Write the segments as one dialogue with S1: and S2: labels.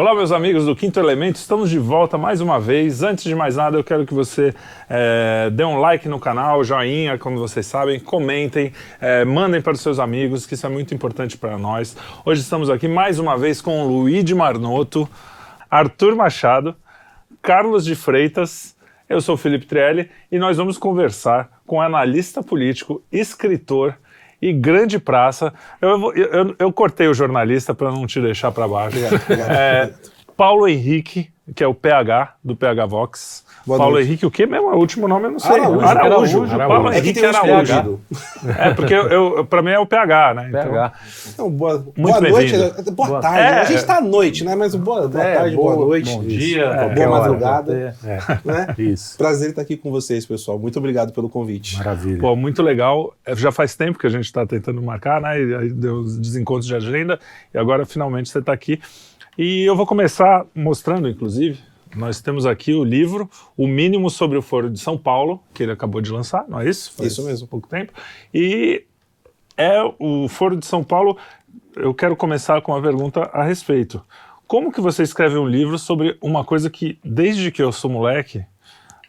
S1: Olá, meus amigos do Quinto Elemento, estamos de volta mais uma vez. Antes de mais nada, eu quero que você é, dê um like no canal, joinha, como vocês sabem, comentem, é, mandem para os seus amigos, que isso é muito importante para nós. Hoje estamos aqui mais uma vez com o Luigi Marnoto, Arthur Machado, Carlos de Freitas, eu sou o Felipe Trielli e nós vamos conversar com analista político, escritor e grande praça. Eu, eu, eu, eu cortei o jornalista para não te deixar para baixo. É, Paulo Henrique, que é o PH do PH Vox. Boa Paulo noite. Henrique, o que mesmo? O último nome eu não sei.
S2: Araújo. Araújo. Araújo.
S1: Araújo. Paulo é Henrique Araújo. É, porque eu, eu, pra mim é o PH, né?
S2: PH. Então, então boa, boa noite, boa, boa tarde. É. A gente tá à noite, né? Mas boa, boa é, tarde, boa, boa, noite.
S1: Bom dia.
S2: É, boa madrugada. É. Né? Isso. Prazer estar aqui com vocês, pessoal. Muito obrigado pelo convite.
S1: Maravilha. Pô, muito legal. É, já faz tempo que a gente está tentando marcar, né? E aí deu os desencontros de agenda. E agora finalmente você está aqui. E eu vou começar mostrando, inclusive, nós temos aqui o livro O Mínimo sobre o Foro de São Paulo, que ele acabou de lançar, não é isso?
S2: Faz isso mesmo.
S1: pouco tempo. E é o Foro de São Paulo. Eu quero começar com uma pergunta a respeito. Como que você escreve um livro sobre uma coisa que, desde que eu sou moleque,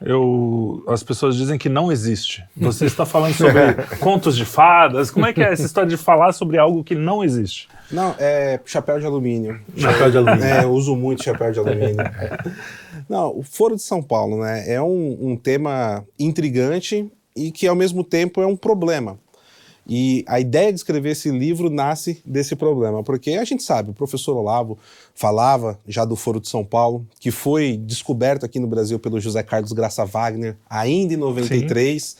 S1: eu, as pessoas dizem que não existe. Você está falando sobre contos de fadas. Como é que é essa história de falar sobre algo que não existe?
S2: Não, é chapéu de alumínio.
S1: Chapéu de alumínio.
S2: É, eu uso muito chapéu de alumínio. Não, o Foro de São Paulo, né, é um, um tema intrigante e que ao mesmo tempo é um problema. E a ideia de escrever esse livro nasce desse problema, porque a gente sabe, o professor Olavo falava já do Foro de São Paulo, que foi descoberto aqui no Brasil pelo José Carlos Graça Wagner ainda em 93. Sim.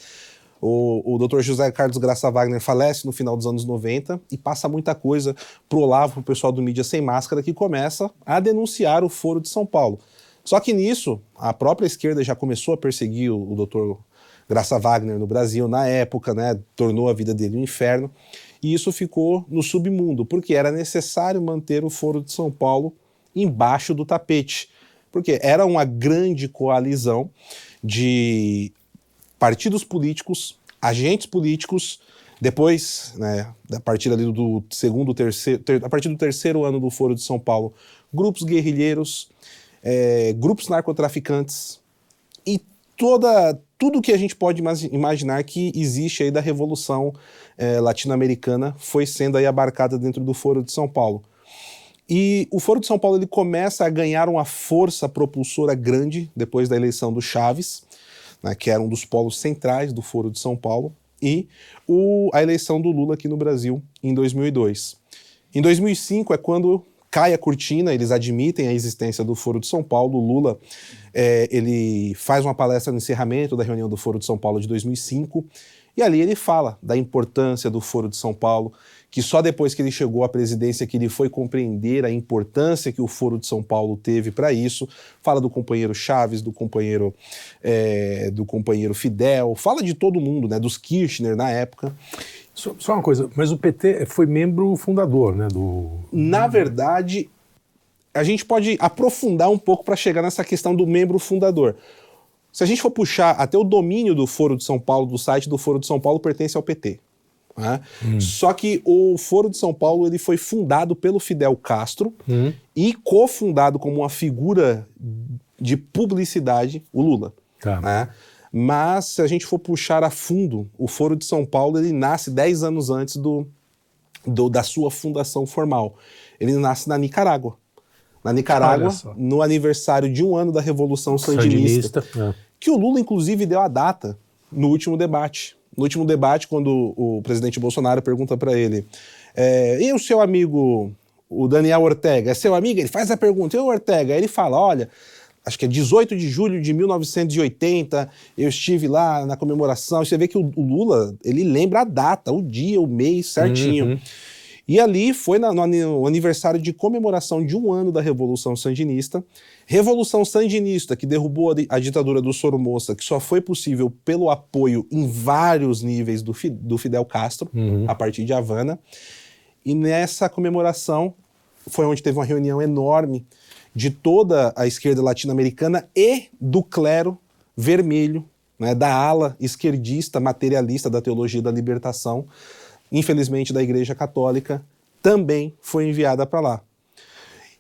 S2: O, o Dr. José Carlos Graça Wagner falece no final dos anos 90 e passa muita coisa pro Olavo, pro pessoal do Mídia Sem Máscara, que começa a denunciar o Foro de São Paulo. Só que nisso, a própria esquerda já começou a perseguir o, o Dr. Graça Wagner no Brasil na época, né, tornou a vida dele um inferno, e isso ficou no submundo, porque era necessário manter o Foro de São Paulo embaixo do tapete, porque era uma grande coalizão de partidos políticos, agentes políticos, depois, né, a partir ali do segundo, terceiro, ter, a partir do terceiro ano do Foro de São Paulo, grupos guerrilheiros, é, grupos narcotraficantes e toda tudo que a gente pode imaginar que existe aí da revolução é, latino-americana foi sendo aí abarcada dentro do Foro de São Paulo. E o Foro de São Paulo ele começa a ganhar uma força propulsora grande depois da eleição do Chaves, né, que era um dos polos centrais do Foro de São Paulo, e o, a eleição do Lula aqui no Brasil em 2002. Em 2005 é quando cai a cortina, eles admitem a existência do Foro de São Paulo. O Lula é, ele faz uma palestra no encerramento da reunião do Foro de São Paulo de 2005 e ali ele fala da importância do Foro de São Paulo, que só depois que ele chegou à presidência que ele foi compreender a importância que o Foro de São Paulo teve para isso. Fala do companheiro Chaves, do companheiro é, do companheiro Fidel, fala de todo mundo, né, dos Kirchner na época.
S3: Só, só, uma coisa, mas o PT foi membro fundador, né? Do...
S2: Na verdade, a gente pode aprofundar um pouco para chegar nessa questão do membro fundador. Se a gente for puxar até o domínio do Foro de São Paulo, do site do Foro de São Paulo, pertence ao PT. Né? Hum. Só que o Foro de São Paulo ele foi fundado pelo Fidel Castro hum. e cofundado como uma figura de publicidade o Lula. Tá. Né? Mas se a gente for puxar a fundo, o Foro de São Paulo ele nasce 10 anos antes do, do, da sua fundação formal. Ele nasce na Nicarágua. Na Nicarágua, no aniversário de um ano da Revolução Sandinista, Sandinista é. que o Lula, inclusive, deu a data no último debate. No último debate, quando o presidente Bolsonaro pergunta para ele: é, e o seu amigo, o Daniel Ortega, é seu amigo? Ele faz a pergunta, e o Ortega? Ele fala: olha, acho que é 18 de julho de 1980, eu estive lá na comemoração. Você vê que o, Lula, ele lembra a data, o dia, o mês certinho. Uhum. E ali foi na, no aniversário de comemoração de um ano da Revolução Sandinista. Revolução Sandinista, que derrubou a, a ditadura do Somoza, que só foi possível pelo apoio em vários níveis do, do Fidel Castro, uhum. a partir de Havana. E nessa comemoração foi onde teve uma reunião enorme de toda a esquerda latino-americana e do clero vermelho, né, da ala esquerdista materialista da teologia da libertação, infelizmente da Igreja Católica, também foi enviada para lá.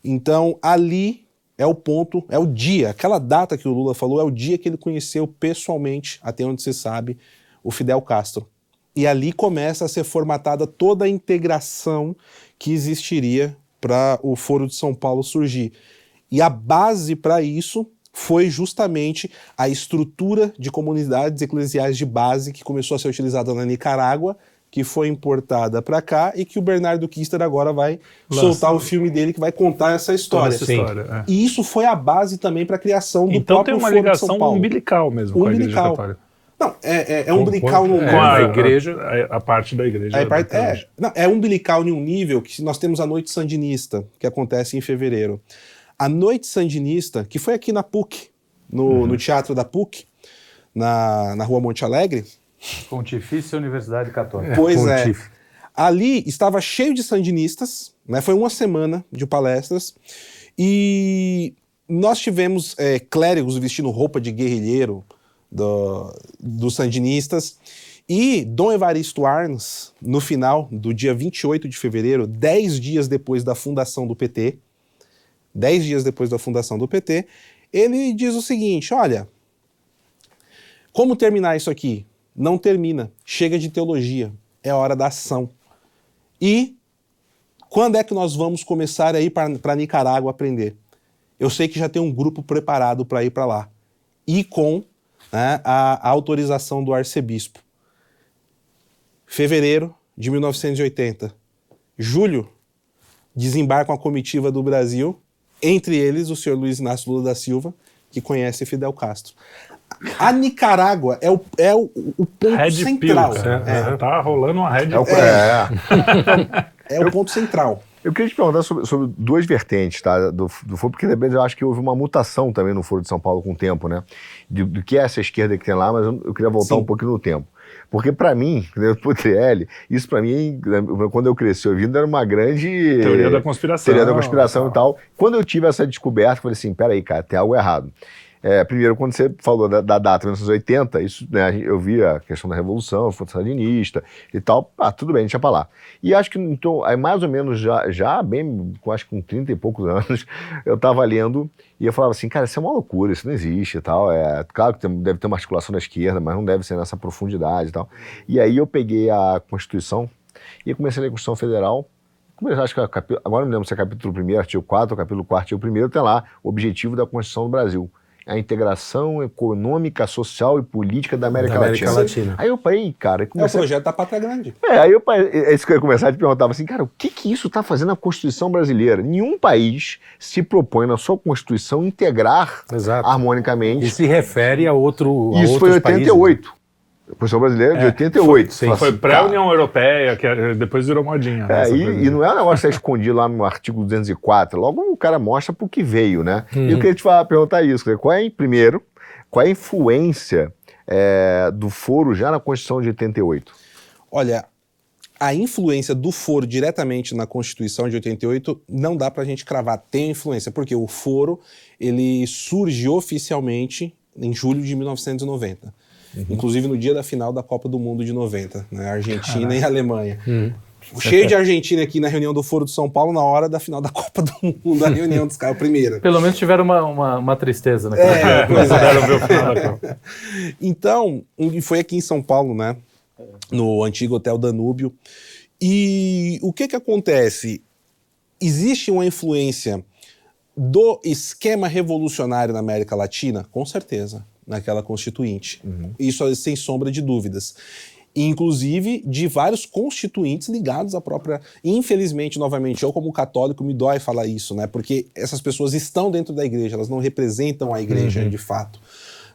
S2: Então, ali é o ponto, é o dia, aquela data que o Lula falou, é o dia que ele conheceu pessoalmente, até onde se sabe, o Fidel Castro. E ali começa a ser formatada toda a integração que existiria para o Foro de São Paulo surgir. E a base para isso foi justamente a estrutura de comunidades eclesiais de base que começou a ser utilizada na Nicarágua, que foi importada para cá e que o Bernardo Kister agora vai Lança. soltar o filme dele que vai contar essa história.
S1: Essa história é.
S2: E isso foi a base também para a criação do
S1: então
S2: próprio
S1: Então tem uma ligação umbilical mesmo
S2: umbilical. com a Igreja Católica. Não, é, é, é umbilical no
S1: é, a, a igreja, a, a, parte da igreja.
S2: É, parte, é, não, é umbilical em um nível que nós temos a Noite Sandinista, que acontece em fevereiro. A Noite Sandinista, que foi aqui na PUC, no, uhum. no teatro da PUC, na, na rua Monte Alegre.
S4: Pontifícia Universidade Católica.
S2: Pois é. Ali estava cheio de sandinistas, né? foi uma semana de palestras, e nós tivemos é, clérigos vestindo roupa de guerrilheiro, do, dos sandinistas. E Dom Evaristo Arns, no final do dia 28 de fevereiro, dez dias depois da fundação do PT, dez dias depois da fundação do PT, ele diz o seguinte: olha, como terminar isso aqui? Não termina. Chega de teologia. É hora da ação. E quando é que nós vamos começar a ir para Nicarágua aprender? Eu sei que já tem um grupo preparado para ir para lá. E com né, a, a autorização do arcebispo. Fevereiro de 1980. Julho, desembarca uma comitiva do Brasil, entre eles o senhor Luiz Inácio Lula da Silva, que conhece Fidel Castro. A Nicarágua é o, é o, o ponto red central.
S1: Pill, é, é. Tá rolando uma red
S2: é, o, é. é o ponto central.
S5: Eu queria te perguntar sobre, sobre duas vertentes tá, do, do foro, porque também eu acho que houve uma mutação também no Foro de São Paulo com o tempo, né? Do, do que é essa esquerda que tem lá, mas eu, eu queria voltar Sim. um pouquinho no tempo. Porque para mim, o Trielli, isso para mim, quando eu cresci ouvindo, era uma grande...
S1: Teoria da conspiração.
S5: Teoria da conspiração e tal. Quando eu tive essa descoberta, eu falei assim, peraí, cara, tem algo errado. É, primeiro, quando você falou da, da data 1980, isso, né, eu vi a questão da Revolução, Força Stalinista e tal, ah, tudo bem, deixa pra lá. E acho que, então, aí mais ou menos já, já bem, acho que com 30 e poucos anos, eu estava lendo e eu falava assim, cara, isso é uma loucura, isso não existe e tal. É, claro que tem, deve ter uma articulação da esquerda, mas não deve ser nessa profundidade e tal. E aí eu peguei a Constituição e comecei a ler a Constituição Federal, acho que agora não lembro se é capítulo 1, artigo 4, ou capítulo 4, artigo 1, tem lá o objetivo da Constituição do Brasil a integração econômica, social e política da América, da América Latina. Latina. Aí eu parei, cara.
S2: Comecei... É o projeto da Pátria Grande.
S5: É, aí eu parei, é isso que eu ia começar a te perguntava assim, cara, o que que isso está fazendo na Constituição brasileira? Nenhum país se propõe na sua Constituição integrar Exato. harmonicamente.
S3: E se refere a outro. A
S5: isso foi em 88. Países. Constituição Brasileira é, de 88.
S1: Sim, foi pré-União Europeia, que é, depois virou modinha.
S5: Né, é, e, e, não é um negócio que é escondido lá no artigo 204. Logo o cara mostra por que veio, né? Hum. E eu uhum. queria te falar, perguntar isso. Qual é, primeiro, qual é a influência é, do foro já na Constituição de 88?
S2: Olha, a influência do foro diretamente na Constituição de 88 não dá para a gente cravar. Tem influência, porque o foro ele surge oficialmente em julho de 1990. Uhum. Inclusive no dia da final da Copa do Mundo de 90, né? Argentina Caraca. e Alemanha. Uhum. Cheio de Argentina aqui na reunião do Foro de São Paulo na hora da final da Copa do Mundo, da reunião dos caras, primeira.
S4: Pelo menos tiveram uma, uma, uma tristeza naquela é,
S2: pois é. Então, foi aqui em São Paulo, né? No antigo Hotel Danúbio. E o que que acontece? Existe uma influência do esquema revolucionário na América Latina? Com certeza naquela constituinte. Uhum. Isso sem sombra de dúvidas. Inclusive de vários constituintes ligados à própria. Infelizmente, novamente, eu, como católico, me dói falar isso, né? Porque essas pessoas estão dentro da igreja, elas não representam a igreja uhum. de fato.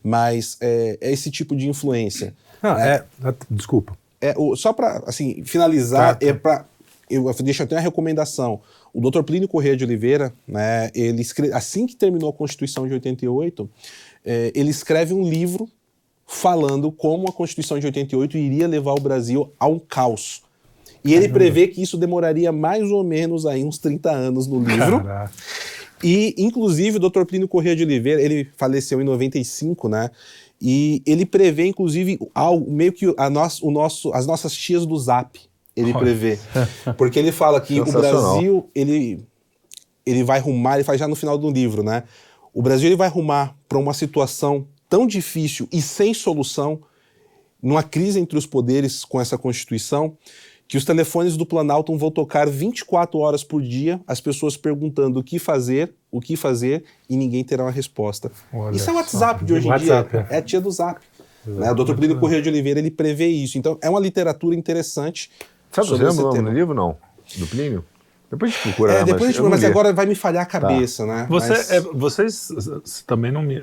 S2: Mas é, é, esse tipo de influência.
S3: Né? é, é, desculpa.
S2: É, o, só para assim, finalizar, tá, tá. é para. Eu deixo até uma recomendação. O Dr. Plínio Corrêa de Oliveira, né, ele escreve, assim que terminou a Constituição de 88, é, ele escreve um livro falando como a Constituição de 88 iria levar o Brasil ao caos. E ele prevê que isso demoraria mais ou menos aí uns 30 anos no livro. Caraca. E, inclusive, o Dr. Plínio Corrêa de Oliveira, ele faleceu em 95, né? E ele prevê, inclusive, algo, meio que a nosso, o nosso, as nossas tias do Zap, ele Olha. prevê. Porque ele fala que o Brasil, ele ele vai rumar, ele faz já no final do livro, né? O Brasil ele vai rumar para uma situação tão difícil e sem solução, numa crise entre os poderes com essa Constituição, que os telefones do Planalto vão tocar 24 horas por dia, as pessoas perguntando o que fazer, o que fazer, e ninguém terá uma resposta.
S1: Olha
S2: isso é o
S1: só.
S2: WhatsApp de hoje em
S3: WhatsApp,
S2: dia. É a tia do Zap. Né? O Dr. Plínio Corrêa de Oliveira ele prevê isso. Então, é uma literatura interessante.
S5: Sabe
S2: sobre
S5: você
S2: esse
S5: o nome do livro, não? Do Plínio? Depois a gente procura.
S2: É,
S5: né,
S2: depois a gente,
S5: não
S2: mas agora vai me falhar a cabeça, né?
S1: Você,
S2: Mas-
S1: é, vocês também não me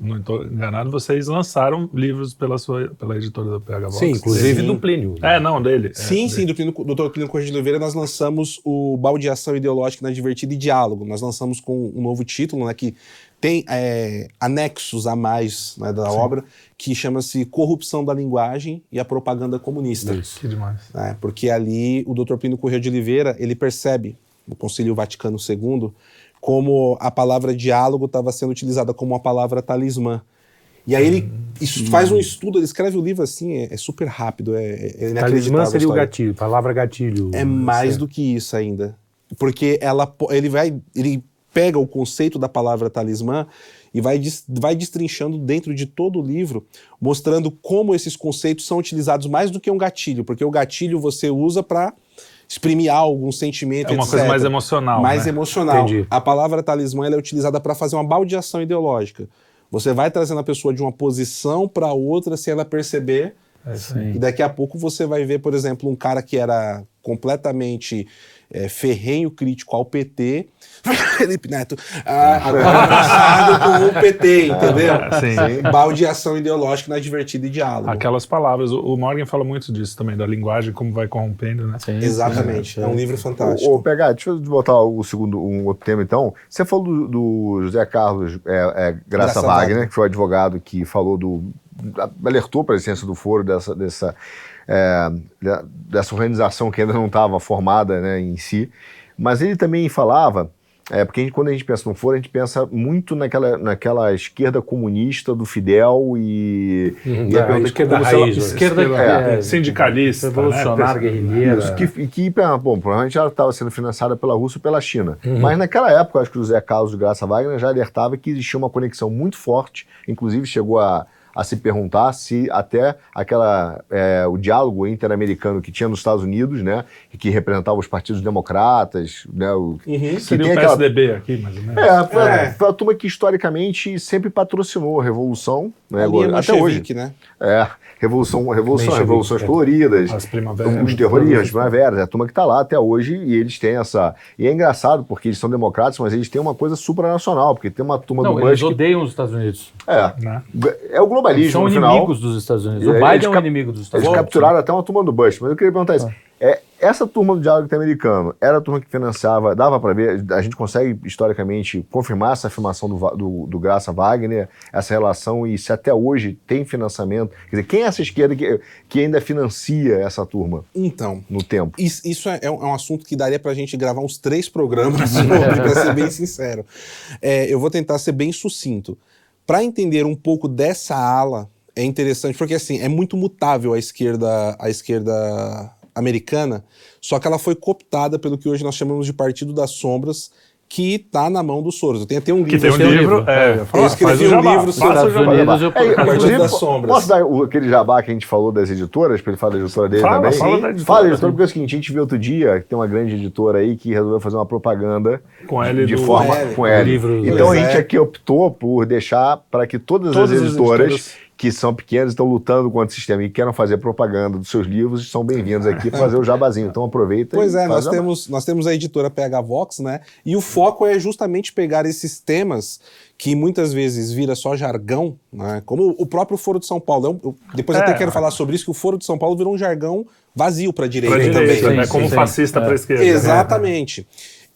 S1: não estou enganado, vocês lançaram livros pela sua pela editora da PH Vox.
S3: Sim, inclusive
S2: Sim.
S3: do Plínio.
S1: É, não, dele.
S2: Sim,
S1: é,
S2: sim, do Plínio- do Dr. Plínio Corrêa de Oliveira nós lançamos o Baldeação Ideológica na Divertida e Diálogo. Nós lançamos com um novo título, né, que tem é, anexos a mais né, da obra, que chama-se Corrupção da Linguagem e a Propaganda Comunista.
S1: Que demais.
S2: né? Porque ali o Dr. Plínio Corrêa de Oliveira, ele percebe, no Concílio Vaticano II, como a palavra diálogo estava sendo utilizada como uma palavra talismã. E aí ele isso faz um estudo, ele escreve o livro assim, é, é super rápido, é, é.
S3: Talismã
S2: a
S3: seria o gatilho, palavra gatilho.
S2: É mais do que isso ainda. Porque ela, ele vai, ele pega o conceito da palavra talismã e vai, vai destrinchando dentro de todo o livro, mostrando como esses conceitos são utilizados mais do que um gatilho, porque o gatilho você usa para exprimir algo, um sentimento,
S1: É uma
S2: etc.
S1: coisa mais emocional.
S2: mais
S1: né?
S2: emocional.
S3: Entendi.
S2: A palavra talismã é utilizada para fazer uma baldeação ideológica. Você vai trazendo a pessoa de uma posição para outra sem ela perceber
S1: É
S2: e daqui a pouco você vai ver, por exemplo, um cara que era completamente é, ferrenho crítico ao PT, Felipe Neto, ah, agora abraçado com o PT, entendeu?
S1: Sim.
S2: Baldeação ideológica na divertida e diálogo.
S1: Aquelas palavras. O Morgan fala muito disso também, da linguagem, como vai corrompendo, né?
S4: Sim,
S2: Exatamente, é um livro fantástico.
S5: ô, PH, deixa eu voltar o segundo, um outro tema então. Você falou do, do José Carlos é, é, Graça,
S2: Graça
S5: Wagner,
S2: Wagner.
S5: que foi o advogado que falou do. alertou para a existência do foro dessa, dessa, é, da- dessa organização que ainda não estava formada né, em si. Mas ele também falava. É, porque a gente- quando a gente pensa no foro, a gente pensa muito naquela, naquela esquerda comunista do Fidel e.
S3: Uhum,
S5: e a
S3: da
S5: pergunta
S3: esquerda
S5: se ela-
S3: raiz, né?
S4: Esquerda que
S5: É,
S4: é,
S1: sindicalista,
S4: revolucionária,
S1: né?
S4: guerrilheira.
S5: Isso, que, e que bom, provavelmente ela estava sendo financiada pela Rússia e pela China.
S3: Uhum.
S5: Mas naquela época, acho que o José Carlos de Graça Wagner já alertava que existia uma conexão muito forte, inclusive chegou a, a se perguntar se até aquela é, o diálogo interamericano que tinha nos Estados Unidos, né, e que representava os partidos democratas, né, o,
S2: Uhum.
S1: Seria o
S5: aquela-
S1: PSDB aqui, mais ou menos.
S5: é, foi,
S2: É.
S5: foi a turma que historicamente sempre patrocinou a revolução, né, agora- até hoje.
S2: né?
S5: É, revolução, revolução, revoluções
S3: é.
S5: coloridas,
S1: As primaveras.
S5: os terroristas, as primaveras, é a turma que está lá até hoje e eles têm essa. E é engraçado porque eles são democratas, mas eles têm uma coisa supranacional, porque tem uma turma
S4: Não,
S5: do
S4: eles
S5: Bush. que-
S4: odeiam os Estados Unidos.
S5: É,
S1: Né?
S5: é o globalismo
S4: São
S5: no final.
S4: inimigos dos Estados Unidos. O
S5: Eles
S4: Biden é um
S5: cap-
S4: inimigo dos Estados
S5: Eles
S4: Unidos.
S5: capturaram até uma turma do Bush, mas eu queria perguntar
S4: Ah.
S5: isso. É, essa turma do diálogo americano era a turma que financiava, dava para ver, a gente consegue historicamente confirmar essa afirmação do, do, do Graça Wagner, essa relação, e se até hoje tem financiamento. Quer dizer, quem é essa esquerda que, que ainda financia essa turma
S2: Então,
S5: no tempo?
S2: Isso, isso é, é um é um assunto que daria pra gente gravar uns três programas pra ser bem sincero. É, eu vou tentar ser bem sucinto. Para entender um pouco dessa ala, é interessante, porque assim, é muito mutável a esquerda, a esquerda americana, só que ela foi cooptada pelo que hoje nós chamamos de Partido das Sombras, que está na mão dos Soros. Eu tenho até um livro.
S1: Que tem um
S4: o
S1: livro.
S4: livro.
S1: É, eu
S2: escrevi
S1: o
S2: um
S1: jabá,
S2: livro sobre
S1: o jabá.
S4: Unidos, eu-
S5: É,
S2: Partido
S5: inclusive,
S2: das Sombras.
S5: Posso dar o- aquele jabá que a gente falou das editoras, para ele falar da editora dele
S1: Fala,
S5: também?
S1: fala da editora.
S5: Fala da editora, porque é o seguinte, a gente viu outro dia que tem uma grande editora aí que resolveu fazer uma propaganda
S1: Com ele
S5: de
S1: do-
S5: forma
S2: Com L.
S5: com L.
S3: Livro-
S5: Então a gente
S2: é.
S5: aqui optou por deixar para que todas,
S1: Todas
S5: as
S1: as
S5: editoras
S1: editoras.
S5: Que são pequenas estão lutando contra o sistema e querem fazer propaganda dos seus livros são bem-vindos aqui para fazer o jabazinho. Então aproveita
S2: Pois
S5: e
S2: é, nós temos, nós temos a editora PH Vox, né? E o foco é justamente pegar esses temas que muitas vezes vira só jargão, né? Como o próprio Foro de São Paulo. É um- eu- depois
S1: É.
S2: até quero falar sobre isso, que o Foro de São Paulo virou um jargão vazio para a direita,
S1: Pra
S2: também.
S1: direita, né?
S4: Sim,
S1: Como
S4: sim,
S1: fascista
S4: sim.
S1: para
S4: É.
S1: esquerda. né?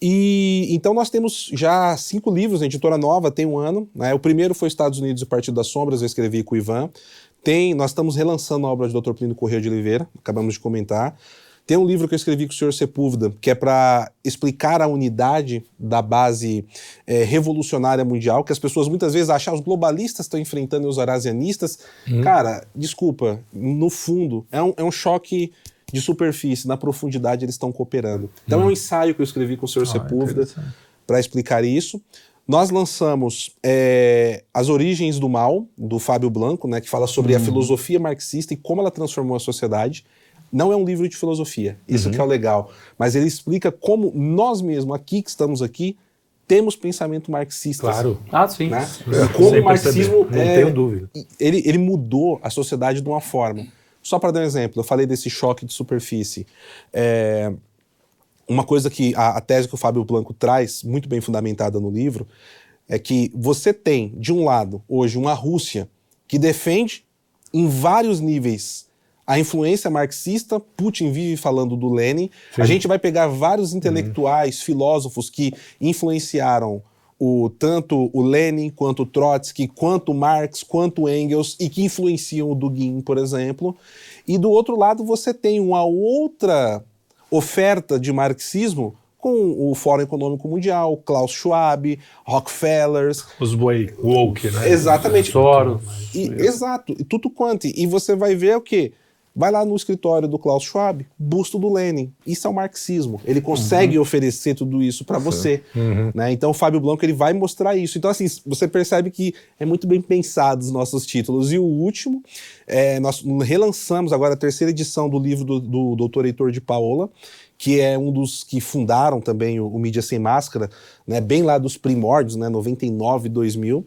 S2: E então nós temos já cinco livros na editora nova, tem um ano. Né? O primeiro foi Estados Unidos e o Partido das Sombras, eu escrevi com o Ivan. Tem, nós estamos relançando a obra de Dr. Plínio Corrêa de Oliveira, acabamos de comentar. Tem um livro que eu escrevi com o senhor Sepúlveda, que é para explicar a unidade da base eh, revolucionária mundial, que as pessoas muitas vezes acham "Ah, os globalistas estão enfrentando os eurasianistas. Cara, desculpa, no fundo, é um, é um choque de superfície, na profundidade eles estão cooperando. Então é um ensaio que eu escrevi com o senhor
S1: Ah,
S2: Sepúlveda para explicar isso. Nós lançamos é, As Origens do Mal, do Fábio Blanco, né, que fala sobre a filosofia marxista e como ela transformou a sociedade. Não é um livro de filosofia, isso que é o legal. Mas ele explica como nós mesmos, aqui que estamos aqui, temos pensamento marxista.
S3: Claro,
S4: Ah, sim.
S2: Né? E como
S3: Sem
S2: o marxismo
S3: não
S2: é,
S3: tenho dúvida.
S2: ele, ele mudou a sociedade de uma forma. Só para dar um exemplo, eu falei desse choque de superfície. É, uma coisa que a, a tese que o Fábio Blanco traz, muito bem fundamentada no livro, é que você tem, de um lado, hoje, uma Rússia que defende em vários níveis a influência marxista, Putin vive falando do Lenin. A gente vai pegar vários intelectuais, filósofos que influenciaram o, tanto o Lenin, quanto o Trotsky, quanto o Marx, quanto o Engels, e que influenciam o Dugin, por exemplo. E do outro lado, você tem uma outra oferta de marxismo com o Fórum Econômico Mundial, Klaus Schwab, Rockefellers,
S1: Os boi woke, né?
S2: Exatamente.
S4: Soros.
S2: E, exato, e tudo quanto. E você vai ver o quê? Vai lá no escritório do Klaus Schwab, busto do Lenin. Isso é o marxismo. Ele consegue oferecer tudo isso para você. Né? Então o Fábio Blanco ele vai mostrar isso. Então, assim, você percebe que é muito bem pensado os nossos títulos. E o último, é, nós relançamos agora a terceira edição do livro do, do Dr. Heitor de Paola, que é um dos que fundaram também o, o Mídia Sem Máscara, né? bem lá dos primórdios, né? 99, 2000.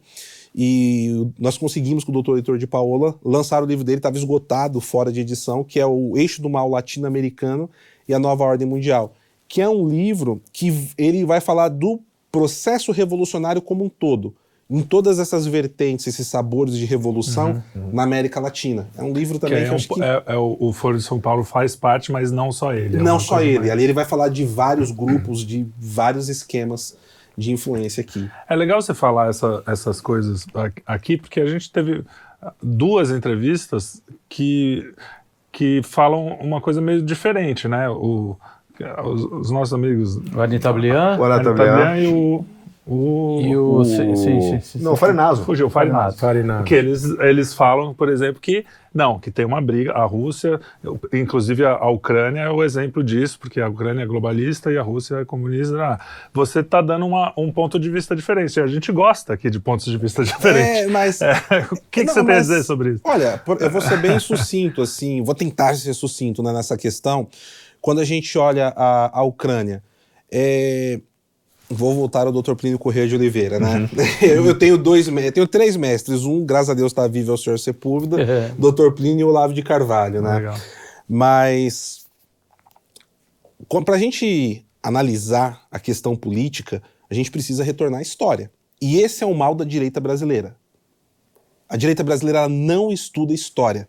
S2: E nós conseguimos com o Dr. Heitor de Paola lançar o livro dele, estava esgotado, fora de edição, que é o Eixo do Mal Latino-Americano e a Nova Ordem Mundial, que é um livro que ele vai falar do processo revolucionário como um todo, em todas essas vertentes, esses sabores de revolução na América Latina. É um livro também que,
S1: é um-
S2: que
S1: é- é o, o Foro de São Paulo faz parte, mas não só ele. é
S2: não só ele,
S1: mais-
S2: ali ele vai falar de vários grupos, de vários esquemas de influência aqui.
S1: É legal você falar essa- essas coisas aqui, porque a gente teve duas entrevistas que, que falam uma coisa meio diferente, né? O, os, os nossos amigos
S4: O Anitablian
S5: Olá,
S1: Ana
S5: Tablian.
S1: Tablian e o. o
S4: e o... Sim, sim, sim, sim,
S5: Não. Farinazo.
S1: Fugiu, Farinato.
S3: Farinato.
S1: Que eles, eles falam, por exemplo, que não, que tem uma briga. A Rússia, inclusive a, a Ucrânia é o exemplo disso, porque a Ucrânia é globalista e a Rússia é comunista. Ah, você está dando uma- um ponto de vista diferente. E a gente gosta aqui de pontos de vista diferentes.
S2: É, mas
S1: É, o que, que
S2: Não,
S1: você tem a
S2: mas-
S1: dizer sobre isso?
S2: Olha, por- eu vou ser bem sucinto, assim, vou tentar ser sucinto né, nessa questão. Quando a gente olha a, a Ucrânia, é, vou voltar ao Dr. Plínio Corrêa de Oliveira, né? eu, eu tenho dois, eu tenho três mestres, um, graças a Deus, está vivo, é o senhor Sepúlveda,
S4: É.
S2: Dr. Plínio e Olavo de Carvalho, né?
S1: Legal.
S2: Mas para a gente analisar a questão política, a gente precisa retornar à história. E esse é o mal da direita brasileira. A direita brasileira não estuda história.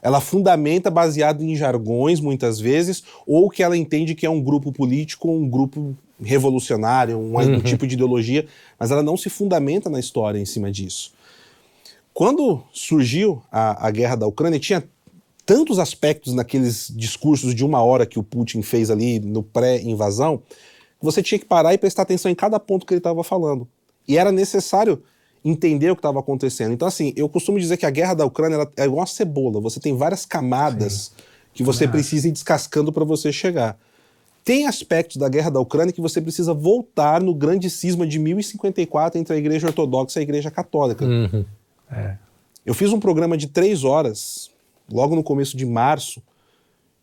S2: Ela fundamenta baseado em jargões, muitas vezes, ou que ela entende que é um grupo político, um grupo revolucionário, um, um tipo de ideologia, mas ela não se fundamenta na história em cima disso. Quando surgiu a, a guerra da Ucrânia, tinha tantos aspectos naqueles discursos de uma hora que o Putin fez ali no pré-invasão, que você tinha que parar e prestar atenção em cada ponto que ele estava falando. E era necessário entender o que estava acontecendo. Então, assim, eu costumo dizer que a guerra da Ucrânia é igual uma cebola. Você tem várias camadas que você precisa ir descascando para você chegar. Tem aspectos da guerra da Ucrânia que você precisa voltar no grande cisma de 1054 entre a Igreja Ortodoxa e a Igreja Católica.
S3: Uhum.
S2: Eu fiz um programa de três horas, logo no começo de março,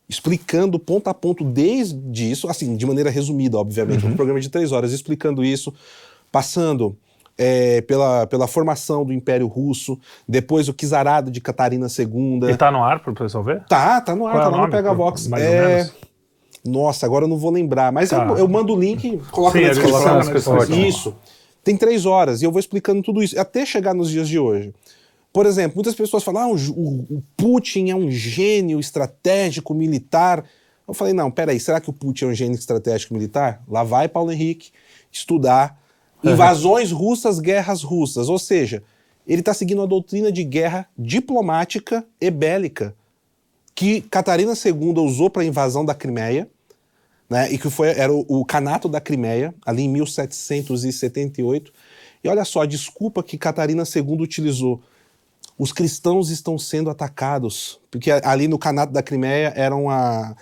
S2: explicando ponto a ponto desde isso, assim, de maneira resumida, obviamente, um programa de três horas, explicando isso, passando é, pela, pela formação do Império Russo, depois o czarado de Catarina II.
S1: E tá no ar para o pessoal ver?
S2: Tá, tá no ar,
S1: Qual é
S2: tá
S1: o
S2: lá no
S1: nome?
S2: Pega Vox.
S1: Mais ou
S2: É...
S1: menos?
S2: Nossa, agora eu não vou lembrar, mas
S1: Tá.
S2: eu, eu mando o link, coloco
S1: Sim,
S2: na
S1: gente
S2: descrição.
S1: coloca na
S4: descrição.
S1: descrição.
S2: Isso. Tem três horas e eu vou explicando tudo isso, até chegar nos dias de hoje. Por exemplo, muitas pessoas falam, ah, o, o- Putin é um gênio estratégico militar. Eu falei, não, peraí, será que o Putin é um gênio estratégico militar? Lá vai Paulo Henrique estudar invasões russas, guerras russas. Ou seja, ele está seguindo a doutrina de guerra diplomática e bélica que Catarina II usou para a invasão da Crimeia, né, e que foi, era o, o Canato da Crimeia, ali em 1778. E olha só, a desculpa que Catarina II utilizou. Os cristãos estão sendo atacados, porque ali no Canato da Crimeia era uma,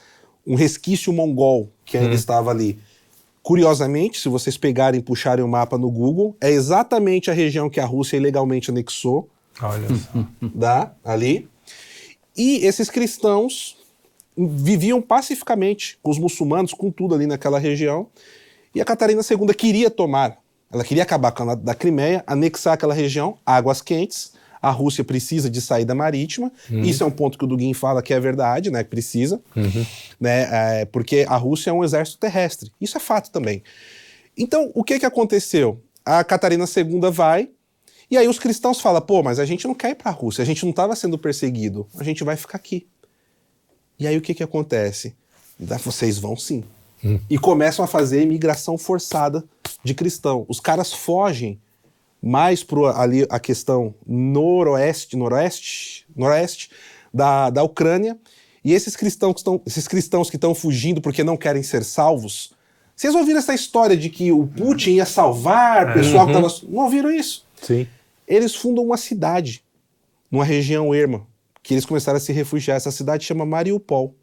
S2: um resquício mongol que ainda estava ali. Curiosamente, se vocês pegarem e puxarem o mapa no Google, é exatamente a região que a Rússia ilegalmente anexou,
S1: Olha só.
S2: dá, ali. E esses cristãos viviam pacificamente com os muçulmanos, com tudo ali naquela região. E a Catarina II queria tomar, ela queria acabar com a da Crimeia, anexar aquela região, águas quentes. A Rússia precisa de saída marítima. Isso é um ponto que o Dugin fala que é verdade, né? Que precisa. Né, é, porque a Rússia é um exército terrestre. Isso é fato também. Então, o que, que aconteceu? A Catarina II vai, e aí os cristãos falam: pô, mas a gente não quer ir para a Rússia, a gente não estava sendo perseguido, a gente vai ficar aqui. E aí o que, que acontece? Vocês vão sim. E começam a fazer imigração forçada de cristão. Os caras fogem mais para ali a questão noroeste, noroeste, noroeste da, da Ucrânia. E esses cristãos que estão, esses cristãos que estão fugindo porque não querem ser salvos. Vocês ouviram essa história de que o Putin ia salvar o pessoal que estava. Não ouviram isso?
S3: Sim.
S2: Eles fundam uma cidade, numa região erma, que eles começaram a se refugiar. Essa cidade chama Mariupol.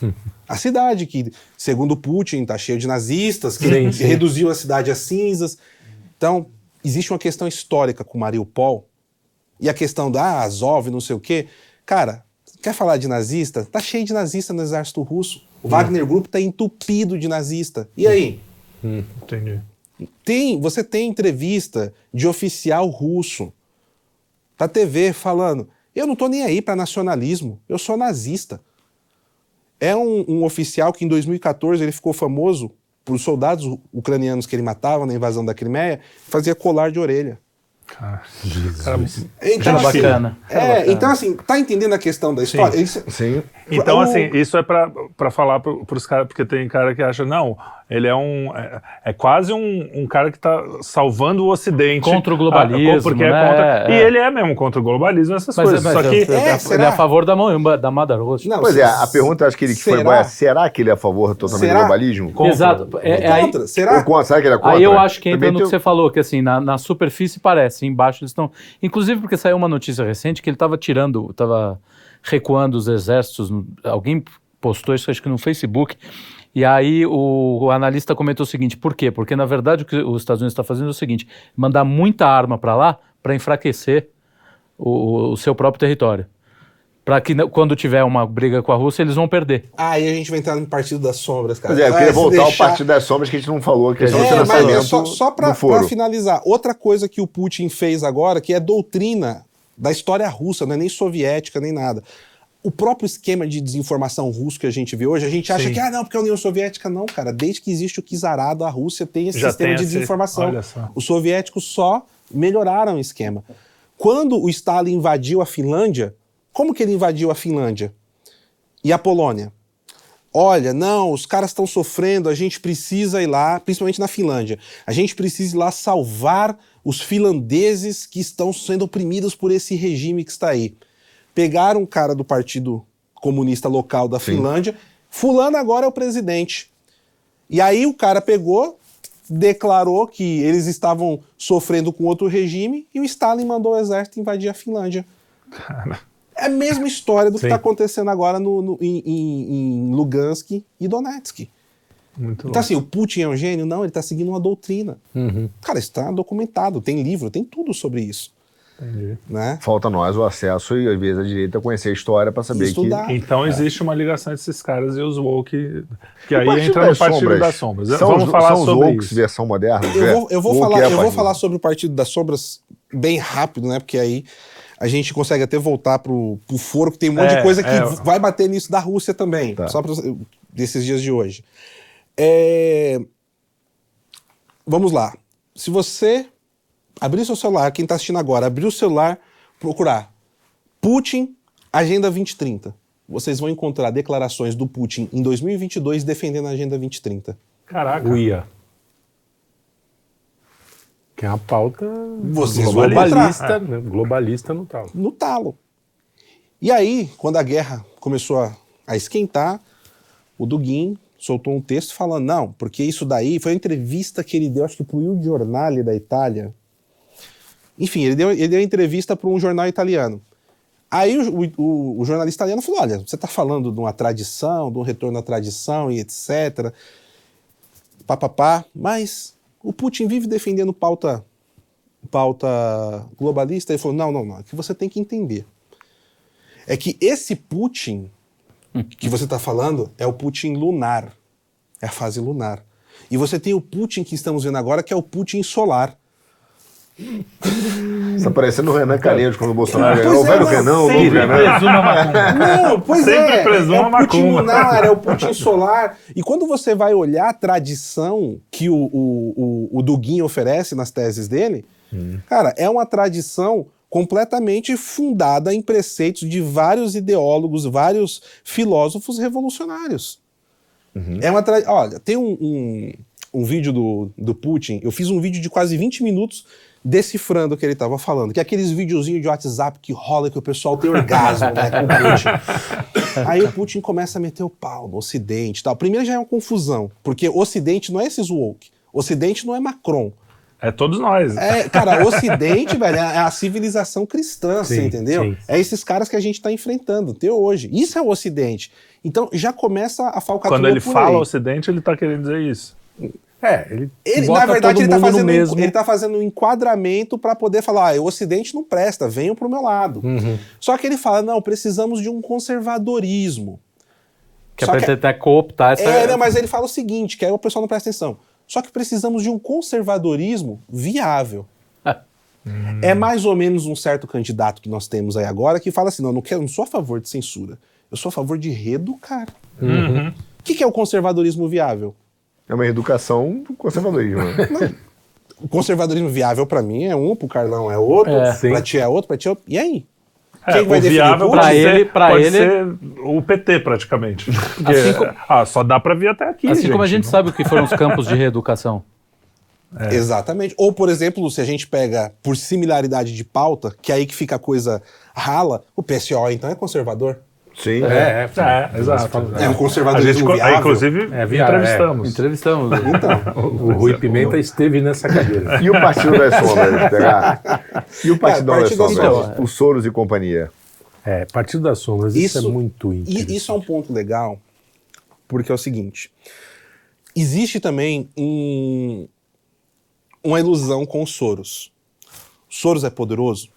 S2: A cidade que, segundo Putin, está cheia de nazistas, que
S3: Sim, sim.
S2: reduziu a cidade a cinzas. Então, existe uma questão histórica com Mariupol e a questão da ah, Azov, não sei o quê. Cara, quer falar de nazista? Tá cheio de nazista no exército russo. O Wagner Group tá entupido de nazista. E aí?
S1: Hum, entendi.
S2: Tem, você tem entrevista de oficial russo da TV falando: eu não tô nem aí para nacionalismo, eu sou nazista. É um, um oficial que em 2014 ele ficou famoso por soldados ucranianos que ele matava na invasão da Crimeia, fazia colar de orelha.
S1: Cara,
S3: Jesus.
S2: Então, assim,
S4: bacana.
S2: É,
S4: bacana.
S2: então assim, tá entendendo a questão da história? Isso-
S5: Sim.
S1: Então,
S2: O-
S1: assim, isso é pra pra falar pro, pros caras, porque tem cara que acha, não, ele é um. É, é quase um, um cara que tá salvando o Ocidente.
S4: Contra o globalismo,
S1: Ah, porque é
S4: né?
S1: contra,
S4: É,
S1: E
S4: é.
S1: ele é mesmo contra o globalismo, essas
S4: Mas,
S1: coisas.
S4: mas
S1: Só que.
S4: ele, é,
S2: É,
S4: ele
S2: será?
S4: é a favor da, mão, da Russia.
S2: Não,
S5: Pois é, a pergunta acho que ele que foi
S2: Será?
S5: boa é: será que ele é a favor totalmente
S2: Será?
S5: do globalismo?
S1: Contra.
S4: Exato. É, é
S2: contra? Será?
S5: Ou contra? Será que ele é contra?
S4: aí eu acho que entra
S5: Também
S4: no
S5: tem
S4: que você falou, que assim, na, na superfície parece, embaixo eles estão. Inclusive porque saiu uma notícia recente que ele estava tirando, estava recuando os exércitos. Alguém postou isso, acho que no Facebook. E aí o, o analista comentou o seguinte: por quê? Porque na verdade o que os Estados Unidos está fazendo é o seguinte: mandar muita arma para lá para enfraquecer o, o seu próprio território. Para que n- quando tiver uma briga com a Rússia, eles vão perder.
S2: Aí a gente vai entrar no Partido das Sombras, cara.
S5: Pois é, eu
S2: Ah,
S5: queria voltar ao
S2: deixar-
S5: Partido das Sombras que a gente não falou, que é,
S4: É,
S5: o
S2: É, mas é só, só para finalizar, outra coisa que o Putin fez agora, que é doutrina da história russa, não é nem soviética, nem nada. O próprio esquema de desinformação russo que a gente vê hoje, a gente acha
S1: Sim.
S2: que, ah, não, porque a União Soviética não, cara. Desde que existe o czarado, a Rússia tem esse
S1: Já
S2: sistema
S1: tem
S2: de
S1: esse-
S2: desinformação. Os soviéticos só melhoraram o esquema. Quando o Stalin invadiu a Finlândia, como que ele invadiu a Finlândia? E a Polônia? Olha, não, os caras estão sofrendo, a gente precisa ir lá, principalmente na Finlândia, a gente precisa ir lá salvar os finlandeses que estão sendo oprimidos por esse regime que está aí. Pegaram um cara do Partido Comunista Local da Finlândia, fulano agora é o presidente. E aí o cara pegou, declarou que eles estavam sofrendo com outro regime e o Stalin mandou o exército invadir a Finlândia. É a mesma história do que
S1: Sim.
S2: está acontecendo agora no, no- em, em- em Lugansk e Donetsk.
S1: Muito
S2: Então,
S1: louco.
S2: assim, o Putin é um gênio? Não, ele está seguindo uma doutrina. Cara, isso está documentado, tem livro, tem tudo sobre isso.
S1: Entendi.
S2: Né?
S5: Falta nós o acesso e, às vezes, a direita conhecer a história para saber
S2: Estudar.
S5: que.
S1: Então existe uma ligação entre esses caras e os woke, que aí entra no Partido
S5: Sombras
S1: das Sombras.
S5: São
S1: Vamos
S5: os,
S1: falar
S5: são os
S1: sobre isso.
S5: versão moderna?
S2: Eu vou, eu vou
S5: Woke
S2: falar,
S5: é
S2: eu vou falar sobre o Partido das Sombras bem rápido, né? Porque aí a gente consegue até voltar pro, pro foro, que tem um monte
S1: É,
S2: de coisa que
S1: é.
S2: vai bater nisso da Rússia também.
S5: Tá.
S2: Só pra, desses dias de hoje. É, Vamos lá. Se você abrir seu celular, quem está assistindo agora, abrir o celular, procurar Putin, Agenda 2030. Vocês vão encontrar declarações do Putin em 2022 defendendo a Agenda 2030.
S1: Caraca.
S3: O IA. Que é uma pauta
S2: Vocês vão
S3: globalista, né? globalista no tal.
S2: no talo. E aí, quando a guerra começou a, a esquentar, o Dugin soltou um texto falando, não, porque isso daí foi uma entrevista que ele deu, acho que pro Il Giornale da Itália. Enfim, ele deu, ele deu entrevista para um jornal italiano. Aí o, o- o jornalista italiano falou: olha, você está falando de uma tradição, de um retorno à tradição e etc. Papapá, mas o Putin vive defendendo pauta, pauta globalista. Ele falou: não, não, não. É que você tem que entender. É que esse Putin que você está falando é o Putin lunar. É a fase lunar. E você tem o Putin que estamos vendo agora, que é o Putin solar.
S5: Você tá parecendo o Renan Calheiros quando o Bolsonaro ganhou. O
S2: é,
S5: velho
S2: não,
S5: Renan, o novo
S2: sempre
S5: Renan.
S2: Não, pois
S1: Sempre
S2: é.
S1: presuma
S2: é o Putin lunar, é o Putin solar. E quando você vai olhar a tradição que o, o, o, o Dugin oferece nas teses dele, cara, é uma tradição completamente fundada em preceitos de vários ideólogos, vários filósofos revolucionários. É uma tra... Olha, tem um, um, um vídeo do, do Putin, eu fiz um vídeo de quase 20 minutos decifrando o que ele estava falando, que é aqueles videozinhos de WhatsApp que rola que o pessoal tem orgasmo, né, com o Putin. Aí o Putin começa a meter o pau no Ocidente e tal. Primeiro já é uma confusão, porque Ocidente não é esses woke, Ocidente não é Macron.
S1: É todos nós.
S2: É, cara, Ocidente, velho, é a civilização cristã, você
S3: Sim,
S2: entendeu?
S3: sim.
S2: É esses caras que a gente está enfrentando até hoje. Isso é o Ocidente. Então já começa a falcatrua
S1: Quando ele
S2: por
S1: fala
S2: aí.
S1: Ocidente, ele tá querendo dizer isso.
S3: É, ele,
S2: na verdade, ele tá,
S3: no
S2: fazendo,
S3: mesmo.
S2: ele tá fazendo um enquadramento para poder falar: ah, o Ocidente não presta, venham pro meu lado.
S3: Uhum.
S2: Só que ele fala: não, precisamos de um conservadorismo.
S4: Que é
S2: Só
S4: pra
S2: que-
S4: tentar cooptar essa.
S2: É, né, mas ele fala o seguinte: que aí o pessoal não presta atenção. Só que precisamos de um conservadorismo viável. É mais ou menos um certo candidato que nós temos aí agora que fala assim: não, não, quero, não sou a favor de censura. Eu sou a favor de reeducar.
S1: Uhum.
S2: O que, que é o conservadorismo viável?
S5: É uma educação do conservadorismo. né?
S2: O conservadorismo viável pra mim é um, pro Carlão é outro,
S4: É.
S2: pra ti é outro, pra ti é outro. E aí?
S1: É,
S2: Quem vai
S1: viável ser,
S4: ele- pra
S1: pode
S4: ele-
S1: ser o PT, praticamente. Porque,
S4: Assim co-
S1: ah, só dá pra vir até aqui,
S4: Assim como a gente
S1: não-
S4: sabe o que foram os campos de reeducação.
S1: É.
S2: Exatamente. Ou, por exemplo, se a gente pega por similaridade de pauta, que é aí que fica a coisa rala, o PSO então é conservador.
S5: Sim.
S3: É, é,
S1: É, exato.
S2: É um
S1: A gente,
S2: conservadorismo
S1: co-
S2: viável.
S1: inclusive,
S3: É,
S1: entrevistamos.
S4: Entrevistamos.
S2: Então,
S3: O Rui Pimenta esteve nessa cadeira.
S5: E o Partido das Sombras, pegar? E o Partido
S2: É,
S5: das Sombras?
S4: Sombras.
S5: O Soros e companhia.
S3: É, Partido das Sombras, isso,
S2: Isso-
S3: é muito interessante.
S2: isso é um ponto legal, porque é o seguinte: existe também um- uma ilusão com os Soros. Soros é poderoso?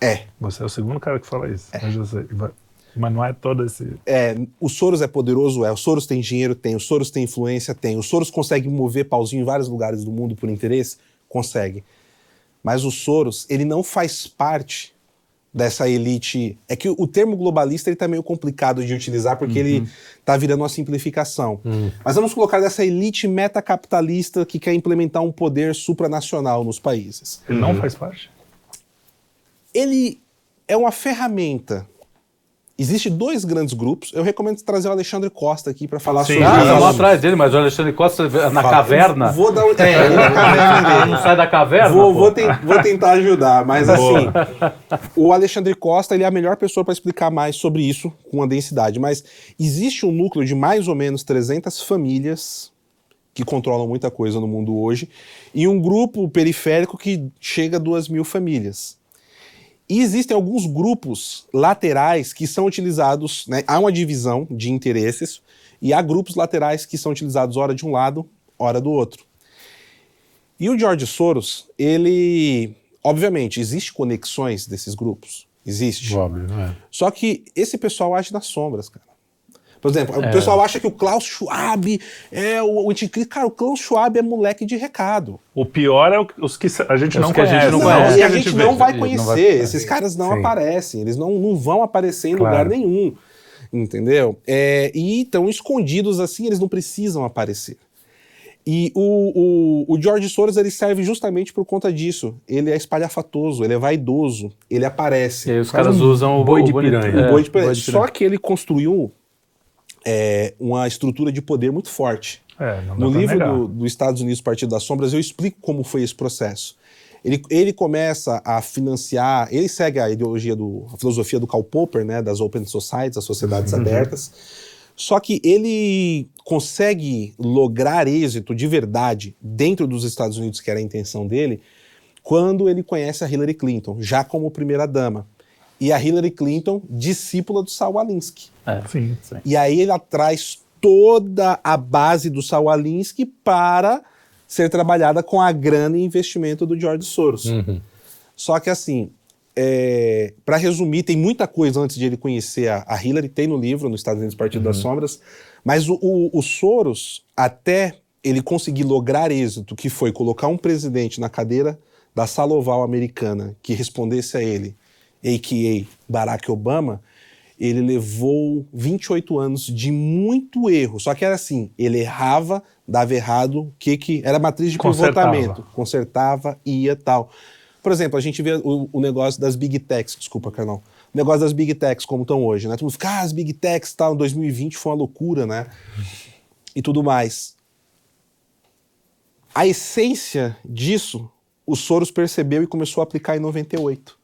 S2: É.
S1: Você é o segundo cara que fala isso. Mas, eu sei. Vai- mas não é todo esse.
S2: é. O Soros é poderoso? É. O Soros tem dinheiro? Tem. O Soros tem influência? Tem. O Soros consegue mover pauzinho em vários lugares do mundo por interesse? Consegue. Mas o Soros, ele não faz parte dessa elite. É que o termo globalista ele tá meio complicado de utilizar porque ele tá virando uma simplificação. Mas vamos colocar dessa elite metacapitalista que quer implementar um poder supranacional nos países.
S1: Ele não faz parte?
S2: Ele é uma ferramenta. Existem dois grandes grupos. Eu recomendo trazer o Alexandre Costa aqui para falar
S1: Sim.
S2: sobre
S4: Ah,
S2: isso.
S4: vamos atrás dele, mas o Alexandre Costa na caverna.
S2: Vou dar um... É, ele na caverna
S4: Ah,
S2: dele.
S4: não sai da caverna?
S2: Vou, vou, ten- vou tentar ajudar, mas assim, o Alexandre Costa ele é a melhor pessoa para explicar mais sobre isso com a densidade. Mas existe um núcleo de mais ou menos 300 famílias que controlam muita coisa no mundo hoje e um grupo periférico que chega a 2 mil famílias. E existem alguns grupos laterais que são utilizados, né? há uma divisão de interesses e há grupos laterais que são utilizados ora de um lado, ora do outro. E o George Soros, ele. Obviamente, existe conexões desses grupos. Existe.
S3: Óbvio, não é?
S2: Só que esse pessoal age nas sombras, cara. Por exemplo, o pessoal acha que o Klaus Schwab é o, o anticristo. Cara, o Klaus Schwab é moleque de recado.
S1: O pior é o- os que a gente não
S4: a gente
S1: conhece.
S4: não
S2: e
S1: que
S2: a gente não vai
S4: Não
S2: conhecer.
S4: vai-
S2: Esses caras não
S3: Sim.
S2: aparecem. Eles não, não vão aparecer em lugar
S3: Claro.
S2: nenhum. Entendeu? É, e estão escondidos assim, eles não precisam aparecer. E o, o, o George Soros ele serve justamente por conta disso. Ele é espalhafatoso, ele é vaidoso, ele aparece.
S4: E aí os caras
S3: um
S4: usam o
S3: boi
S4: o
S3: de piranha.
S4: é,
S2: Um boi de piranha.
S4: boi de
S2: Só que ele construiu é, uma estrutura de poder muito forte.
S1: É,
S2: No livro do, do Estados Unidos Partido das Sombras, eu explico como foi esse processo. Ele, ele começa a financiar, ele segue a ideologia do, a filosofia do Karl Popper, né, das Open Societies, as sociedades abertas. Só que ele consegue lograr êxito de verdade dentro dos Estados Unidos, que era a intenção dele, quando ele conhece a Hillary Clinton, já como primeira dama. e a Hillary Clinton, discípula do Saul Alinsky.
S4: É,
S1: Sim.
S4: sim.
S2: E aí ele traz toda a base do Saul Alinsky para ser trabalhada com a grana e investimento do George Soros. Só que assim, é, para resumir, tem muita coisa antes de ele conhecer a, a Hillary, tem no livro, nos Estados Unidos Partido das Sombras, mas o, o, o Soros, até ele conseguir lograr êxito, que foi colocar um presidente na cadeira da sala oval americana que respondesse a ele, a.k.a. Barack Obama, ele levou 28 anos de muito erro. Só que era assim, ele errava, dava errado, o que que era matriz de
S1: Consertava.
S2: pivotamento, consertava, ia tal. Por exemplo, a gente vê o, o negócio das big techs, desculpa, Carnal. O negócio das big techs como estão hoje, né? Todo mundo fica, ah, as big techs, tal, 2020 foi uma loucura, né? E tudo mais. A essência disso, o Soros percebeu e começou a aplicar em 98.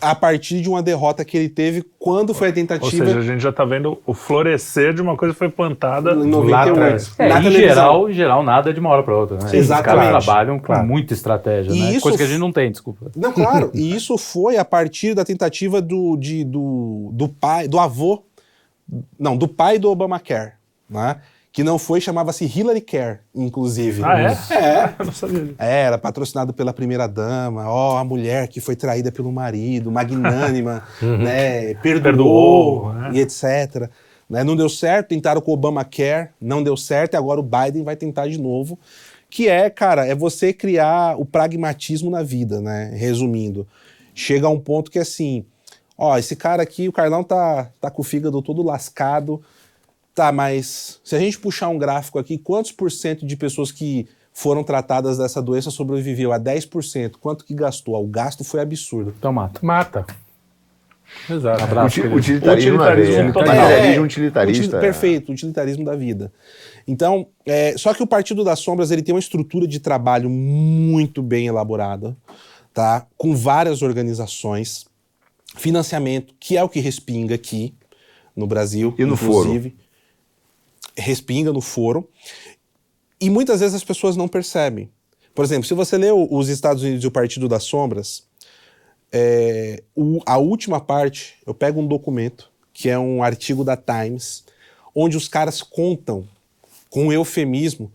S2: A partir de uma derrota que ele teve quando foi a
S1: Ou
S2: tentativa
S1: seja, a gente já está vendo o florescer de uma coisa que foi plantada
S2: em
S1: lá
S2: 98.
S1: atrás.
S4: É,
S2: na
S4: em geral, em geral, nada é de uma hora para outra, né?
S2: Exatamente.
S4: caras trabalham com
S3: Claro.
S4: muita estratégia,
S2: E
S4: né?
S2: isso
S4: Coisa que a gente não tem, desculpa.
S2: Não, claro. E isso foi a partir da tentativa do, de- do, do pai, do avô, não, do pai do Obamacare, né? Que não foi, chamava-se Hillary Care, inclusive.
S1: Ah, é?
S2: É.
S1: Não sabia.
S2: É, era patrocinado pela primeira dama, ó, a mulher que foi traída pelo marido, magnânima, né, perdoou,
S1: Perdoou, né?
S2: e etc. Né, não deu certo, tentaram com o Obamacare, não deu certo, e agora o Biden vai tentar de novo. Que é, cara, é você criar o pragmatismo na vida, né? Resumindo. Chega a um ponto que assim, ó, esse cara aqui, o Carlão tá, tá com o fígado todo lascado, Tá, mas se a gente puxar um gráfico aqui, quantos por cento de pessoas que foram tratadas dessa doença sobreviveu a 10%? Quanto que gastou? Ah, O gasto foi absurdo.
S4: Então mata.
S3: Mata. Exato.
S4: Abraço,
S5: Uti-
S4: querido.
S5: utilitarismo,
S1: Utilitarismo total.
S5: Materialismo
S2: É,
S5: utilitarista.
S2: util- perfeito, utilitarismo da vida. Então, é, só que o Partido das Sombras ele tem uma estrutura de trabalho muito bem elaborada, tá? Com várias organizações, financiamento, que é o que respinga aqui no Brasil,
S5: E no
S2: inclusive. Respinga no foro. E muitas vezes as pessoas não percebem. Por exemplo, se você lê os Estados Unidos e o Partido das Sombras, é, o- a última parte, eu pego um documento, que é um artigo da Times, onde os caras contam, com eufemismo,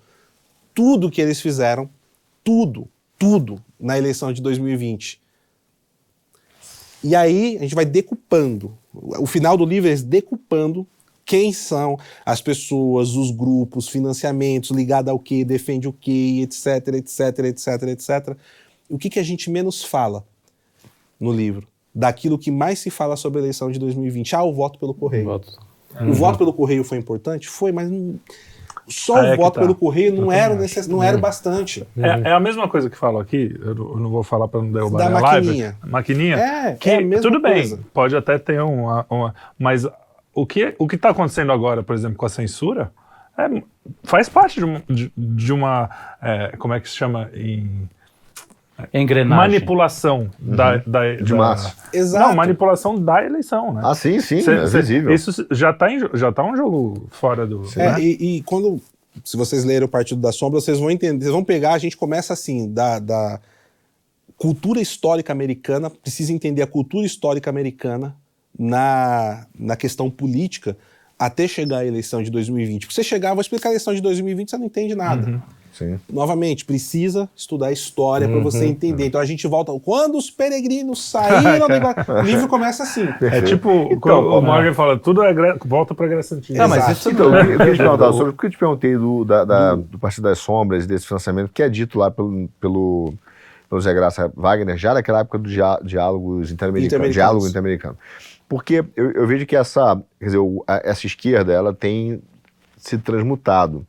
S2: tudo que eles fizeram, tudo, tudo, na eleição de 2020. E aí a gente vai decupando. O final do livro é decupando quem são as pessoas, os grupos, financiamentos, ligado ao que, defende o que, etc, etc, etc, etc. O que, que a gente menos fala no livro? Daquilo que mais se fala sobre a eleição de 2020. Ah, o voto pelo correio.
S4: Voto.
S2: O voto pelo correio foi importante? Foi, mas não- só
S1: Ah, é
S2: o
S1: que
S2: voto
S1: tá.
S2: pelo correio não era, necess... não era o bastante.
S1: É, é a mesma coisa que falo aqui, eu não vou falar para não derrubar
S2: Da
S1: a
S2: maquininha.
S1: live. Maquininha.
S2: É,
S1: que
S2: é a mesma
S1: tudo bem,
S2: coisa.
S1: pode até ter uma, uma- mas o que o que está acontecendo agora, por exemplo, com a censura, é- faz parte de, um- de- de uma, é, como é que se chama em
S4: Engrenagem.
S1: manipulação da, da,
S5: De
S1: da-
S5: massa.
S2: Exato.
S1: Não, manipulação da eleição, né?
S5: Ah, sim, sim,
S1: Cê-
S5: é
S1: cê-
S5: visível.
S1: Isso já está já tá um jogo fora do.
S2: É,
S1: né?
S2: e, e quando, se vocês lerem o Partido da Sombra, vocês vão entender, vocês vão pegar, a gente começa assim, da, da cultura histórica americana, precisa entender a cultura histórica americana na, na questão política até chegar à eleição de 2020. Porque você chegar, vou explicar a eleição de 2020, você não entende nada.
S5: Sim.
S2: Novamente, precisa estudar a história para você entender. Então a gente volta. Quando os peregrinos saíram do. O livro começa assim.
S1: É tipo,
S5: Então,
S1: o
S5: né?
S1: Morgan fala, tudo é Gre- volta para Grécia Antiga.
S4: Não, mas
S2: Exato.
S4: isso
S5: Então, eu queria te perguntar
S4: O-
S5: sobre o que eu te perguntei do, da, da- do Partido das Sombras, desse financiamento, que é dito lá pelo, pelo, pelo Zé Graça Wagner, já naquela época dos diá- diálogos interamericanos.
S2: Interamericanos.
S5: Diálogo interamericano. Porque eu, eu vejo que essa, dizer, essa esquerda, ela tem se transmutado.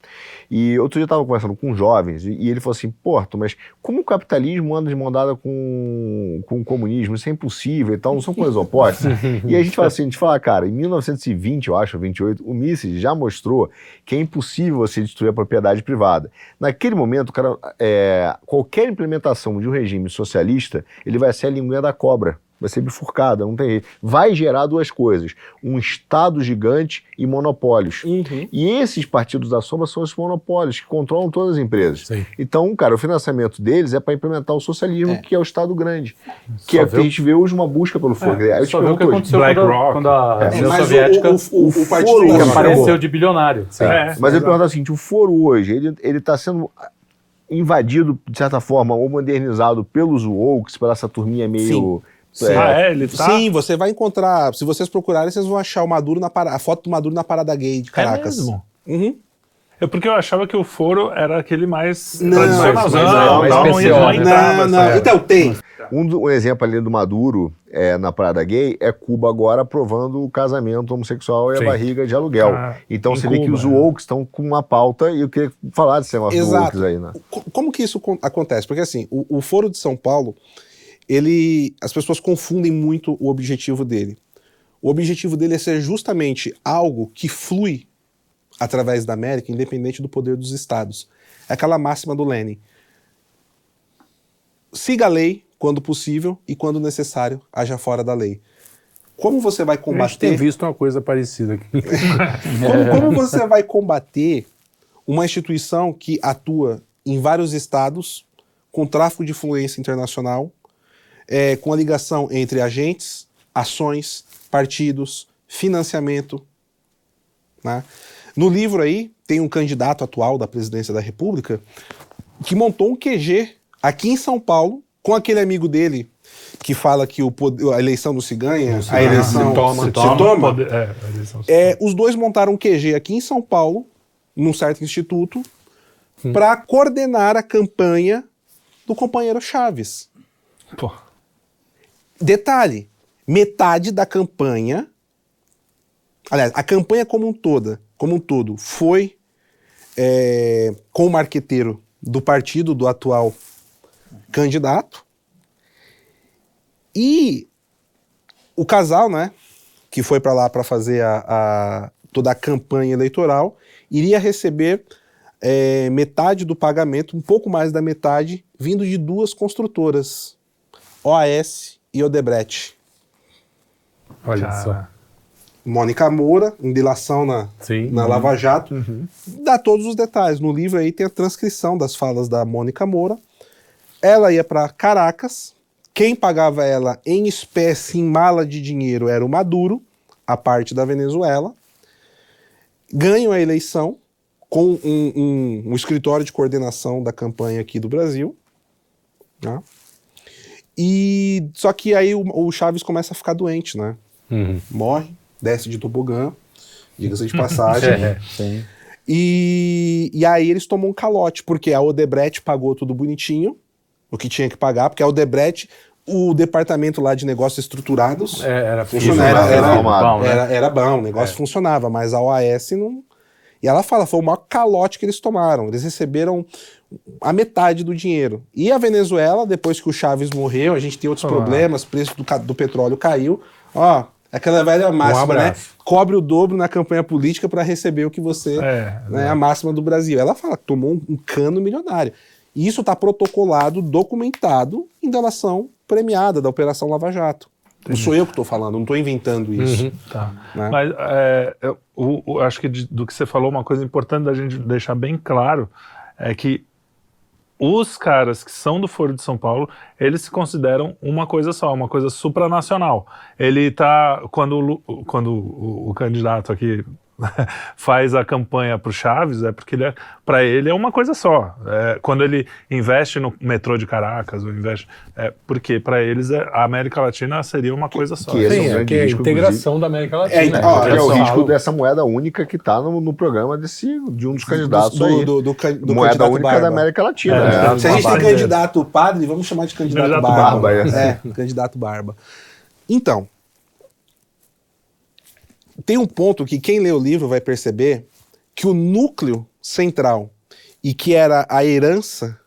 S5: E outro dia eu estava conversando com jovens e, ele falou assim, Arthur, mas como o capitalismo anda de mão dada com, com o comunismo? Isso é impossível e tal, não são coisas opostas. e a gente fala assim, a gente fala, cara, em 1920, eu acho, 28, o Mises já mostrou que é impossível você destruir a propriedade privada. Naquele momento, cara, é, qualquer implementação de um regime socialista, ele vai ser a linguinha da cobra vai ser bifurcada, não tem jeito. Vai gerar duas coisas: um Estado gigante e monopólios.
S2: Uhum.
S5: E esses partidos da sombra são os monopólios que controlam todas as empresas.
S3: Sim.
S5: Então, cara, o financiamento deles é para implementar o socialismo,
S2: É.
S5: que é o Estado grande. Que
S3: Só
S5: é o que
S3: vê
S5: a
S3: o-
S5: gente vê hoje uma busca pelo fogo. Aí eu te
S4: Só vê o que
S5: pergunto hoje,
S4: aconteceu
S1: Black
S4: quando,
S1: Rock.
S4: quando a
S5: É,
S4: União
S2: o-
S4: Soviética
S2: o, o,
S5: foro
S4: apareceu de bilionário.
S1: É.
S5: Mas eu pergunto o seguinte: o foro hoje, ele, ele tá sendo invadido, de certa forma, ou modernizado pelos woke, pela essa turminha meio.
S2: Sim.
S5: É,
S1: Ah, é? Ele tá.
S2: Sim, você vai encontrar. Se vocês procurarem, vocês vão achar o Maduro na para- a foto do Maduro na parada gay de
S1: É
S2: Caracas.
S1: mesmo?
S2: Uhum.
S1: É porque eu achava que o foro era aquele mais
S2: Não,
S1: tradicionalzão,
S5: né?
S2: Não, não. Então, tem.
S5: Um, do- um exemplo ali do Maduro é, na parada gay é Cuba agora aprovando o casamento homossexual e
S3: Sim.
S5: a barriga de aluguel.
S1: Ah,
S5: então você vê que
S1: Cuba,
S5: os
S1: é.
S5: woke estão com uma pauta e eu queria falar desse negócio do
S2: Exato.
S5: aí, né?
S2: Co- Como que isso con- acontece? Porque assim, o, o Foro de São Paulo, ele, as pessoas confundem muito o objetivo dele. O objetivo dele é ser justamente algo que flui através da América, independente do poder dos estados. É aquela máxima do Lenin. Siga a lei quando possível e quando necessário, haja fora da lei. Como você vai
S3: A gente tem
S2: combater
S3: visto uma coisa parecida aqui.
S2: como, como você vai combater uma instituição que atua em vários estados com tráfico de influência internacional, é, com a ligação entre agentes, ações, partidos, financiamento? né? No livro aí tem um candidato atual da presidência da República que montou um QG aqui em São Paulo com aquele amigo dele que fala que o a eleição não se ganha, a eleição
S3: se toma.
S2: se
S1: Se toma,
S2: toma.
S1: pode- é, eleição se
S2: É, os dois montaram um QG aqui em São Paulo, num certo instituto, para coordenar a campanha do companheiro Chaves.
S1: toma. Pô,
S2: Detalhe: metade da campanha, aliás, a campanha como um toda, como um todo, foi é, com o marqueteiro do partido do atual candidato. E o casal, né, que foi para lá para fazer a, a- toda a campanha eleitoral, iria receber é, metade do pagamento, um pouco mais da metade, vindo de duas construtoras, OAS e Odebrecht.
S3: Olha
S1: cara.
S3: só.
S2: Mônica Moura, em delação na,
S3: Sim.
S2: na Lava Jato, dá todos os detalhes. No livro aí tem a transcrição das falas da Mônica Moura. Ela ia para Caracas, quem pagava ela em espécie, em mala de dinheiro, era o Maduro, a parte da Venezuela. Ganham a eleição com um, um- um escritório de coordenação da campanha aqui do Brasil. né? E só que aí o, o Chaves começa a ficar doente, né?
S3: Uhum.
S2: morre, desce de tobogã, diga-se de passagem.
S3: É.
S5: Sim.
S2: E, e aí eles tomam um calote, porque a Odebrecht pagou tudo bonitinho, o que tinha que pagar, porque a Odebrecht, o departamento lá de negócios estruturados,
S3: É, era
S2: Funcionava,
S3: era-
S2: era-
S3: era-
S4: bom, né?
S2: era, era bom, o negócio funcionava, mas a OAS não. E ela fala, foi o maior calote que eles tomaram. Eles receberam a metade do dinheiro. E a Venezuela, depois que o Chaves morreu, a gente tem outros
S1: Ah.
S2: problemas, o preço do, do petróleo caiu. Ó, aquela velha máxima, né?
S3: abraço.
S2: Cobre o dobro na campanha política para receber o que você.
S1: É,
S2: né, a máxima do Brasil. Ela fala que tomou um, um cano milionário. E isso está protocolado, documentado em delação premiada da Operação Lava Jato. Não sou eu que estou falando, não estou inventando isso.
S1: Tá.
S2: Né?
S1: Mas é, eu, o- o- acho que de- do que você falou, uma coisa importante da gente deixar bem claro é que os caras que são do Foro de São Paulo, eles se consideram uma coisa só, uma coisa supranacional. Ele tá quando quando o, o candidato aqui faz a campanha para o Chaves, é porque ele é, para ele é uma coisa só. É, quando ele investe no metrô de Caracas, ou investe, é, porque para eles é- a América Latina seria uma coisa só.
S5: que é um
S3: Sim, é
S5: grande
S3: que é a integração da América Latina.
S2: É, então, ó,
S5: é o risco dessa moeda única que está no, no programa desse, de um dos candidatos
S2: do,
S5: aí.
S2: do, do, do
S5: moeda
S2: candidato
S5: única
S2: Barba.
S5: da América Latina.
S1: É,
S5: né?
S2: Se a gente tem candidato padre, vamos chamar de candidato,
S1: Candidato
S2: Barba.
S5: Barba, é.
S2: É, candidato Barba. Então, tem um ponto que quem lê o livro vai perceber que o núcleo central e que era a herança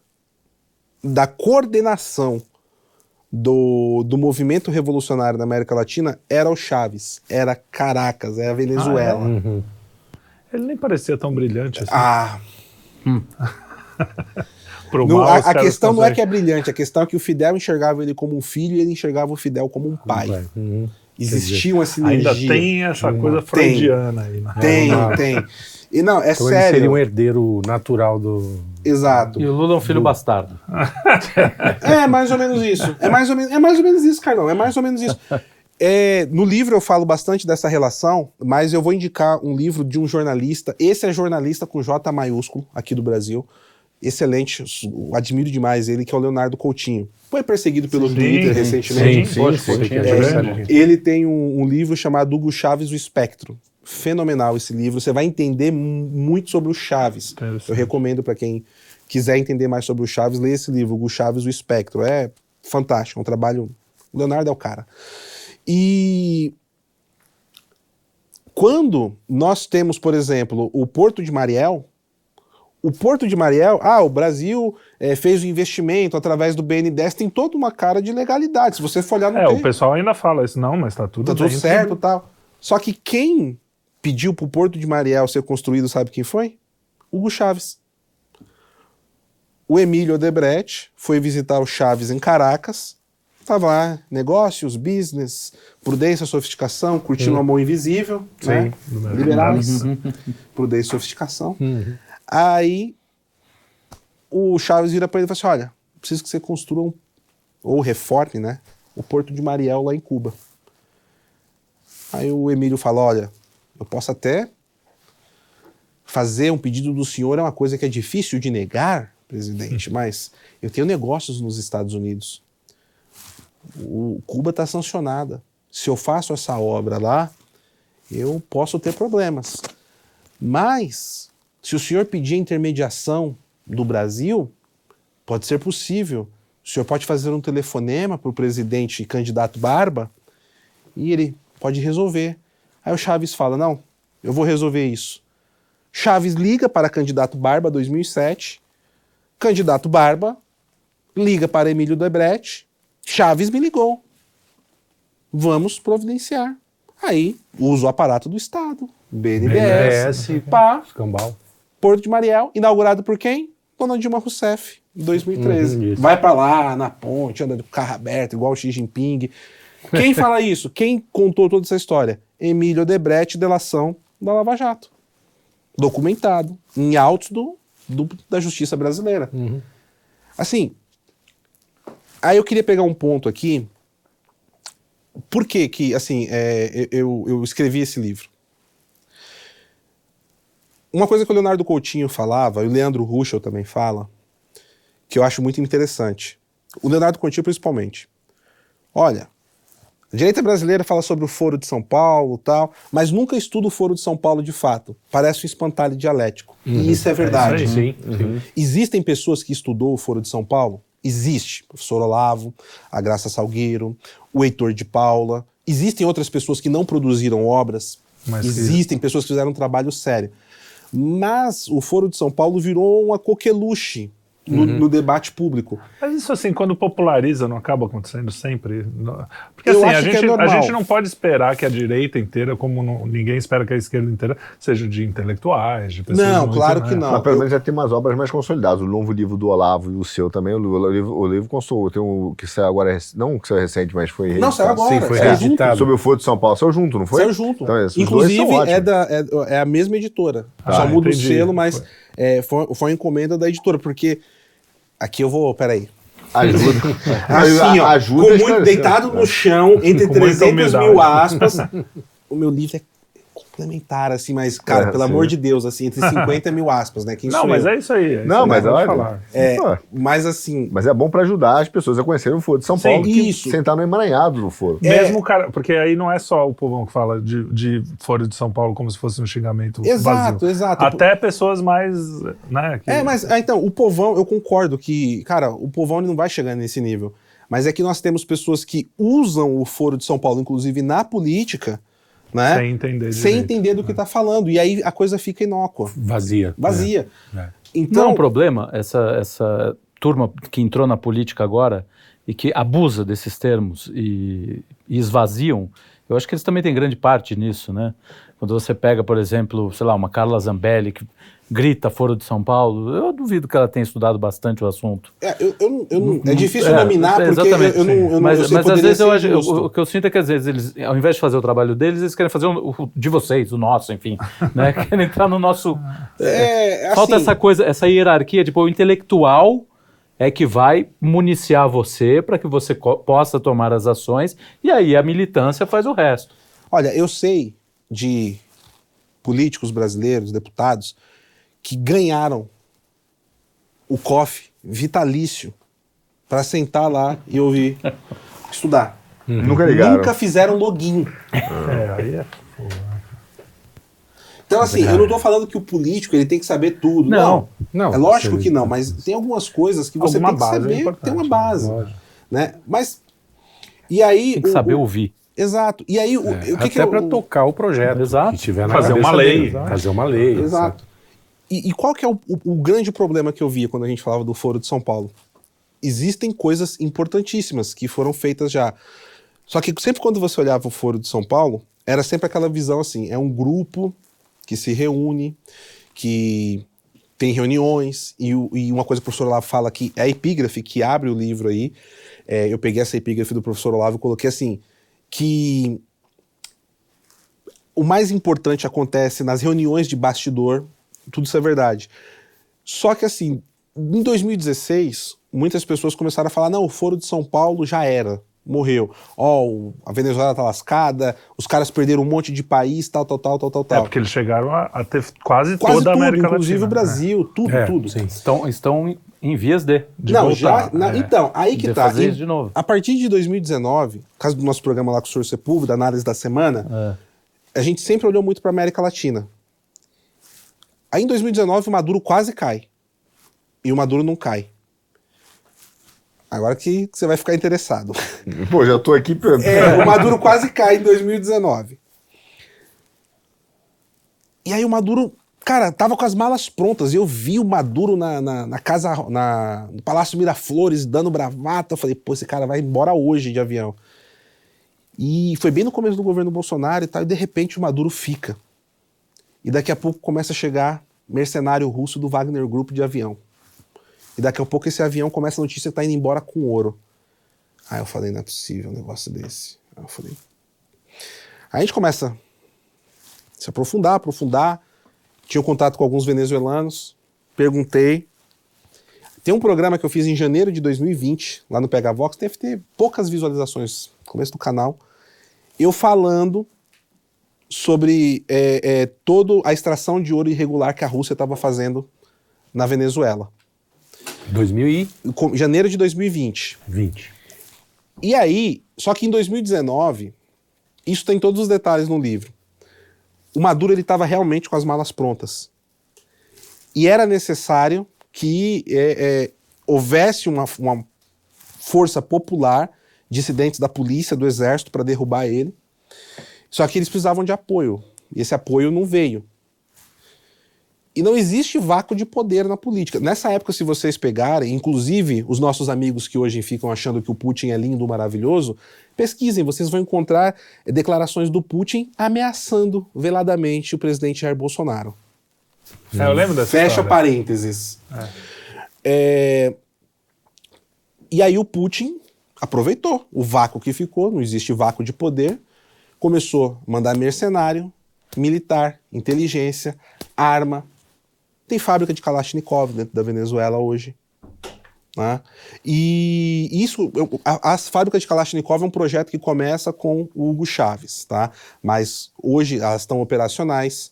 S2: da coordenação do, do movimento revolucionário na América Latina era o Chaves, era Caracas, era a Venezuela.
S3: Uhum.
S1: Ele nem parecia tão brilhante assim.
S2: Ah, Não,
S1: mal,
S2: a, a questão não é que é brilhante, a questão é que o Fidel enxergava ele como um filho e ele enxergava o Fidel como um pai.
S3: Uhum.
S2: Existia uma sinergia.
S1: Ainda tem essa coisa
S2: Tem.
S1: freudiana aí, né?
S2: Tem,
S3: Ah.
S2: tem. E não, é
S3: Então ele
S2: sério.
S3: seria um herdeiro natural do.
S2: Exato.
S4: E o Lula é um filho bastardo.
S2: É mais ou menos isso. É mais ou menos, é mais ou menos isso, Carlão. É mais ou menos isso. É, no livro eu falo bastante dessa relação, mas eu vou indicar um livro de um jornalista. Esse é jornalista com J maiúsculo aqui do Brasil. Excelente, admiro demais ele, que é o Leonardo Coutinho. Foi perseguido pelo
S1: Sim,
S2: Twitter
S1: sim,
S2: recentemente.
S1: sim,
S4: Poxa,
S1: sim,
S4: é.
S2: Ele tem um, um livro chamado Hugo Chaves, o Espectro. Fenomenal esse livro. Você vai entender mu- muito sobre o Chaves. Eu recomendo para quem quiser entender mais sobre o Chaves, ler esse livro, Hugo Chaves, o Espectro. É fantástico, é um trabalho. O Leonardo é o cara. E quando nós temos, por exemplo, o Porto de Mariel, o Porto de Mariel, ah, o Brasil eh, fez o investimento através do BNDES, tem toda uma cara de legalidade. Se você for olhar no
S1: É,
S2: tem.
S1: o pessoal ainda fala isso, não, mas tá tudo
S2: Tá tudo certo e tal. Só que quem pediu pro Porto de Mariel ser construído, sabe quem foi? Hugo Chaves. O Emílio Odebrecht foi visitar o Chaves em Caracas. Tava lá, negócios, business, prudência, sofisticação, curtindo a mão invisível. né?
S1: Sim.
S2: Liberais. Prudência e sofisticação. Aí o Chaves vira para ele e fala assim: olha, preciso que você construa um, ou reforme, né? O Porto de Mariel lá em Cuba. Aí o Emílio fala: olha, eu posso até fazer um pedido do senhor, é uma coisa que é difícil de negar, presidente, mas eu tenho negócios nos Estados Unidos. O Cuba está sancionada. Se eu faço essa obra lá, eu posso ter problemas. Mas, se o senhor pedir a intermediação do Brasil, pode ser possível. O senhor pode fazer um telefonema para o presidente e candidato Barba e ele pode resolver. Aí o Chaves fala: Não, eu vou resolver isso. Chaves liga para candidato Barba 2007. Candidato Barba liga para Emílio Debrecht. Chaves me ligou. Vamos providenciar. Aí usa o aparato do Estado. BNDES.
S3: BNDES,
S2: pá,
S3: Escambau.
S2: Porto de Mariel, inaugurado por quem? Dona Dilma Rousseff, em 2013.
S3: Uhum.
S2: Vai pra lá, na ponte, anda de carro aberto, igual o Xi Jinping. Quem fala isso? Quem contou toda essa história? Emílio Odebrecht, delação da Lava Jato. Documentado, em autos do, do- da justiça brasileira.
S3: Uhum.
S2: Assim, aí eu queria pegar um ponto aqui. Por que que, assim, é, eu, eu escrevi esse livro? Uma coisa que o Leonardo Coutinho falava, e o Leandro Ruschel também fala, que eu acho muito interessante. O Leonardo Coutinho, principalmente. Olha, a direita brasileira fala sobre o Foro de São Paulo tal, mas nunca estuda o Foro de São Paulo de fato. Parece um espantalho dialético. E isso é verdade.
S1: isso aí.
S3: Sim, sim.
S2: Existem pessoas que estudou o Foro de São Paulo? Existe. O professor Olavo, a Graça Salgueiro, o Heitor de Paula. Existem outras pessoas que não produziram obras.
S1: Mas que-
S2: Existem pessoas que fizeram um trabalho sério. Mas o Foro de São Paulo virou uma coqueluche no,
S1: Uhum.
S2: no debate público.
S1: Mas isso assim, quando populariza, não acaba acontecendo sempre? Porque assim, a
S2: é
S1: gente, a
S2: normal.
S1: gente não pode esperar que a direita inteira, como não- ninguém espera que a esquerda inteira, seja de intelectuais, de pessoas
S2: Não,
S1: muito,
S2: claro
S1: né?
S2: que não.
S5: Mas pelo
S2: eu-
S5: menos já tem umas obras mais consolidadas. O novo livro do Olavo e o seu também. O, livro- o livro, o livro consultou. Tem um que saiu agora, não que saiu recente, mas foi
S2: Não, saiu agora.
S3: Sim, foi
S2: junto.
S5: Sobre o Foro de São Paulo. Saiu junto, não foi?
S2: Saiu junto.
S5: Então, esses
S2: Inclusive,
S5: dois são
S2: é, da, é, é a mesma editora.
S1: Ah,
S2: Só muda o selo, mas é, foi, foi encomenda da editora, porque aqui eu vou. Peraí.
S5: Ajuda.
S2: Assim, ó,
S5: ajuda
S2: com muito deitado no chão, entre
S1: Com muita
S2: 300 mil aspas. o meu livro é complementar, assim, mas, cara,
S5: É,
S2: pelo
S5: sim.
S2: amor de Deus, assim, entre 50 mil aspas, né? Quem
S1: Não, mas
S2: eu?
S1: é isso aí. é isso
S5: Não, mas olha.
S1: falar.
S2: É, mas assim,
S5: Mas é bom pra ajudar as pessoas a conhecerem o Foro de São
S1: Sim,
S5: Paulo que
S2: isso.
S5: sentar no emaranhado do Foro.
S2: É.
S1: Mesmo o cara, porque aí não é só o povão que fala de, de Foro de São Paulo como se fosse um xingamento
S2: exato,
S1: vazio.
S2: exato.
S1: Até pessoas mais, né? que-
S2: É, mas ah, então, o povão, eu concordo que, cara, o povão ele não vai chegar nesse nível. Mas é que nós temos pessoas que usam o Foro de São Paulo, inclusive na política, né?
S1: Sem entender
S2: sem
S1: direito.
S2: entender do que está falando. E aí a coisa fica inócua,
S3: Vazia.
S2: vazia.
S3: É. É.
S4: Não é
S2: Então,
S4: um problema essa, essa turma que entrou na política agora e que abusa desses termos e, e esvaziam. Eu acho que eles também têm grande parte nisso, né? Quando você pega, por exemplo, sei lá, uma Carla Zambelli que grita Foro de São Paulo, eu duvido que ela tenha estudado bastante o assunto.
S2: É, eu, eu não- eu é difícil
S4: é,
S2: nominar, porque eu, eu não, eu não
S4: mas,
S2: eu
S4: mas às vezes eu eu- o que eu sinto é que às vezes eles, ao invés de fazer o trabalho deles, eles querem fazer o, o de vocês, o nosso, enfim, né? Querem entrar no nosso.
S2: É,
S4: Falta
S2: assim,
S4: essa coisa, essa hierarquia, tipo, o intelectual é que vai municiar você para que você possa tomar as ações e aí a militância faz o resto.
S2: Olha, eu sei de políticos brasileiros, deputados, que ganharam o COF vitalício para sentar lá e ouvir estudar.
S5: Nunca ligaram.
S2: Nunca fizeram login.
S3: É, aí é.
S2: Então, assim, eu não tô falando que o político ele tem que saber tudo.
S4: Não.
S2: Não.
S3: Não,
S2: é lógico que não, mas tem algumas coisas que você
S1: Alguma
S2: tem que
S1: é
S2: saber,
S1: importante,
S2: tem uma base.
S3: Lógico.
S2: Né? Mas. E aí.
S4: Tem que
S2: o-
S4: saber
S2: o-
S4: ouvir.
S2: Exato. E aí, o,
S3: É,
S2: o que,
S3: até
S2: que eu-
S3: para tocar o projeto.
S4: Exato.
S3: Que tiver na
S1: Fazer uma lei.
S3: deles, Fazer uma lei.
S2: Exato. E, e qual que é o, o- o grande problema que eu via quando a gente falava do Foro de São Paulo? Existem coisas importantíssimas que foram feitas já. Só que sempre quando você olhava o Foro de São Paulo, era sempre aquela visão assim: é um grupo que se reúne, que tem reuniões, e, e uma coisa que o professor Olavo fala que é a epígrafe que abre o livro aí. é, eu peguei essa epígrafe do professor Olavo e coloquei assim: que o mais importante acontece nas reuniões de bastidor, tudo isso é verdade. Só que assim, em 2016, muitas pessoas começaram a falar: não, o Foro de São Paulo já era, morreu. Ó, o- a Venezuela tá lascada, os caras perderam um monte de país, tal, tal, tal, tal, tal,
S1: É,
S2: tal.
S1: porque eles chegaram a, a ter quase,
S2: Quase
S1: toda a
S2: tudo,
S1: América
S2: inclusive
S1: Latina.
S2: o Brasil, tudo,
S3: É,
S2: tudo.
S3: sim.
S4: Estão, estão em vias de.
S1: De
S2: não,
S1: voltar,
S2: já. na-
S1: é.
S2: Então, aí que
S4: De
S2: tá.
S4: fazer
S2: E
S4: de novo.
S2: A partir de 2019, por causa do nosso programa lá com o Sr. Sepúlveda, análise da semana,
S4: É.
S2: a gente sempre olhou muito para América Latina. Aí em 2019 o Maduro quase cai. E o Maduro não cai. Agora que você vai ficar interessado.
S5: Pô, já tô aqui. pra-
S2: É, o Maduro quase cai em 2019. E aí o Maduro, cara, tava com as malas prontas. E eu vi o Maduro na, na, na casa, na, no Palácio Miraflores, dando bravata. Eu falei, pô, esse cara vai embora hoje de avião. E foi bem no começo do governo Bolsonaro e tal, e de repente o Maduro fica. E daqui a pouco começa a chegar mercenário russo do Wagner Group de avião. E daqui a pouco esse avião começa a notícia que tá indo embora com ouro. Aí eu falei, não é possível um negócio desse. Aí eu falei. Aí a gente começa a se aprofundar, aprofundar. Tinha um contato com alguns venezuelanos, perguntei. Tem um programa que eu fiz em janeiro de 2020, lá no Pega Vox, deve ter poucas visualizações, começo do canal. Eu falando sobre é, é, toda a extração de ouro irregular que a Rússia estava fazendo na Venezuela.
S3: 2020.
S2: Com- janeiro de 2020. E aí, só que em 2019, isso tem todos os detalhes no livro. O Maduro ele estava realmente com as malas prontas. E era necessário que é, é, houvesse uma, uma força popular, dissidentes da polícia, do exército, para derrubar ele. Só que eles precisavam de apoio. E esse apoio não veio. E não existe vácuo de poder na política. Nessa época, se vocês pegarem, inclusive os nossos amigos que hoje ficam achando que o Putin é lindo, maravilhoso, pesquisem, vocês vão encontrar declarações do Putin ameaçando veladamente o presidente Jair Bolsonaro.
S1: É, eu lembro dessa
S2: Fecha
S1: história.
S2: parênteses. É, E aí o Putin aproveitou o vácuo que ficou, não existe vácuo de poder, começou a mandar mercenário, militar, inteligência, arma. Tem fábrica de Kalashnikov dentro da Venezuela hoje. né? E isso, eu- a- as fábricas de Kalashnikov é um projeto que começa com o Hugo Chaves, tá? Mas hoje elas estão operacionais.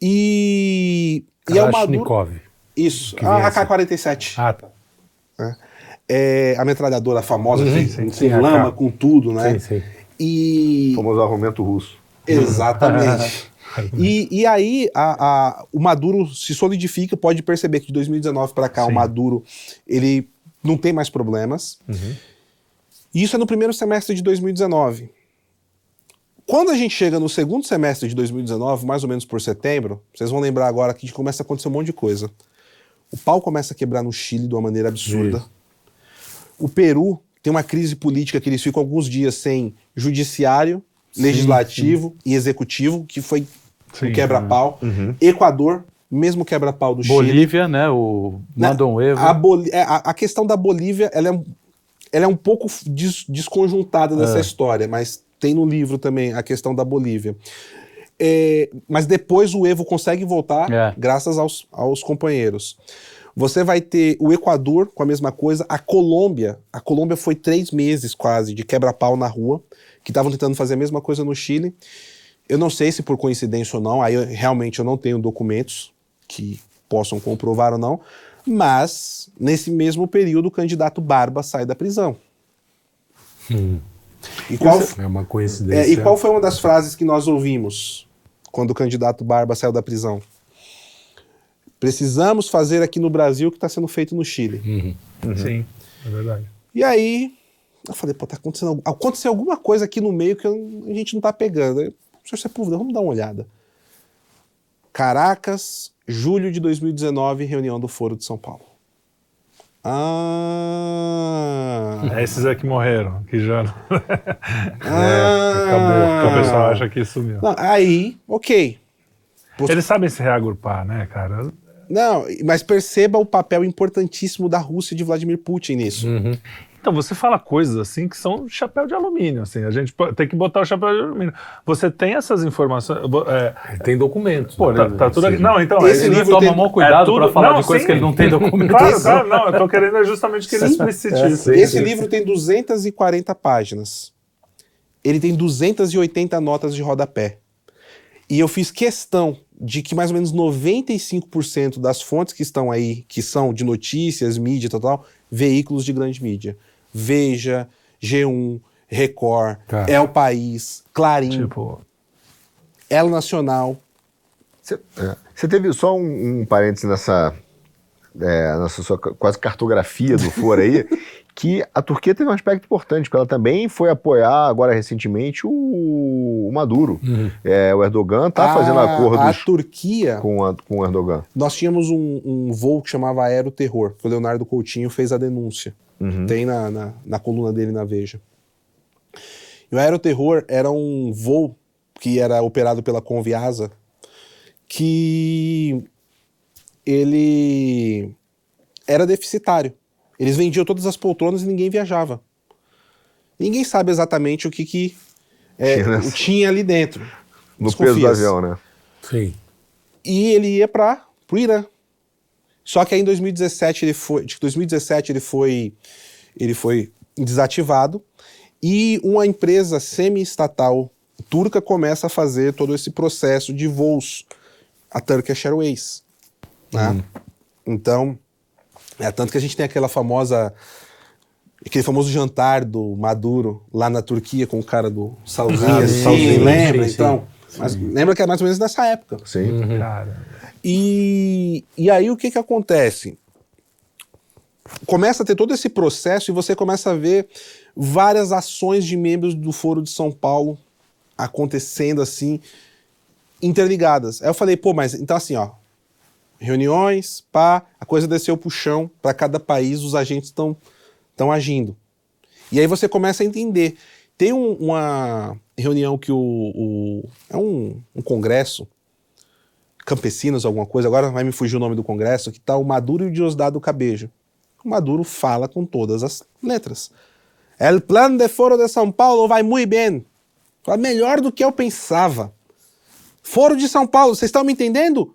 S2: E, e é o Maduro. Isso, a
S3: vem essa?
S2: AK-47.
S3: Ah, tá.
S2: É a metralhadora famosa,
S3: Uhum,
S2: que
S3: sim,
S2: com
S3: sim,
S2: lama,
S3: AK.
S2: com tudo, né?
S3: Sim, sim.
S2: E.
S5: O famoso armamento russo.
S2: Exatamente. e, e aí a- a- o Maduro se solidifica, pode perceber que de 2019 para cá o
S1: Sim.
S2: Maduro ele não tem mais problemas. E isso é no primeiro semestre de 2019. Quando a gente chega no segundo semestre de 2019, mais ou menos por setembro, vocês vão lembrar agora que começa a acontecer um monte de coisa. O pau começa a quebrar no Chile de uma maneira absurda. O Peru tem uma crise política que eles ficam alguns dias sem judiciário, legislativo e executivo, que foi
S1: Sim.
S2: um quebra-pau. Equador, mesmo quebra-pau do Chile.
S4: Bolívia, né? O Mandam um Evo.
S2: A, é, a, a questão da Bolívia, ela é, um- ela é um pouco des- desconjuntada dessa história, mas tem no livro também a questão da Bolívia. É, mas depois o Evo consegue voltar,
S4: É.
S2: graças aos, aos companheiros. Você vai ter o Equador com a mesma coisa, a Colômbia. A Colômbia foi três meses quase de quebra-pau na rua, que estavam tentando fazer a mesma coisa no Chile. Eu não sei se por coincidência ou não, aí eu- realmente eu não tenho documentos que possam comprovar ou não, mas nesse mesmo período o candidato Barba sai da prisão. E qual,
S3: É uma coincidência.
S2: é, e qual foi uma das frases que nós ouvimos quando o candidato Barba saiu da prisão? Precisamos fazer aqui no Brasil o que está sendo feito no Chile.
S1: Sim, é verdade.
S2: E aí, eu falei, pô, tá acontecendo, aconteceu alguma coisa aqui no meio que eu- a gente não tá pegando. Aí, Sepúlveda, vamos dar uma olhada. Caracas, julho de 2019, reunião do Foro de São Paulo. Ah!
S1: É esses é que morreram, que já
S2: ah,
S1: acabou. que o pessoal acha que sumiu.
S2: Não, aí, ok.
S1: Eles sabem se reagrupar, né, cara?
S2: Não, mas perceba o papel importantíssimo da Rússia e de Vladimir Putin nisso.
S1: Então, você fala coisas assim que são chapéu de alumínio, assim, a gente tem que botar o chapéu de alumínio. Você tem essas informações, é,
S3: Tem documentos.
S1: pô,
S3: né?
S1: tá, tá tudo aqui.
S3: Sim.
S1: Não, então,
S2: Esse
S1: é-
S2: livro
S4: Toma
S2: tem-
S4: maior cuidado
S1: é tudo-
S4: pra falar
S1: não,
S4: de coisas
S1: sim.
S4: que ele não tem documento.
S1: Claro, claro, não, eu tô querendo é justamente que ele explicite isso.
S3: sim.
S2: Esse livro tem 240 páginas. Ele tem 280 notas de rodapé. E eu fiz questão de que mais ou menos 95% das fontes que estão aí, que são de notícias, mídia e tal, tal, veículos de grande mídia. Veja, G1, Record,
S3: Tá.
S2: É o País, Clarim,
S1: Tipo,
S2: Elo Nacional.
S5: Você é. Teve só um, um parênteses nessa, é, nessa sua quase cartografia do foro aí, que a Turquia teve um aspecto importante, porque ela também foi apoiar agora recentemente o, o Maduro. É, o Erdogan tá fazendo
S2: A-
S5: acordos
S2: A Turquia,
S5: com, a- com o Erdogan.
S2: nós tínhamos um, um voo que chamava Aero Terror, que o Leonardo Coutinho fez a denúncia. Tem na, na, na coluna dele na Veja. E o Aeroterror era um voo que era operado pela Conviasa, que ele era deficitário. Eles vendiam todas as poltronas e ninguém viajava. Ninguém sabe exatamente o que, que é,
S5: Tinha nessa-
S2: tinha ali dentro.
S5: No peso do avião, né?
S3: Sim.
S2: E ele ia para o Irã. Só que aí em 2017 ele foi, de 2017 ele foi, ele foi desativado e uma empresa semi-estatal turca começa a fazer todo esse processo de voos, a Turkish Airways. Né? Então, é tanto que a gente tem aquela famosa aquele famoso jantar do Maduro lá na Turquia com o cara do Salzinho,
S3: Ah,
S2: assim,
S3: Salzinho,
S2: lembra?
S3: sim, sim.
S2: então, mas lembra que é mais ou menos nessa época.
S5: Sim.
S1: cara.
S2: E, e aí o que que acontece? Começa a ter todo esse processo e você começa a ver várias ações de membros do Foro de São Paulo acontecendo assim, interligadas. Aí eu falei, pô, mas então assim, ó, reuniões, pá, a coisa desceu pro chão, para cada país os agentes estão estão agindo. E aí você começa a entender. Tem um- uma reunião que o, o- é um, um congresso campesinos, alguma coisa, agora vai me fugir o nome do congresso, que tá o Maduro e o Diosdado Cabejo. O Maduro fala com todas as letras. El plano de foro de São Paulo vai muito bem. Melhor do que eu pensava. Foro de São Paulo, vocês estão me entendendo?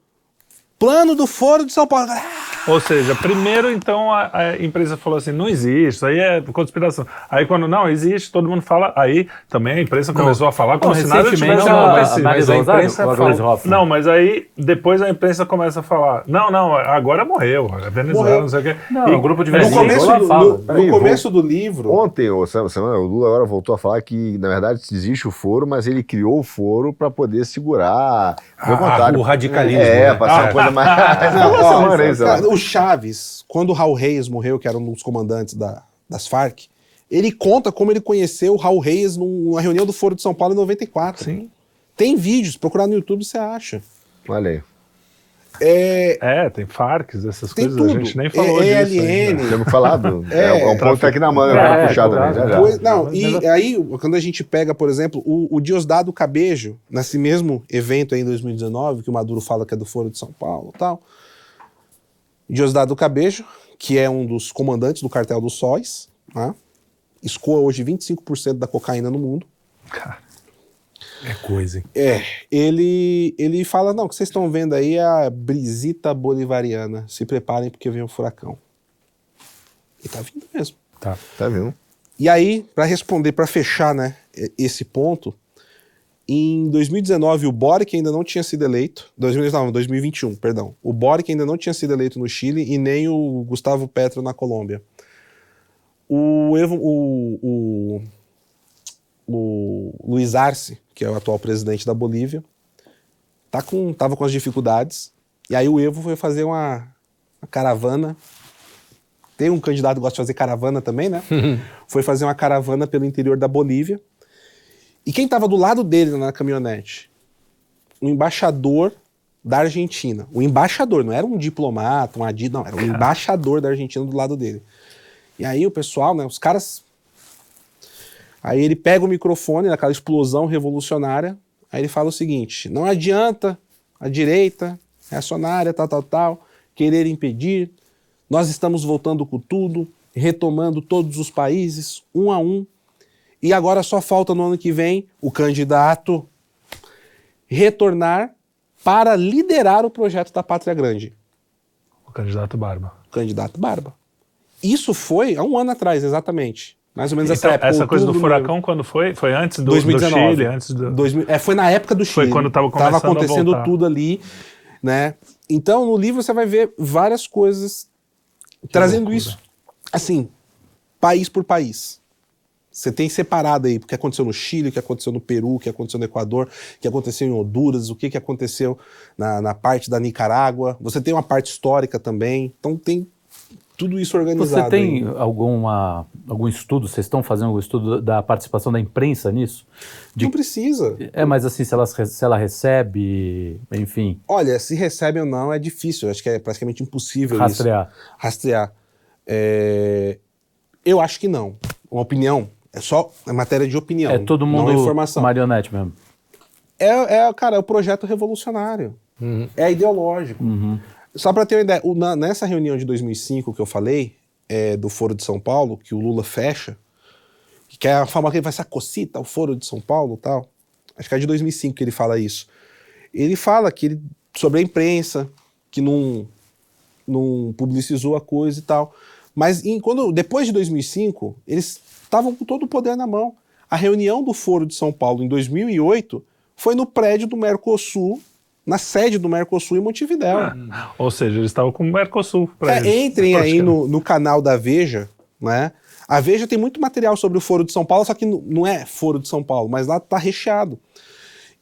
S2: Plano do foro de São Paulo. Ah,
S1: Ou seja, primeiro então a, a empresa falou assim, não existe, isso aí é conspiração. Aí quando não existe, todo mundo fala, aí também a imprensa começou a falar como
S4: Não,
S1: se nada tivesse... Não,
S3: mas-
S4: a
S3: mas a
S4: Rosário,
S3: imprensa
S4: o
S3: fala-.
S1: Não, mas aí depois a imprensa começa a falar, não, não, agora morreu, a Venezuela,
S2: Morreu.
S1: não sei o quê.
S4: Não,
S1: E-
S4: o grupo de
S2: No
S4: Sim,
S2: começo, do,
S4: fala.
S2: no- no
S5: Peraí,
S2: começo do livro,
S5: Ontem, ou semana, o Lula agora voltou a falar que, na verdade, existe o foro, mas ele criou o foro para poder segurar.
S3: Ah, o radicalismo,
S5: É,
S3: né?
S5: pra ser uma coisa mais.
S2: Não,
S5: Uma
S2: ó,
S5: semana aí, sei lá.
S2: cara, o Chaves, quando o Raul Reis morreu, que era um dos comandantes da- das Farc, ele conta como ele conheceu o Raul Reis numa reunião do Foro de São Paulo em 94.
S1: Sim.
S2: Tem vídeos, procurar no YouTube você acha.
S5: Olha aí.
S2: É,
S1: É, tem Farcs, essas
S2: Tem
S1: coisas,
S2: tudo.
S1: a gente nem falou
S2: É-
S1: disso.
S2: ELN.
S1: ainda.
S5: Temos falado.
S2: É,
S5: é, um ponto que tá aqui na manga
S4: É,
S5: pra puxar também.
S4: claro.
S5: Já, já.
S2: Pois- não, e aí, quando a gente pega, por exemplo, o, o Diosdado Cabejo, nesse mesmo evento aí em 2019, que o Maduro fala que é do Foro de São Paulo e tal. Diosdado Cabejo, que é um dos comandantes do cartel dos sóis, né? escoa hoje 25% da cocaína no mundo.
S3: É coisa, hein?
S2: É, ele, ele fala, não, o que vocês estão vendo aí é a brisita bolivariana. Se preparem porque vem um furacão. E tá vindo mesmo.
S3: Tá.
S5: Tá vendo?
S2: E aí, para responder, para fechar né, esse ponto, em 2019 o Boric ainda não tinha sido eleito, 2019, 2021, perdão. O Boric ainda não tinha sido eleito no Chile e nem o Gustavo Petro na Colômbia. O, Evo, o, o, o Luiz Arce, que é o atual presidente da Bolívia, tá com, tava com as dificuldades. E aí o Evo foi fazer uma, uma caravana. Tem um candidato que gosta de fazer caravana também, né? foi fazer uma caravana pelo interior da Bolívia. E quem estava do lado dele na caminhonete? O embaixador da Argentina. O embaixador, não era um diplomata, um adido, não, era o embaixador da Argentina do lado dele. E aí o pessoal, né, os caras. Aí ele pega o microfone naquela explosão revolucionária, aí ele fala o seguinte: não adianta a direita, reacionária, tal, tal, tal, querer impedir. Nós estamos voltando com tudo, retomando todos os países, um a um. E agora só falta no ano que vem o candidato retornar para liderar o projeto da Pátria Grande.
S1: O candidato Barba.
S2: O candidato Barba. Isso foi há um ano atrás, exatamente. Mais ou menos essa
S1: Então,
S2: época.
S1: essa coisa do furacão, quando foi? Foi antes do, do
S2: 2019.
S1: Chile, antes do...
S2: 2000 é, foi na época do Chile.
S1: Foi quando tava começando
S2: acontecendo tudo ali, né? Então, no livro você vai ver várias coisas trazendo
S1: loucura.
S2: isso, assim, país por país. Você tem separado aí o que aconteceu no Chile, o que aconteceu no Peru, o que aconteceu no Equador, o que aconteceu em Honduras, o que, que aconteceu na, na parte da Nicarágua. Você tem uma parte histórica também. Então tem tudo isso organizado.
S4: Você tem
S2: aí.
S4: alguma, algum estudo, vocês estão fazendo algum estudo da participação da imprensa nisso? De-
S2: Não precisa.
S4: É, mas assim, se ela, se ela recebe, enfim,
S2: Olha, se recebe ou não é difícil. Acho que é praticamente impossível isso.
S4: rastrear.
S2: rastrear. É, Eu acho que não. Uma opinião. É só é matéria de opinião.
S4: É todo mundo
S2: Não é informação.
S4: marionete mesmo.
S2: É, é, cara, é o projeto revolucionário. É ideológico. Só para ter uma ideia, o- na- nessa reunião de 2005 que eu falei, é, do Foro de São Paulo, que o Lula fecha, que é a forma que ele vai ser a cocita, o Foro de São Paulo tal. Acho que é de 2005 que ele fala isso. Ele fala que ele, sobre a imprensa, que não, não publicizou a coisa e tal. Mas em- quando, depois de 2005, eles estavam com todo o poder na mão. A reunião do Foro de São Paulo em 2008 foi no prédio do Mercosul, na sede do Mercosul em Montevidéu.
S1: Ou seja, eles estavam com o Mercosul.
S2: É,
S1: eles.
S2: entrem aí no, no canal da Veja, né? A Veja tem muito material sobre o Foro de São Paulo, só que não- não é Foro de São Paulo, mas lá tá recheado.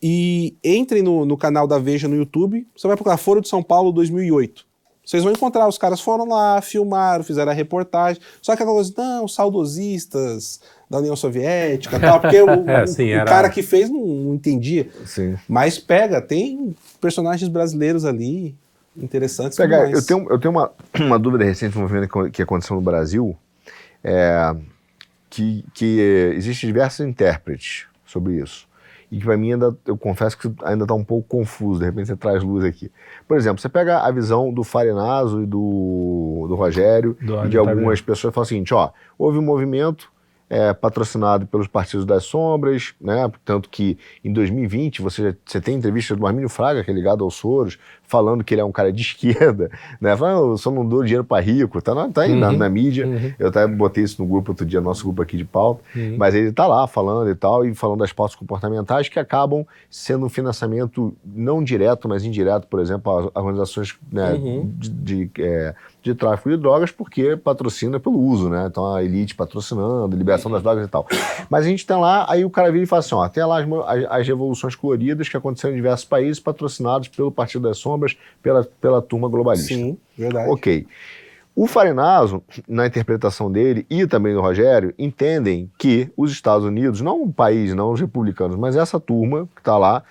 S2: E entrem no, no canal da Veja no YouTube, você vai procurar Foro de São Paulo 2008. Vocês vão encontrar, os caras foram lá, filmaram, fizeram a reportagem. Só que aquela coisa, não, saudosistas da União Soviética tal, porque o,
S3: É, sim,
S2: o
S3: era-
S2: cara que fez não, não entendia.
S5: Sim.
S2: Mas pega, tem personagens brasileiros ali interessantes. Demais.
S5: eu tenho, eu tenho uma, uma dúvida recente no movimento que- aconteceu no Brasil, é, que, que existem diversos intérpretes sobre isso. E que para mim ainda, eu confesso que ainda está um pouco confuso, de repente você traz luz aqui. Por exemplo, você pega a visão do Farenaso e do, do Rogério
S1: Do
S5: e de algumas pessoas que falam o seguinte, ó, houve um movimento é, patrocinado pelos partidos das sombras, né? Tanto que em 2020 você, já- você tem entrevista do Armínio Fraga, que é ligado aos Soros, falando que ele é um cara de esquerda, né? Falando, "Ah, eu só não dou dinheiro para rico, tá, na, tá aí na, na mídia. Eu até botei isso no grupo outro dia, nosso grupo aqui de pauta, mas ele tá lá falando e tal, e falando das pautas comportamentais que acabam sendo um financiamento não direto, mas indireto, por exemplo, a organizações né, de, de, é, de tráfico de drogas, porque patrocina pelo uso, né? Então a elite patrocinando, liberação das drogas e tal. Mas a gente tem lá, aí o cara vira e fala assim: ó, tem lá as, as, revoluções coloridas que aconteceram em diversos países, patrocinados pelo Partido das Sombras, pela, pela turma globalista.
S2: Sim, verdade.
S5: Ok. O Farenaso, na interpretação dele e também do Rogério, entendem que os Estados Unidos, não o país, não os republicanos, mas essa turma que está lá,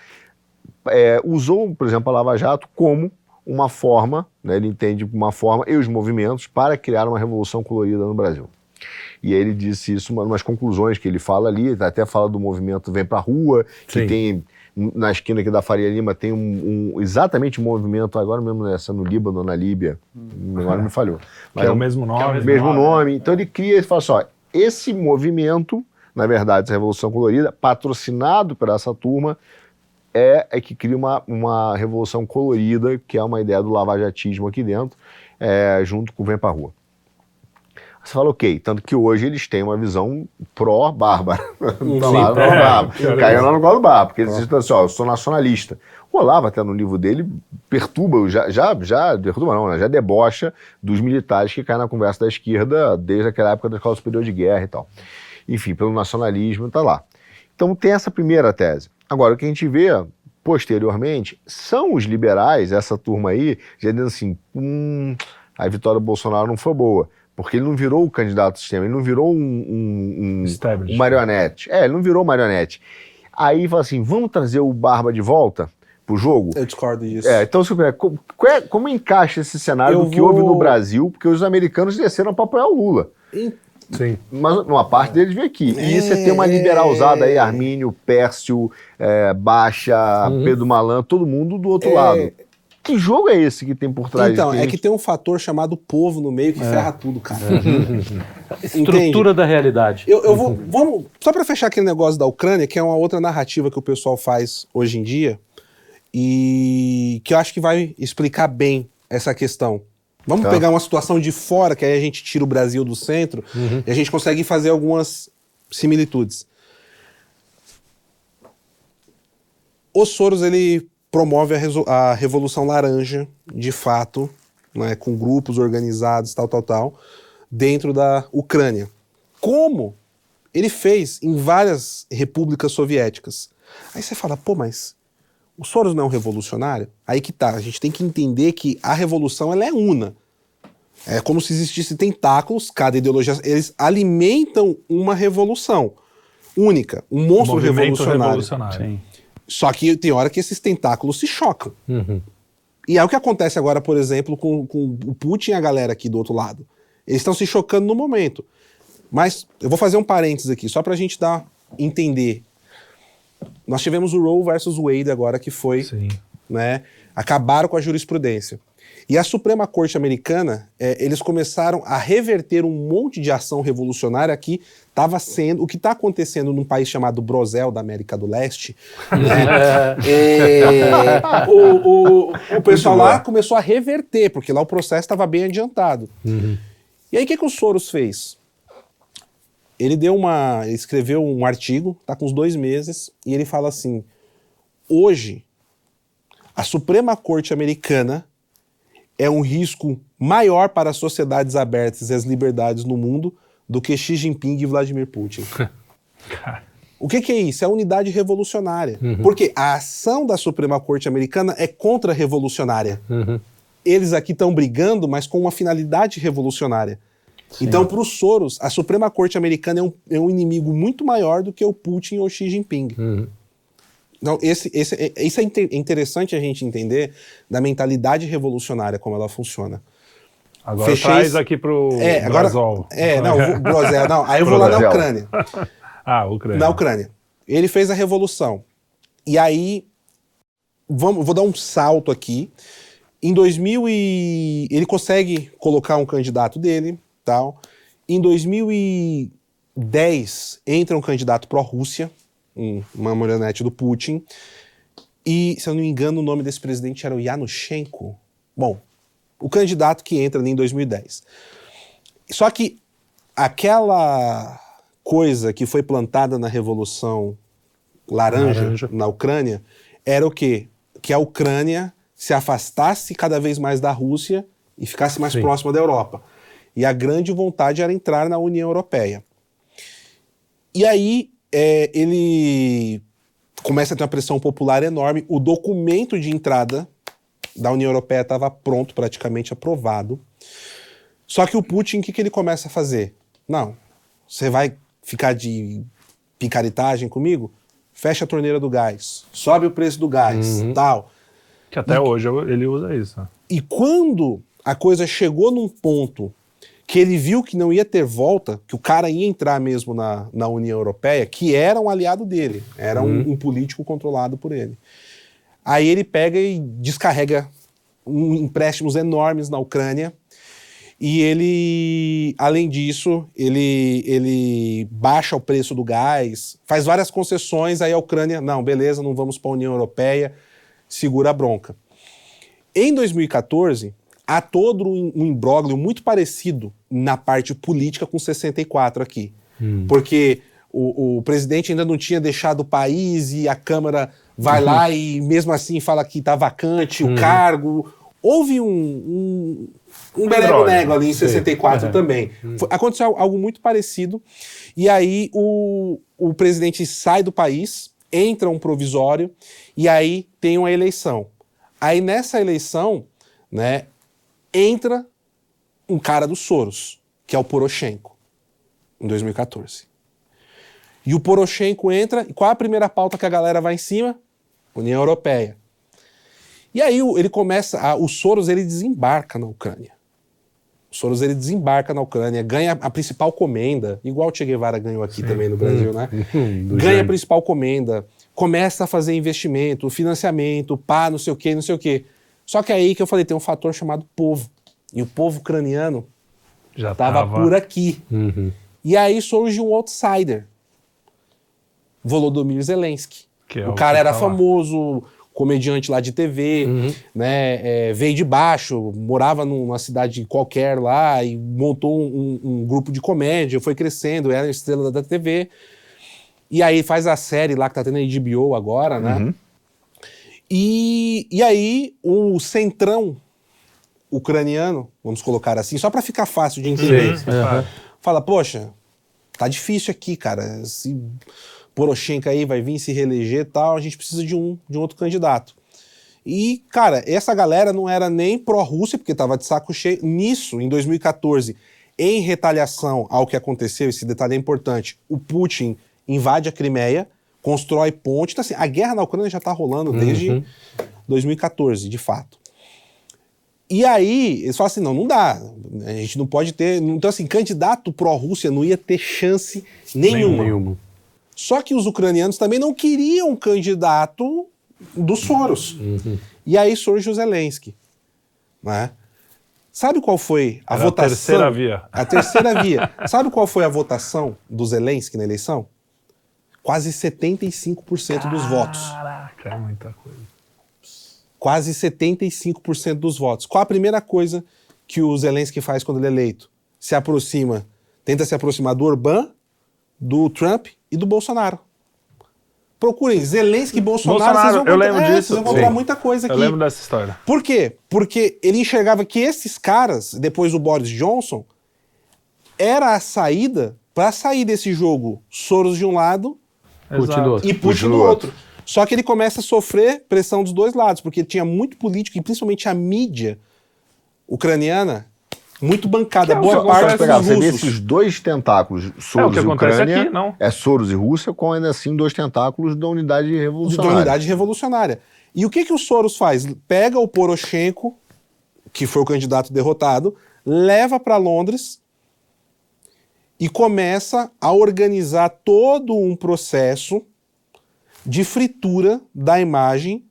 S5: é, usou, por exemplo, a Lava Jato como uma forma, né, ele entende uma forma e os movimentos para criar uma revolução colorida no Brasil. E aí ele disse isso, uma, umas conclusões que ele fala ali, até fala do movimento Vem Pra Rua, que
S3: Sim.
S5: tem na esquina aqui da Faria Lima tem um, um- exatamente um movimento agora mesmo nessa no Líbano, na Líbia, agora me falhou.
S1: Que é o mesmo nome.
S5: o mesmo nome. Então ele cria, ele fala assim, ó, esse movimento, na verdade, essa Revolução Colorida, patrocinado por essa turma, é, é que cria uma, uma revolução colorida, que é uma ideia do lavajatismo aqui dentro, é, junto com o Vem Pra Rua. Você fala, ok, tanto que hoje eles têm uma visão pró-Bárbara. Tá lá, pró-Bárbara. Caiu lá no colo do Bárbara, porque eles dizem assim, ó, eu sou nacionalista. O Olavo, até no livro dele, perturba, já, já, já perturba não, né? já debocha dos militares que caem na conversa da esquerda desde aquela época da Escola Superior de Guerra e tal. Enfim, pelo nacionalismo, tá lá. Então tem essa primeira tese. Agora, o que a gente vê posteriormente são os liberais, essa turma aí, já dizendo assim, hum, a vitória do Bolsonaro não foi boa. Porque ele não virou o candidato do sistema, ele não virou um, um, um,
S1: Establishment.
S5: um marionete. É, ele não virou marionete. Aí fala assim: vamos trazer o Barba de volta pro jogo?
S2: Eu discordo disso.
S5: É, então, Super, co- qual é- como encaixa esse cenário
S2: Eu
S5: do que
S2: vou-
S5: houve no Brasil? Porque os americanos desceram para apoiar o Lula.
S3: Sim.
S5: Mas uma parte deles veio aqui. E
S2: É,
S5: você tem uma
S2: é.
S5: liberalzada aí, Armínio, Pércio, é, Baixa, Pedro Malan, todo mundo do outro lado. Que jogo é esse que tem por trás
S2: Então,
S5: disso?
S2: é que tem um fator chamado povo no meio que ferra tudo, cara.
S4: Estrutura da realidade.
S2: Eu, eu vou. Vamos. Só pra fechar aquele negócio da Ucrânia, que é uma outra narrativa que o pessoal faz hoje em dia, e que eu acho que vai explicar bem essa questão. Vamos
S5: Tá.
S2: pegar uma situação de fora, que aí a gente tira o Brasil do centro e a gente consegue fazer algumas similitudes. O Soros ele promove a, a Revolução Laranja, de fato, né, com grupos organizados, tal, tal, tal, dentro da Ucrânia. Como ele fez em várias repúblicas soviéticas. Aí você fala, pô, mas o Soros não é um revolucionário? Aí que tá, a gente tem que entender que a revolução ela é una. É como se existisse tentáculos, cada ideologia, eles alimentam uma revolução única, um monstro
S1: Movimento
S2: revolucionário.
S1: revolucionário.
S4: Sim.
S2: Só que tem hora que esses tentáculos se chocam. E é o que acontece agora, por exemplo, com, com o Putin e a galera aqui do outro lado. Eles estão se chocando no momento. Mas eu vou fazer um parênteses aqui, só pra gente dar entender. Nós tivemos o Roe versus Wade agora, que foi,
S1: Sim.
S2: né? Acabaram com a jurisprudência. E a Suprema Corte Americana, eh, eles começaram a reverter um monte de ação revolucionária que estava sendo. O que está acontecendo num país chamado Brosel, da América do Leste. né? É, o, o- o pessoal lá começou a reverter, porque lá o processo estava bem adiantado. E aí, o que, que o Soros fez? Ele deu uma. Ele escreveu um artigo, tá com uns dois meses, e ele fala assim: hoje, a Suprema Corte Americana é um risco maior para as sociedades abertas e as liberdades no mundo do que Xi Jinping e Vladimir Putin. O que, que é isso? É a unidade revolucionária. Porque a ação da Suprema Corte Americana é contra-revolucionária. Eles aqui estão brigando, mas com uma finalidade revolucionária. Então, para os Soros, a Suprema Corte Americana é um, é um inimigo muito maior do que o Putin ou Xi Jinping. Então, esse, esse, é- isso é inte- interessante a gente entender da mentalidade revolucionária, como ela funciona.
S1: Agora
S2: Fechei
S1: traz
S2: isso.
S1: aqui pro
S2: É, agora.
S1: Brasol.
S2: É, não, vou- Brosel, não. Aí eu vou lá na. Ucrânia.
S1: Ah, Ucrânia.
S2: Na Ucrânia. Ele fez a revolução. E aí, vamos, vou dar um salto aqui. Em 2000 e ele consegue colocar um candidato dele, tal. Em 2010 entra um candidato pró-Rússia, um- uma marionete do Putin. E, se eu não me engano, o nome desse presidente era o Yanushchenko. Bom, o candidato que entra ali em 2010. Só que aquela coisa que foi plantada na Revolução Laranja,
S3: Laranja.
S2: na Ucrânia era o quê? Que a Ucrânia se afastasse cada vez mais da Rússia e ficasse mais
S3: Sim.
S2: próxima da Europa. E a grande vontade era entrar na União Europeia. E aí é, ele começa a ter uma pressão popular enorme. O documento de entrada da União Europeia estava pronto, praticamente aprovado. Só que o Putin, o que, que ele começa a fazer? Não, você vai ficar de picaretagem comigo? Fecha a torneira do gás, sobe o preço do gás, tal.
S1: Que até hoje ele usa isso.
S2: E quando a coisa chegou num ponto que ele viu que não ia ter volta, que o cara ia entrar mesmo na, na União Europeia, que era um aliado dele, era um, um político controlado por ele. Aí ele pega e descarrega um, empréstimos enormes na Ucrânia. E ele, além disso, ele, ele baixa o preço do gás, faz várias concessões, aí a Ucrânia, não, beleza, não vamos para a União Europeia, segura a bronca. Em 2014, há todo um imbróglio muito parecido na parte política com 64 aqui. Porque o, o presidente ainda não tinha deixado o país e a Câmara vai lá e mesmo assim fala que está vacante o cargo. Houve um, um, um berego-nego ali em 64 também. Foi- aconteceu algo muito parecido. E aí o, o presidente sai do país, entra um provisório e aí tem uma eleição. Aí nessa eleição, né, entra um cara dos Soros, que é o Poroshenko, em 2014. E o Poroshenko entra, e qual é a primeira pauta que a galera vai em cima? União Europeia. E aí ele começa, a, o Soros ele desembarca na Ucrânia. O Soros ele desembarca na Ucrânia, ganha a principal comenda, igual o Che Guevara ganhou aqui também no Brasil, né?
S3: do
S2: ganha a principal comenda, começa a fazer investimento, financiamento, pá, não sei o quê, não sei o quê. Só que aí que eu falei, tem um fator chamado povo. E o povo ucraniano
S1: Já
S2: estava
S1: tava
S2: por aqui.
S3: Uhum.
S2: E aí surge um outsider. Volodymyr Zelensky.
S1: Que é
S2: o
S1: o
S2: cara
S1: que
S2: era
S1: tá
S2: famoso, comediante lá de TV, né? é, veio de baixo, morava numa cidade qualquer lá e montou um, um grupo de comédia, foi crescendo, era estrela da TV. E aí faz a série lá que tá tendo a HBO agora, né? E, e aí o centrão ucraniano, vamos colocar assim, só para ficar fácil de entender,
S1: Sim, claro.
S2: fala, poxa, tá difícil aqui, cara. Se Poroshenko aí vai vir se reeleger e tal, a gente precisa de um, de um outro candidato. E, cara, essa galera não era nem pró-Rússia, porque tava de saco cheio. Nisso, em 2014, em retaliação ao que aconteceu, esse detalhe é importante, o Putin invade a Crimeia, constrói ponte. Então, assim, a guerra na Ucrânia já tá rolando desde 2014, de fato. E aí, eles falam assim: não, não dá. A gente não pode ter. Então, assim, candidato pró-Rússia não ia ter chance nenhuma.
S3: Nenhuma.
S2: Só que os ucranianos também não queriam um candidato do Soros. E aí surge o Zelensky. Né? Sabe qual foi a
S1: Era a
S2: votação?
S1: terceira via.
S2: A terceira via. Sabe qual foi a votação do Zelensky na eleição? Quase 75% dos votos.
S1: Caraca, é muita coisa.
S2: Quase 75% dos votos. Qual a primeira coisa que o Zelensky faz quando ele é eleito? Se aproxima, tenta se aproximar do Orbán, do Trump e do Bolsonaro. Procurem Zelensky e Bolsonaro.
S1: Bolsonaro,
S2: vocês vão
S1: eu lembro
S2: é,
S1: disso,
S2: Vocês vão encontrar muita coisa
S1: Eu
S2: aqui.
S1: lembro dessa história.
S2: Por quê? Porque ele enxergava que esses caras, depois do Boris Johnson, era a saída para sair desse jogo Soros de um lado
S4: Putin do outro.
S2: e Putin
S5: do
S2: do outro. Só que ele começa a sofrer pressão dos dois lados, porque tinha muito político e principalmente a mídia ucraniana muito bancada,
S1: Que é
S2: boa
S1: que
S2: parte dos
S5: você vê esses dois tentáculos, Soros
S1: que
S5: e
S1: acontece
S5: Ucrânia,
S1: aqui, não?
S5: é Soros e Rússia, com ainda assim dois tentáculos da unidade
S2: da
S5: revolucionária.
S2: unidade revolucionária. E o que, que o Soros faz? Pega o Poroshenko, que foi o candidato derrotado, leva para Londres e começa a organizar todo um processo de fritura da imagem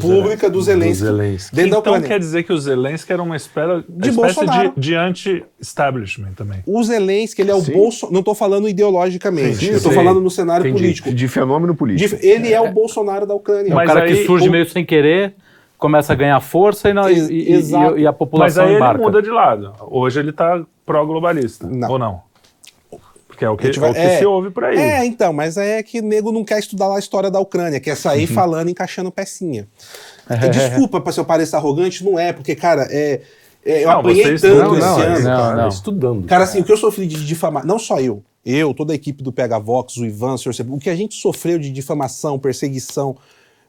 S2: pública do Zelensky,
S3: Do Zelensky.
S2: dentro da
S1: Então
S2: Ucrânia.
S1: quer dizer que o Zelensky era uma espera,
S2: De
S1: espécie de, de anti-establishment também.
S2: O Zelensky, ele é o. Bolsonaro. Não estou falando ideologicamente,
S5: Sim,
S2: estou falando no cenário
S3: Entendi.
S2: político.
S5: De fenômeno político.
S2: De- Ele é o Bolsonaro da Ucrânia.
S4: É um
S1: Mas
S4: cara
S1: aí
S4: que surge
S1: o-
S4: meio sem querer, começa a ganhar força e, não,
S2: Ex-
S4: e, e- e- a
S1: Mas
S4: população
S1: aí ele
S4: embarca.
S1: muda de lado. Hoje ele tá pró-globalista. Ou não? Porque é o que,
S2: A gente vai-
S1: é o que
S2: é.
S1: se ouve por aí.
S2: É, então, mas é que nego não quer estudar lá a história da Ucrânia, quer sair falando, encaixando pecinha. E Desculpa pra se eu parecer arrogante, não é, porque, cara, é, é, eu
S1: Não,
S2: apanhei tanto
S1: estuda,
S2: esse
S1: não,
S2: ano.
S4: não,
S3: Cara,
S4: não.
S3: estudando.
S2: Cara, assim, o que eu sofri de difamação, não só eu, eu, toda a equipe do PH Vox, o Ivan, o senhor, o que a gente sofreu de difamação, perseguição,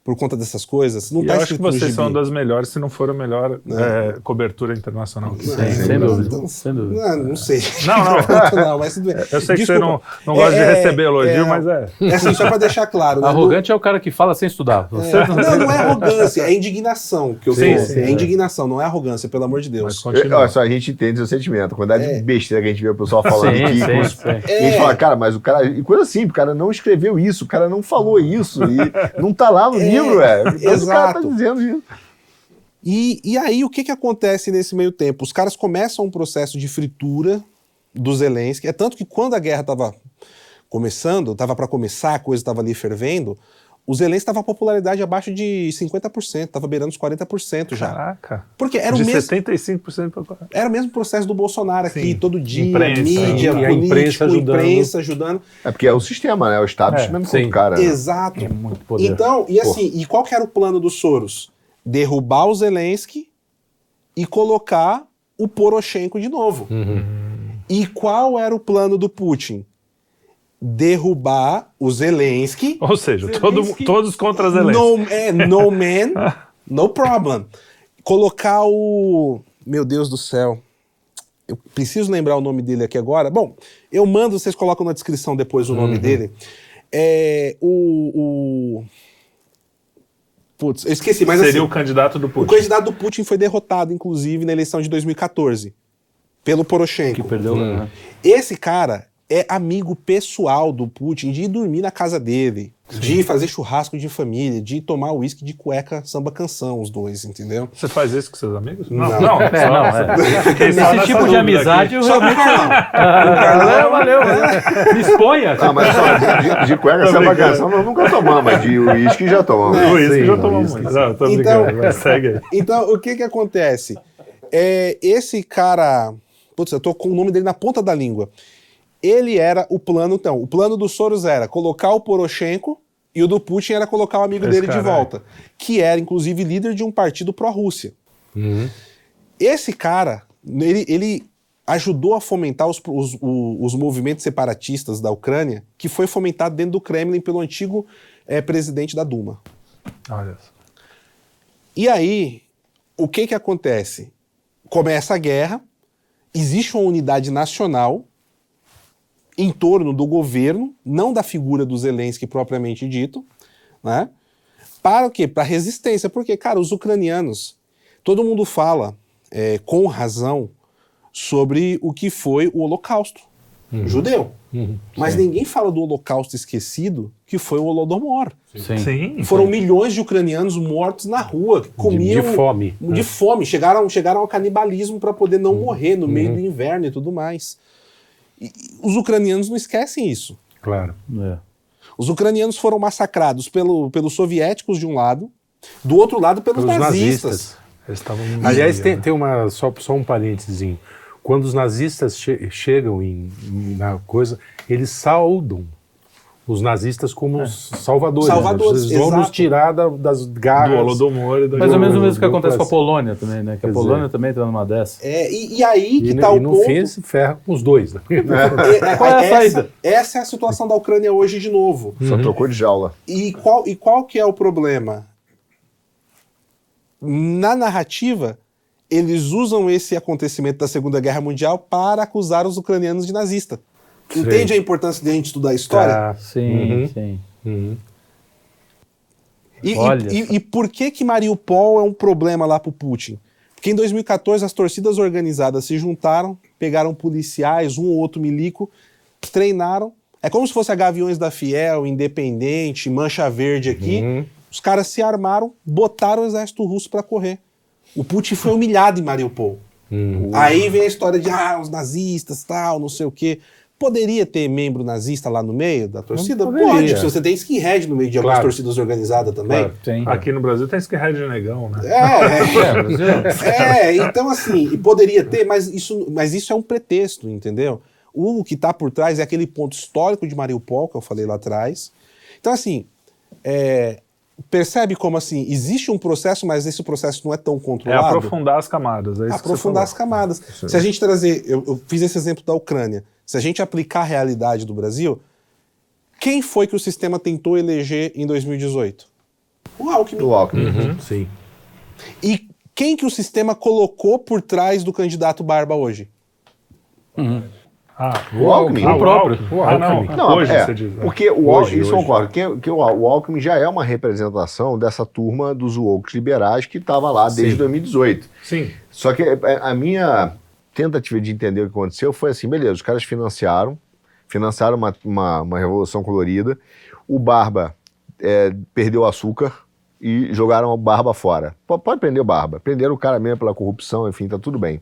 S2: por conta dessas coisas. Não
S1: E
S2: tá
S1: eu acho que vocês são das melhores, se não for a melhor é, cobertura internacional. que tem.
S4: Sem, dúvida.
S2: não-
S4: Sem dúvida.
S2: Não, não sei.
S1: Não, não.
S2: Não, mas tudo bem.
S1: Eu sei que você
S2: Desculpa.
S1: não, não gosta
S2: É,
S1: de receber elogio,
S2: é,
S1: mas é.
S2: É assim, só para deixar claro. né,
S4: Arrogante é o cara que fala sem estudar. Você
S2: não- Não, não é arrogância, é indignação que eu
S1: Sim,
S2: tô.
S1: sim,
S2: é
S1: é.
S2: indignação, não é arrogância, pelo amor de
S1: Mas
S2: Deus.
S1: continua.
S5: Olha só, a gente entende o sentimento. A quantidade
S2: É.
S5: de besteira que a gente vê o pessoal falando
S4: Sim,
S5: aqui.
S4: sim,
S5: com os-
S4: sim.
S5: A gente
S2: É.
S5: fala, cara, mas o cara. E coisa simples, o cara não escreveu isso, o cara não falou isso. E não tá lá no
S2: É,
S5: livro, é. Mas o cara tá
S2: exato.
S5: dizendo isso.
S2: E, e aí, o que, que acontece nesse meio tempo? Os caras começam um processo de fritura do Zelensky. É tanto que quando a guerra estava começando, estava para começar, a coisa estava ali fervendo, o Zelensky estava a popularidade abaixo de 50%, estava beirando os 40% já.
S1: Caraca.
S2: Porque era o,
S1: de
S2: mesmo,
S1: 75% para
S2: era o mesmo processo do Bolsonaro aqui,
S1: Sim.
S2: todo dia,
S1: Imprensa,
S2: mídia,
S3: e a
S2: político,
S3: imprensa ajudando.
S2: imprensa ajudando.
S5: É porque é o sistema, né? O establishment
S3: É,
S5: contra
S3: sim.
S5: o cara. né?
S2: Exato.
S4: É muito poder.
S2: Então, e assim, e qual que era o plano do Soros? Derrubar o Zelensky e colocar o Poroshenko de novo.
S3: Uhum.
S2: E qual era o plano do Putin? Derrubar o Zelensky.
S1: Ou seja, todo, todos contra Zelensky.
S2: No, é, no man, no problem. Colocar o. Meu Deus do céu. Eu preciso lembrar o nome dele aqui agora. Bom, eu mando, vocês colocam na descrição depois o
S1: Uhum.
S2: nome dele. É. O. o... Putz, eu esqueci, mas
S1: Seria
S2: assim,
S1: o candidato do
S2: o
S1: Putin.
S2: candidato do Putin foi derrotado, inclusive, na eleição de 2014, pelo Poroshenko.
S4: Que perdeu. né?
S2: Esse cara é amigo pessoal do Putin de ir dormir na casa dele, de fazer churrasco de família, de tomar uísque de cueca samba canção, os dois, entendeu?
S1: Você faz isso com seus amigos?
S2: Não.
S1: não.
S4: É, não, é.
S1: Fiquei só
S4: Esse tipo de amizade
S1: aqui.
S4: eu
S2: Só com o
S4: realmente.
S2: Carlão.
S4: Valeu, valeu. Me exponha.
S5: Ah, mas só de, de, cueca essa bagação nós nunca tomamos, mas de uísque já tomamos.
S1: O uísque
S3: Sim,
S1: já
S3: o
S1: muito. Não,
S2: Então-
S1: segue aí.
S2: Então, o que que acontece? É, esse cara, putz, eu tô com o nome dele na ponta da língua. Ele era o plano, então, o plano do Soros era colocar o Poroshenko e o do Putin era colocar o amigo
S1: Esse
S2: dele de volta, que era inclusive líder de um partido pró-Rússia.
S3: Uhum.
S2: Esse cara, ele, ele ajudou a fomentar os, os, os movimentos separatistas da Ucrânia, que foi fomentado dentro do Kremlin pelo antigo eh, presidente da Duma.
S1: Olha só.
S2: E aí, o que que acontece? Começa a guerra, existe uma unidade nacional em torno do governo, não da figura do Zelensky propriamente dito, né? Para o quê? Para resistência. Porque, cara, os ucranianos, todo mundo fala é, com razão sobre o que foi o Holocausto judeu.
S3: Uhum.
S2: Mas ninguém fala do Holocausto esquecido, que foi o Holodomor.
S4: Sim.
S1: Sim.
S2: Foram milhões de ucranianos mortos na rua, que
S3: De,
S2: comiam
S3: de fome.
S2: de fome, chegaram, chegaram ao canibalismo para poder não morrer no meio do inverno e tudo mais. E- os ucranianos não esquecem isso.
S3: Claro.
S4: É.
S2: Os ucranianos foram massacrados pelo, pelos soviéticos de um lado, do outro lado pelos,
S3: Pelos
S2: nazistas.
S3: nazistas. Aliás, tem, tem uma, só, só um parênteses. Quando os nazistas che- chegam em, em- na coisa, eles saudam os nazistas como os salvadores. né?
S2: Salvadores,
S3: vão nos
S2: exato.
S3: tirar da- das
S1: do
S3: garras.
S1: Holodomor e da
S4: Mais ou menos o
S3: Do-
S4: mesmo que
S3: do
S4: acontece com a. Polônia também, né? Que a
S3: Quer
S4: Polônia
S3: dizer-
S4: também tá numa dessa.
S2: É, e, e aí que está
S3: e
S2: o
S3: no
S2: ponto.
S3: fim se ferra com os dois. Né?
S2: É,
S4: Qual é a
S2: essa,
S4: saída?
S2: essa é a situação da Ucrânia hoje de novo.
S5: Só trocou de jaula.
S2: E qual, e qual que é o problema? Na narrativa, eles usam esse acontecimento da Segunda Guerra Mundial para acusar os ucranianos de nazista. Entende a importância de a gente estudar a história?
S3: Tá.
S4: Sim,
S3: Uhum.
S4: sim.
S3: Uhum.
S2: E, e- e- e por que que Mariupol é um problema lá para o Putin? Porque em 2014 as torcidas organizadas se juntaram, pegaram policiais, um ou outro milico, treinaram. É como se fosse a Gaviões da Fiel, Independente, Mancha Verde aqui.
S3: Uhum.
S2: Os caras se armaram, botaram o exército russo para correr. O Putin foi humilhado em Mariupol.
S3: Uhum.
S2: Aí vem a história de ah, os nazistas, tal, não sei o quê. Poderia ter membro nazista lá no meio da torcida? Pode, porque você tem skinhead no meio de algumas
S3: Claro.
S2: torcidas organizadas também.
S3: Claro.
S4: Sim.
S1: Aqui no Brasil tem skinhead de negão, né?
S2: É,
S4: É, Brasil.
S2: é, então assim, e poderia ter, mas isso, mas isso é um pretexto, entendeu? O que está por trás é aquele ponto histórico de Mariupol, que eu falei lá atrás. Então, assim, é, percebe como assim, existe um processo, mas esse processo não é tão
S1: É
S2: controlado?
S1: aprofundar as camadas. É isso
S2: aprofundar as
S1: que você falou.
S2: camadas. Se a gente trazer, eu, eu fiz esse exemplo da Ucrânia, se a gente aplicar a realidade do Brasil, quem foi que o sistema tentou eleger em 2018? O Alckmin.
S5: Do Alckmin.
S3: Uhum, Sim.
S2: E quem que o sistema colocou por trás do candidato Barba hoje?
S1: Ah,
S5: O Alckmin.
S1: ah,
S3: O próprio.
S1: Alckmin.
S3: O
S1: Ah, não.
S3: Alckmin.
S5: Não,
S1: hoje
S5: é,
S1: você diz. né?
S5: Porque o
S3: Hoje,
S5: Alckmin, isso eu
S3: hoje.
S5: concordo, que, que o, o Alckmin já é uma representação dessa turma dos woke liberais que estava lá desde
S3: Sim.
S5: 2018.
S3: Sim.
S5: Só que é, a minha tentativa de entender o que aconteceu foi assim, beleza, os caras financiaram, financiaram uma, uma, uma revolução colorida, o Barba é, perdeu o açúcar e jogaram o Barba fora. Pode prender o Barba, prenderam o cara mesmo pela corrupção, enfim, tá tudo bem.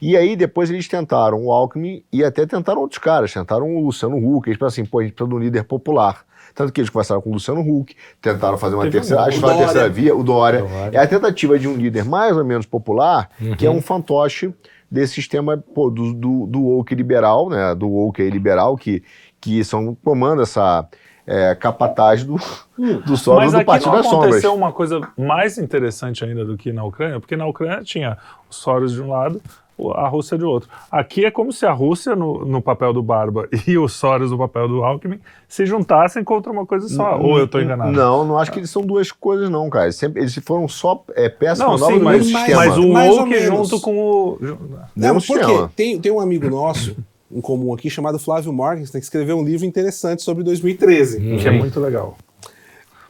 S5: E aí depois eles tentaram o Alckmin e até tentaram outros caras, tentaram o Luciano Huck, eles falaram assim, pô, a gente precisa de um líder popular. Tanto que eles conversaram com o Luciano Huck, tentaram fazer uma
S1: Teve um
S5: terceira, acho que
S2: o
S5: foi a
S2: Dória.
S5: terceira via, o Dória.
S3: Dória.
S5: É a tentativa de um líder mais ou menos popular, que é um fantoche desse sistema pô, do, do, do woke liberal, né? Do woke liberal, que, que são, comanda essa é, capataz do, do solo
S1: Mas
S5: do
S1: aqui
S5: Partido
S1: não
S5: das Sombras.
S1: aconteceu uma coisa mais interessante ainda do que na Ucrânia, porque na Ucrânia tinha os Soros de um lado, a Rússia de outro. Aqui é como se a Rússia, no, no papel do Barba, e os Soros no papel do Alckmin, se juntassem contra uma coisa só. Ou eu estou enganado?
S5: Não, não acho que eles são duas coisas, não, cara. Eles, sempre, eles foram só é, peças
S1: Não,
S5: novas
S1: sim,
S5: do
S1: mas,
S5: sistema.
S1: mas o woke junto com o...
S2: Não,
S5: Mesmo
S2: mas por quê?
S5: sistema.
S2: Tem, tem um amigo nosso em comum aqui chamado Flávio Morgenstern que escreveu um livro interessante sobre 2013.
S1: Que é muito legal.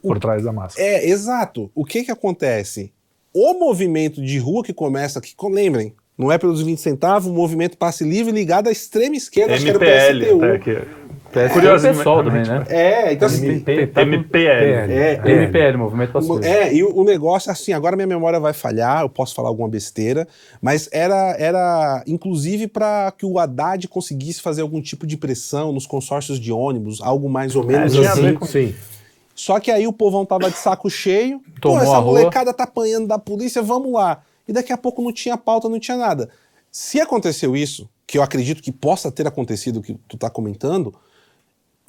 S1: Por trás da máscara.
S2: É, exato. O que que acontece? O movimento de rua que começa aqui, lembrem, não é pelos 20 centavos, o movimento passe livre ligado à extrema esquerda, acho que era o
S1: MPL,
S2: PSTU.
S1: até que...
S4: É,
S1: Curiosamente,
S4: pessoal também, né?
S2: É, então assim,
S1: MPL.
S2: é,
S3: É.
S4: MPL, Movimento Pacífico.
S2: É, e o, o negócio, assim, agora minha memória vai falhar, eu posso falar alguma besteira, mas era, era inclusive para que o Haddad conseguisse fazer algum tipo de pressão nos consórcios de ônibus, algo mais ou menos
S1: tinha a
S2: assim.
S1: com-
S3: Sim.
S2: Só que aí o povão tava de saco cheio,
S4: Tomou
S2: pô,
S4: a
S2: essa
S4: rua.
S2: molecada tá apanhando da polícia, vamos lá. E daqui a pouco não tinha pauta, não tinha nada. Se aconteceu isso, que eu acredito que possa ter acontecido o que tu tá comentando,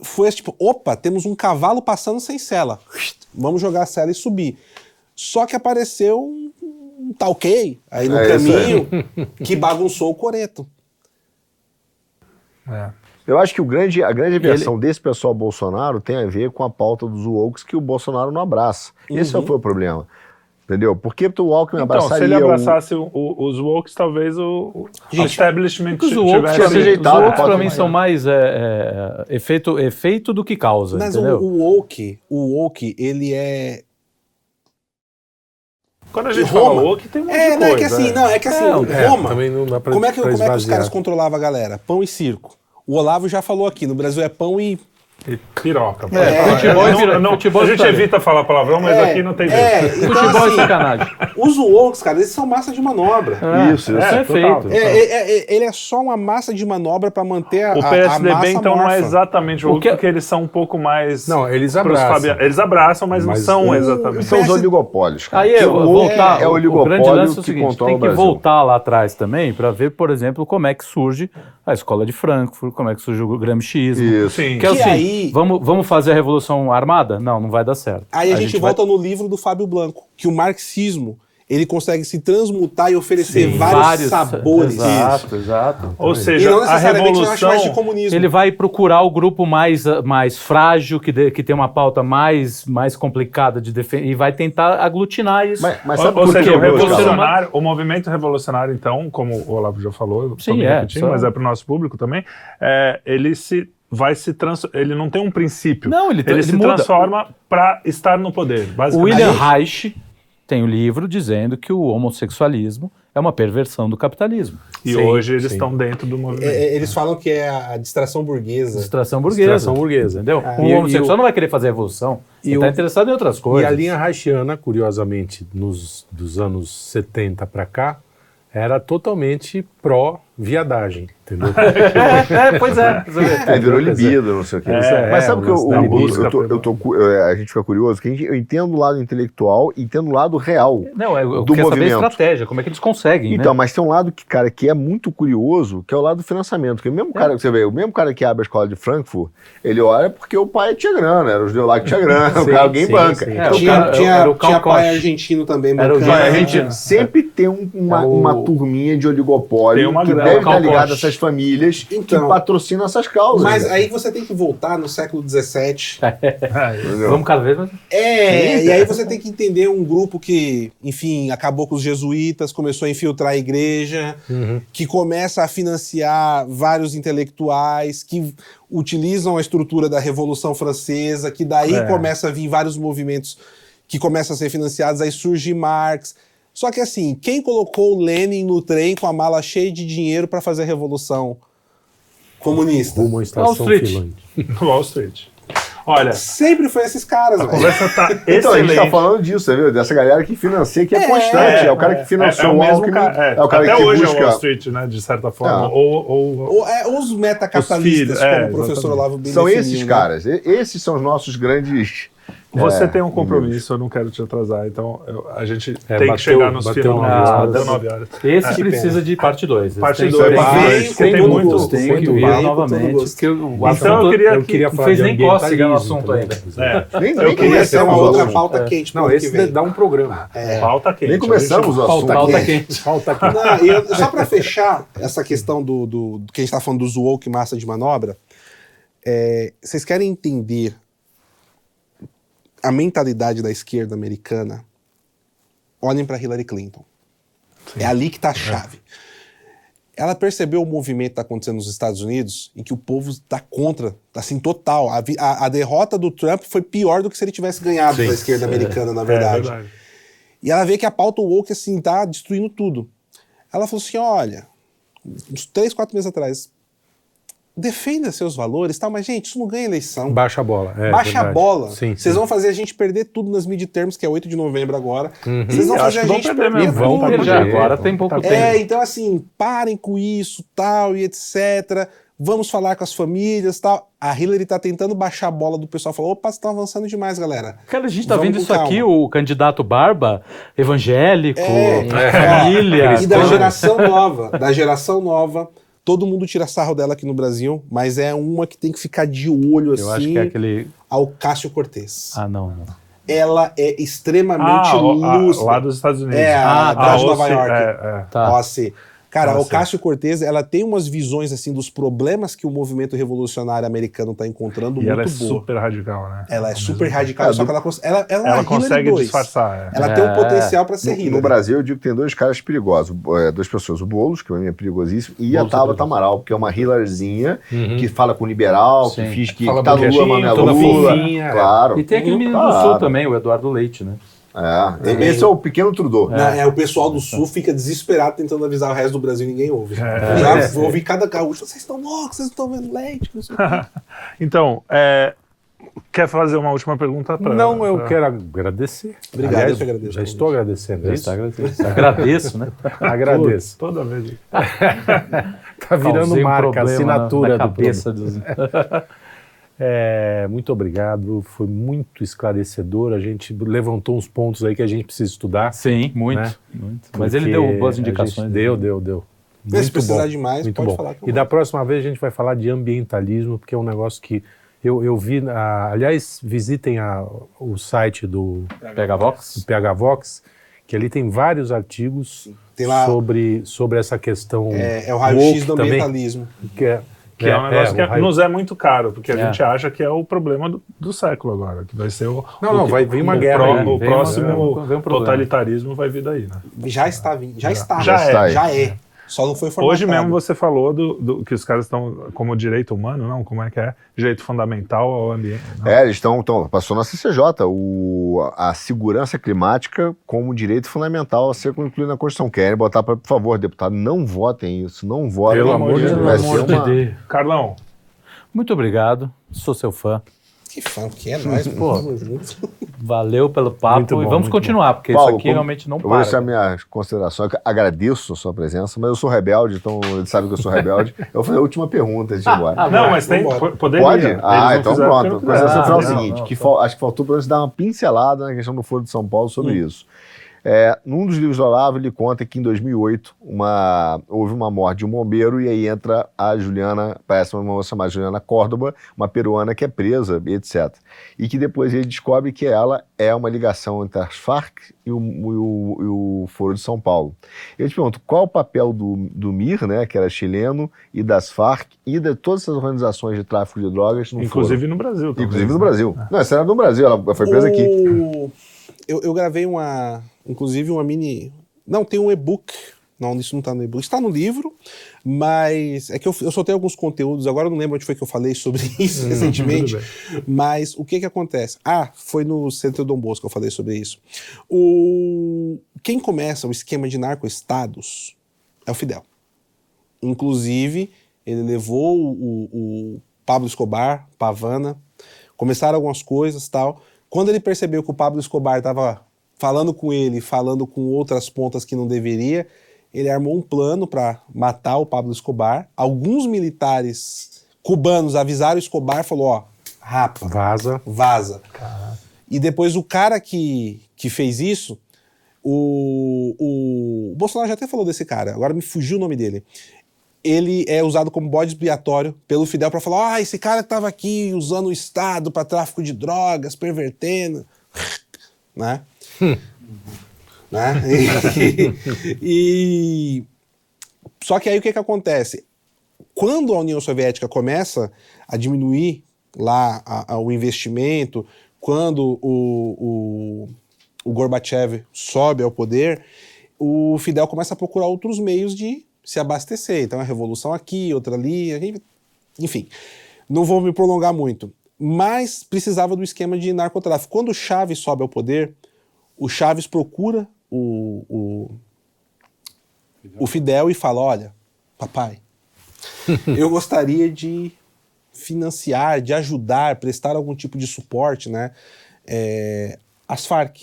S2: foi esse tipo, opa, temos um cavalo passando sem sela. Vamos jogar a sela e subir. Só que apareceu um, um ok aí no
S5: É
S2: caminho que bagunçou o coreto.
S1: É.
S5: Eu acho que o grande, a grande versão desse pessoal Bolsonaro tem a ver com a pauta dos wokes que o Bolsonaro não abraça. Esse
S2: Uhum.
S5: foi o problema. Entendeu? Porque o Alckmin
S1: Então, se
S5: abraçaria
S1: ele
S5: o-
S1: abraçasse o- o- os wokes, talvez o, o
S2: Gente,
S1: establishment
S4: Os
S1: tivesse-
S4: os
S5: ajeitado,
S4: woke
S5: pode
S4: pra mim são mais é, é, efeito, efeito do que causa,
S2: Mas o,
S4: entendeu?
S2: o woke, o woke, ele é
S1: Quando a gente
S2: Roma.
S1: fala woke, tem um monte
S2: É,
S1: de
S2: não, é
S1: coisa.
S2: que assim, não, é que assim,
S3: É,
S2: Roma.
S3: também não dá pra,
S2: Como é, que, como é que os caras controlavam a galera? Pão e circo. O Olavo já falou aqui, no Brasil é pão e.
S1: E piroca.
S2: É,
S4: futebol e
S1: Não-
S4: pira-
S1: não-
S4: futebol
S1: a gente evita falar palavrão, mas
S2: É,
S1: aqui não tem
S2: é,
S1: jeito.
S2: então,
S4: Futebol
S2: assim,
S4: é sacanagem.
S2: Os wokes, cara, eles são massa de manobra.
S5: Isso, isso.
S4: Isso é
S1: total.
S4: feito.
S2: É, é, é, ele é só uma massa de manobra pra manter a,
S1: O
S2: a- a
S1: PSDB,
S2: massa
S1: então, não é exatamente o
S4: O
S1: woke,
S4: que-
S1: porque eles são um pouco mais...
S3: Não, eles abraçam.
S1: fabi- Eles abraçam, mas,
S3: Mas
S1: não são
S3: o-
S1: exatamente.
S5: São os oligopólios, cara.
S4: Aí é,
S5: o
S4: voltar,
S5: é o
S4: o,
S5: oligopólio
S4: grande lance é o
S5: que
S4: seguinte,
S5: controla
S4: tem
S5: o
S4: que voltar lá atrás também para ver, por exemplo, como é que surge a escola de Frankfurt, como é que surge o gramscismo.
S5: Isso.
S1: Sim.
S4: Que é assim,
S2: aí-
S4: vamos, vamos fazer a revolução armada? Não, não vai dar certo.
S2: Aí a, gente,
S4: vai-
S2: volta no livro do Fábio Blanco, que o marxismo ele consegue se transmutar e oferecer vários, sabores.
S4: Exato, exato.
S1: Ou
S2: E
S1: seja,
S2: não
S1: a
S2: necessariamente mais de
S1: revolução...
S2: comunismo.
S4: Ele vai procurar o grupo mais, ah, mais frágil, que, de- que tem uma pauta mais, mais complicada de defender, e vai tentar aglutinar isso.
S5: Mas, mas
S1: Ou,
S5: sabe
S1: ou
S5: por
S1: seja, o revolucionário, o movimento revolucionário, então, como o Olavo já falou, eu
S4: Sim, é, só-
S1: mas é para o nosso público também, é, ele se vai se trans, ele não tem um princípio.
S4: Não, ele- ele
S1: se
S4: muda.
S1: transforma para estar no poder,
S4: O
S1: basicamente.
S4: William Reich tem um livro dizendo que o homossexualismo é uma perversão do capitalismo.
S1: E
S3: Sim,
S1: hoje eles
S3: sim.
S1: estão dentro do movimento.
S2: É, é, eles falam que é a distração burguesa.
S4: Distração burguesa.
S3: Distração burguesa.
S4: Entendeu?
S2: Ah.
S4: O
S3: E-
S4: homossexual
S3: e o-
S4: não vai querer fazer revolução.
S3: e
S4: Ele
S3: o-
S4: está interessado em outras
S3: E
S4: coisas.
S3: a linha haitiana, curiosamente, nos, dos anos 70 para cá, era totalmente pró-viadagem, entendeu?
S4: É, é, pois é. Você vê.
S5: É, virou libido, não sei o quê.
S1: É,
S5: Mas
S3: é,
S5: sabe o que eu,
S3: o
S5: eu- eu- tô- eu tô eu- a gente fica curioso? Que a gente- eu entendo o lado intelectual e entendo o lado real.
S4: Não, é, eu
S5: Do
S4: quero saber a
S5: movimento.
S4: estratégia, como é que eles conseguem,
S5: Então,
S4: né?
S5: mas tem um lado que, cara, que é muito curioso, que é o lado do financiamento. Que o mesmo cara que você vê, o mesmo cara que abre a escola de Frankfurt, ele olha porque o pai tinha grana, era os deu lá que tinha grana, o
S3: Sim,
S5: cara, alguém
S3: sim,
S5: banca.
S3: sim.
S4: É,
S5: Então,
S4: o
S2: tinha
S4: cara-
S2: tinha,
S4: era o
S2: tinha pai argentino também.
S4: Era o
S2: bancando.
S5: a
S4: É,
S5: gente
S4: é.
S5: sempre tem um- uma,
S3: É o-
S5: uma turminha de oligopólio
S1: Tem uma
S5: que
S1: grana
S5: deve
S4: o
S5: estar ligado a essas famílias que
S2: Então.
S5: patrocinam essas causas.
S2: Mas aí você tem que voltar no século XVII.
S5: Entendeu?
S4: Vamos cada vez mais.
S2: É, e aí você tem que entender um grupo que, enfim, acabou com os jesuítas, começou a infiltrar a igreja, que começa a financiar vários intelectuais, que utilizam a estrutura da Revolução Francesa, que daí
S1: É.
S2: começa a vir vários movimentos que começam a ser financiados, aí surge Marx. Só que assim, quem colocou o Lenin no trem com a mala cheia de dinheiro para fazer a Revolução Comunista?
S3: Rumo à estação
S4: Street.
S3: Finlândia.
S1: No Wall Street. Olha,
S2: Sempre foi esses caras,
S1: a
S2: velho.
S1: conversa tá
S5: Então, a gente tá falando disso, você viu? Dessa galera que financia, que é,
S2: É,
S5: constante. É, o cara que financiou
S1: é,
S5: o
S1: o mesmo
S5: Alckmin,
S1: cara, é,
S5: é o cara
S1: até
S5: que
S1: hoje
S5: busca...
S1: é Wall Street, né, de certa forma.
S5: É.
S1: Ou, ou,
S2: Ou, é, os metacapitalistas,
S1: filhos, é,
S2: como o professor. Olavo bem
S5: São esses
S2: né?
S5: caras. Esses são os nossos grandes...
S1: Você
S5: É,
S1: tem um compromisso, eu não quero te atrasar, então eu- a gente
S3: É,
S1: tem
S3: bateu-
S1: que chegar nos
S3: bateu
S1: finalmente.
S4: nove horas.
S1: nove horas.
S4: Esse
S2: que
S4: precisa de parte 2.
S1: Parte
S2: dois,
S1: dois,
S2: vai,
S1: porque
S2: com
S1: tem
S2: todo
S1: muitos.
S2: gosto.
S4: Tem
S2: Muito
S4: que
S2: bem,
S4: vir novamente. Que o
S1: Então,
S4: assunto
S1: eu queria
S3: Eu
S1: que-
S3: queria
S4: não
S3: falar
S4: fez
S3: de
S4: nem cócega no
S3: ambientalismo
S4: assunto
S3: também.
S4: ainda.
S1: É,
S5: Nem,
S1: Eu
S5: nem
S1: queria
S2: Essa é
S1: ter
S2: uma
S5: o
S2: outra pauta quente
S3: Não, esse
S2: que
S3: dá um programa.
S1: Pauta quente.
S5: Nem começamos o assunto.
S4: Pauta
S2: quente.
S4: quente.
S3: Falta.
S2: Não, e eu- só para fechar essa questão do, que a gente está falando do woke massa de manobra, é, vocês querem entender a mentalidade da esquerda americana? Olhem para Hillary Clinton. É ali que está a chave. Ela percebeu o movimento que está acontecendo nos Estados Unidos e que o povo está contra, assim, total. A, a- a derrota do Trump foi pior do que se ele tivesse ganhado
S3: Sim.
S2: da esquerda americana, na
S1: É
S2: verdade.
S1: verdade.
S2: E ela vê que a pauta woke, assim, tá destruindo tudo. Ela falou assim, olha, uns três, quatro meses atrás, defenda seus valores, tal, mas, gente, isso não ganha eleição.
S3: Baixa a bola. é
S2: Baixa a
S3: verdade.
S2: bola.
S3: Sim,
S2: Vocês
S3: sim.
S2: vão fazer a gente perder tudo nas midterms, que é 8 de novembro agora.
S3: Uhum.
S2: Vocês vão fazer a gente
S1: perder
S2: perder
S1: mesmo,
S3: vão
S2: tudo.
S3: perder.
S4: Já agora tem pouco
S1: Tá
S4: tempo.
S2: É, então assim, parem com isso, tal, e etc. Vamos falar com as famílias, tal. A Hillary tá tentando baixar a bola do pessoal. Falou, opa, vocês estão avançando demais, galera.
S4: Cara, a gente tá
S2: Vamos
S4: vendo isso aqui,
S2: calma.
S4: o candidato Barba, evangélico,
S2: É,
S4: família.
S2: E da geração nova, da geração nova, todo mundo tira sarro dela aqui no Brasil, mas é uma que tem que ficar de olho assim
S4: Eu acho que é aquele.
S2: ao Cássio Cortez.
S4: Ah, não, não.
S2: Ela é extremamente
S1: Ah, lá dos Estados Unidos.
S2: É, a
S4: Ah,
S2: da
S4: tá.
S2: de Nova
S1: OC,
S2: York.
S1: é, é.
S4: Tá.
S2: OAC. Cara,
S1: OAC.
S2: o Cássio Cortez, ela tem umas visões assim dos problemas que o movimento revolucionário americano está encontrando
S1: E
S2: muito
S1: ela é
S2: boa.
S1: super radical, né?
S2: Ela é super radical,
S5: É,
S2: só que ela, cons- ela, ela, é a
S1: Ela
S2: Hillary
S1: consegue
S2: 2.
S1: disfarçar. é.
S2: Ela tem um
S4: É.
S2: potencial para ser
S5: No,
S2: Hillary.
S5: no Brasil, eu digo que tem dois caras perigosos. É, duas pessoas. O Boulos, que pra mim é perigosíssimo, e a
S4: Boulos é
S5: Tabata. Amaral, que é uma Hillaryzinha,
S3: Uhum.
S5: que fala com liberal, que
S4: Sim.
S5: finge que
S3: Fala
S5: tá no Lula, mas não é Lula.
S3: é.
S5: Claro.
S4: E tem aquele menino do. Sul também, o Eduardo Leite, né?
S5: É. Esse é o pequeno Trudeau.
S2: Na- é, o pessoal do Sul fica desesperado tentando avisar o resto do Brasil e ninguém ouve.
S1: É.
S2: Já vou ouvir cada gaúcho. Vocês estão loucos, vocês estão vendo leite. não sei o quê."
S1: Então, é, quer fazer uma última pergunta? Pra,
S3: Não, eu
S1: pra-
S3: quero agradecer.
S2: Obrigado,
S3: Aliás,
S2: eu que agradeço.
S3: Já estou agradecendo. é isso?
S4: Agradeço, né?
S3: Agradeço.
S1: Toda vez.
S3: Tá virando
S4: Causei um
S3: marca,
S4: problema
S3: assinatura
S4: na, na
S3: do
S4: cabeça dos.
S3: É, muito obrigado, foi muito esclarecedor. A gente levantou uns pontos aí que a gente precisa estudar.
S4: Sim, muito.
S3: Né?
S4: muito. Mas ele deu boas
S3: a gente-
S4: indicações.
S3: Deu, deu, deu.
S2: Mas se
S3: Muito
S2: precisar
S3: bom,
S2: de mais,
S3: muito
S2: pode
S3: bom.
S2: falar que eu
S3: E da próxima vez a gente vai falar de ambientalismo, porque é um negócio que eu, eu vi. na- aliás, visitem a- o site do,
S4: Pega a
S3: do
S4: Vox?
S3: PH Vox, que ali tem vários artigos
S2: Tem lá-
S3: sobre, sobre essa questão.
S2: É, é o raio-x do
S3: também,
S2: ambientalismo.
S3: Que é,
S1: Que é, um negócio
S3: o
S1: que
S3: raio-
S1: nos é muito caro, porque a
S4: É.
S1: gente acha que é o problema do, do século agora, que vai ser o.
S3: Não,
S1: o
S3: não,
S1: que-
S3: vai vir uma
S1: o
S3: guerra
S1: pró-
S3: aí.
S1: o
S4: Vem
S1: próximo
S4: uma- vem um
S1: totalitarismo vai vir daí, né?
S2: Já está vindo. Já está.
S1: Já
S5: é.
S2: Já é. Só não foi formatado.
S1: Hoje mesmo você falou do, do- que os caras estão como direito humano, não? Como é que é? Direito fundamental ao ambiente. não?
S5: É, eles estão. Então, passou na CCJ o, a segurança climática como direito fundamental a ser incluído na Constituição. Querem botar para, por favor, deputado, não votem isso, não votem.
S3: Pelo amor de Deus.
S5: Vai
S3: Pelo
S5: ser
S3: amor de
S5: uma-
S3: Deus.
S1: Carlão,
S4: Muito obrigado. Sou seu fã.
S2: Que fã que é nós, pô.
S4: Valeu pelo papo
S3: Muito bom,
S4: e vamos
S3: muito
S4: continuar, porque
S5: Paulo,
S4: isso aqui
S5: como-
S4: realmente não
S5: Eu vou
S4: para.
S5: deixar minhas considerações. Agradeço a sua presença, mas eu sou rebelde, então ele sabe que eu sou rebelde. Eu vou fazer a última pergunta de embora.
S1: não, mas tem. Poderia.
S5: Pode? Ah, então pronto.
S1: não
S5: Consideração final é o seguinte:
S4: não,
S5: que
S4: não.
S5: fal- acho que faltou pelo menos dar uma pincelada na questão do Foro de São Paulo sobre
S1: Hum.
S5: isso. É, num dos livros do Olavo, ele conta que em 2008 uma, houve uma morte de um bombeiro e aí entra a Juliana, parece uma moça chamada Juliana Córdoba, uma peruana que é presa, etc. E que depois ele descobre que ela é uma ligação entre as Farc e o, e o, e o Foro de São Paulo. Eu te pergunto, qual o papel do, do MIR, né, que era chileno, e das Farc e de todas essas organizações de tráfico de drogas no
S1: Inclusive
S5: Foro?
S1: no Brasil. talvez,
S5: Inclusive no
S1: né?
S5: Brasil. Não, essa era no Brasil, ela foi presa aqui.
S2: O- Eu, eu gravei uma, inclusive uma mini, não, tem um e-book, não, isso não tá no e-book, está no livro, mas é que eu, eu soltei alguns conteúdos, agora eu não lembro onde foi que eu falei sobre isso recentemente,
S1: tudo
S2: mas o que que acontece? Ah, foi no Centro Dom Bosco que eu falei sobre isso. O, quem começa o esquema de narcoestados é o Fidel. Inclusive, ele levou o, o Pablo Escobar, Pavana, começaram algumas coisas tal. Quando ele percebeu que o Pablo Escobar estava falando com ele, falando com outras pontas que não deveria, ele armou um plano para matar o Pablo Escobar. Alguns militares cubanos avisaram o Escobar e falou: ó, rapa,
S3: Vaza.
S2: vaza. E depois o cara que, que fez isso, o, o, o Bolsonaro já até falou desse cara, agora me fugiu o nome dele. Ele é usado como bode expiatório pelo Fidel para falar: ah, esse cara que estava aqui usando o Estado para tráfico de drogas, pervertendo. né? Né? E, e- Só que aí o que, que acontece? Quando a União Soviética começa a diminuir lá a- a- o investimento, quando o, o, o Gorbachev sobe ao poder, o Fidel começa a procurar outros meios de se abastecer. Então, a revolução aqui, outra ali, enfim. Não vou me prolongar muito. Mas precisava do esquema de narcotráfico. Quando o Chaves sobe ao poder, o Chaves procura o, o, o Fidel e fala: Olha, papai, eu gostaria de financiar, de ajudar, prestar algum tipo de suporte, né? é, às Farc.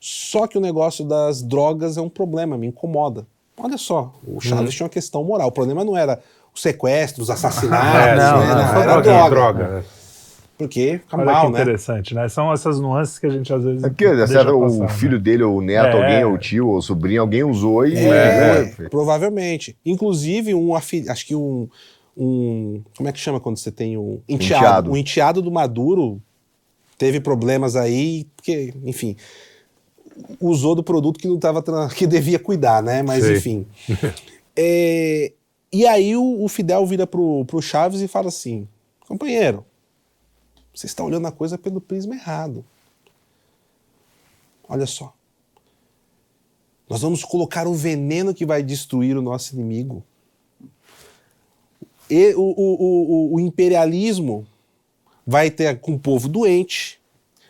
S2: Só que o negócio das drogas é um problema, me incomoda. Olha só, o Chaves tinha uma questão moral. O problema não era os sequestros, os assassinatos,
S3: É,
S2: né?
S4: não,
S2: Não,
S4: não,
S3: Só
S2: era droga.
S3: droga.
S2: Porque fica
S1: Olha
S2: mal,
S1: que
S2: né?
S1: interessante, né? São essas nuances que a gente às vezes.
S5: É porque
S1: deixa
S5: certo, o
S1: passar, né?
S5: filho dele, ou o neto,
S1: É.
S5: alguém, ou o tio, ou o sobrinho, alguém usou e.
S2: É,
S5: né?
S2: provavelmente. Inclusive, um afi- acho que um, um. Como é que chama quando você tem um enteado?
S5: Enteado.
S2: O enteado do Maduro teve problemas aí, porque, enfim, usou do produto que não tava tra- que devia cuidar, né? Mas
S3: Sei.
S2: enfim. É, e aí o, o Fidel vira pro, pro Chaves e fala assim: companheiro, você está olhando a coisa pelo prisma errado. Olha só. Nós vamos colocar o veneno que vai destruir o nosso inimigo. E o, o, o, o- imperialismo vai ter com o povo doente,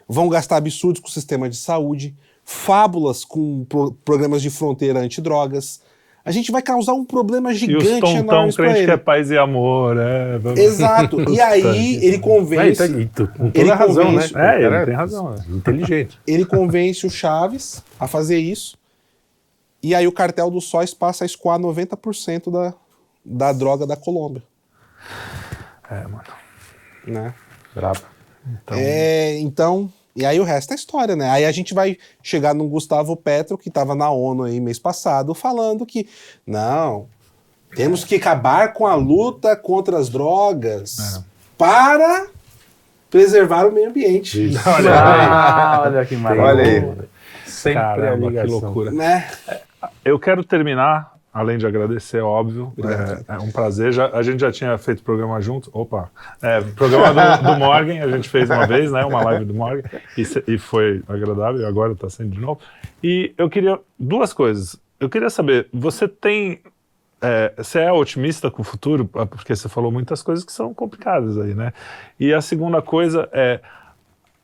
S2: vão gastar absurdos com o sistema de saúde, fábulas com pro- programas de fronteira antidrogas. A gente vai causar um problema
S1: E os
S2: gigante
S1: tontão
S2: enorme para
S1: crente
S2: ele.
S1: que é paz e amor, é.
S2: Exato. E aí ele
S3: É,
S2: convence,
S3: então, e tu- com
S2: Ele
S3: toda a razão, né?
S1: É, ele
S3: Cara,
S1: tem razão, né?
S3: Inteligente.
S2: ele convence o Chaves a fazer isso. E aí o cartel do Sóis passa a escoar 90% da, da droga da Colômbia.
S1: É, mano.
S2: Né?
S3: Brabo.
S1: Então,
S2: É, então, e aí o resto é história, né? Aí a gente vai chegar no Gustavo Petro, que estava na ONU aí mês passado, falando que não, temos que acabar com a luta contra as drogas para preservar o meio ambiente.
S4: Ah, olha que maravilha.
S5: Olha aí.
S3: Sempre a
S1: Caramba, que loucura.
S2: Né?
S1: Eu quero terminar, além de agradecer, óbvio.
S2: Obrigado.
S1: É, é um prazer. Já, a gente já tinha feito programa junto. Opa! É, programa do, do Morgan, a gente fez uma vez, né? Uma live do Morgan. E, se- e foi agradável, agora está sendo de novo. E eu queria. Duas coisas. Eu queria saber, você tem. é, você é otimista com o futuro? Ah, Porque você falou muitas coisas que são complicadas aí, né? E a segunda coisa é.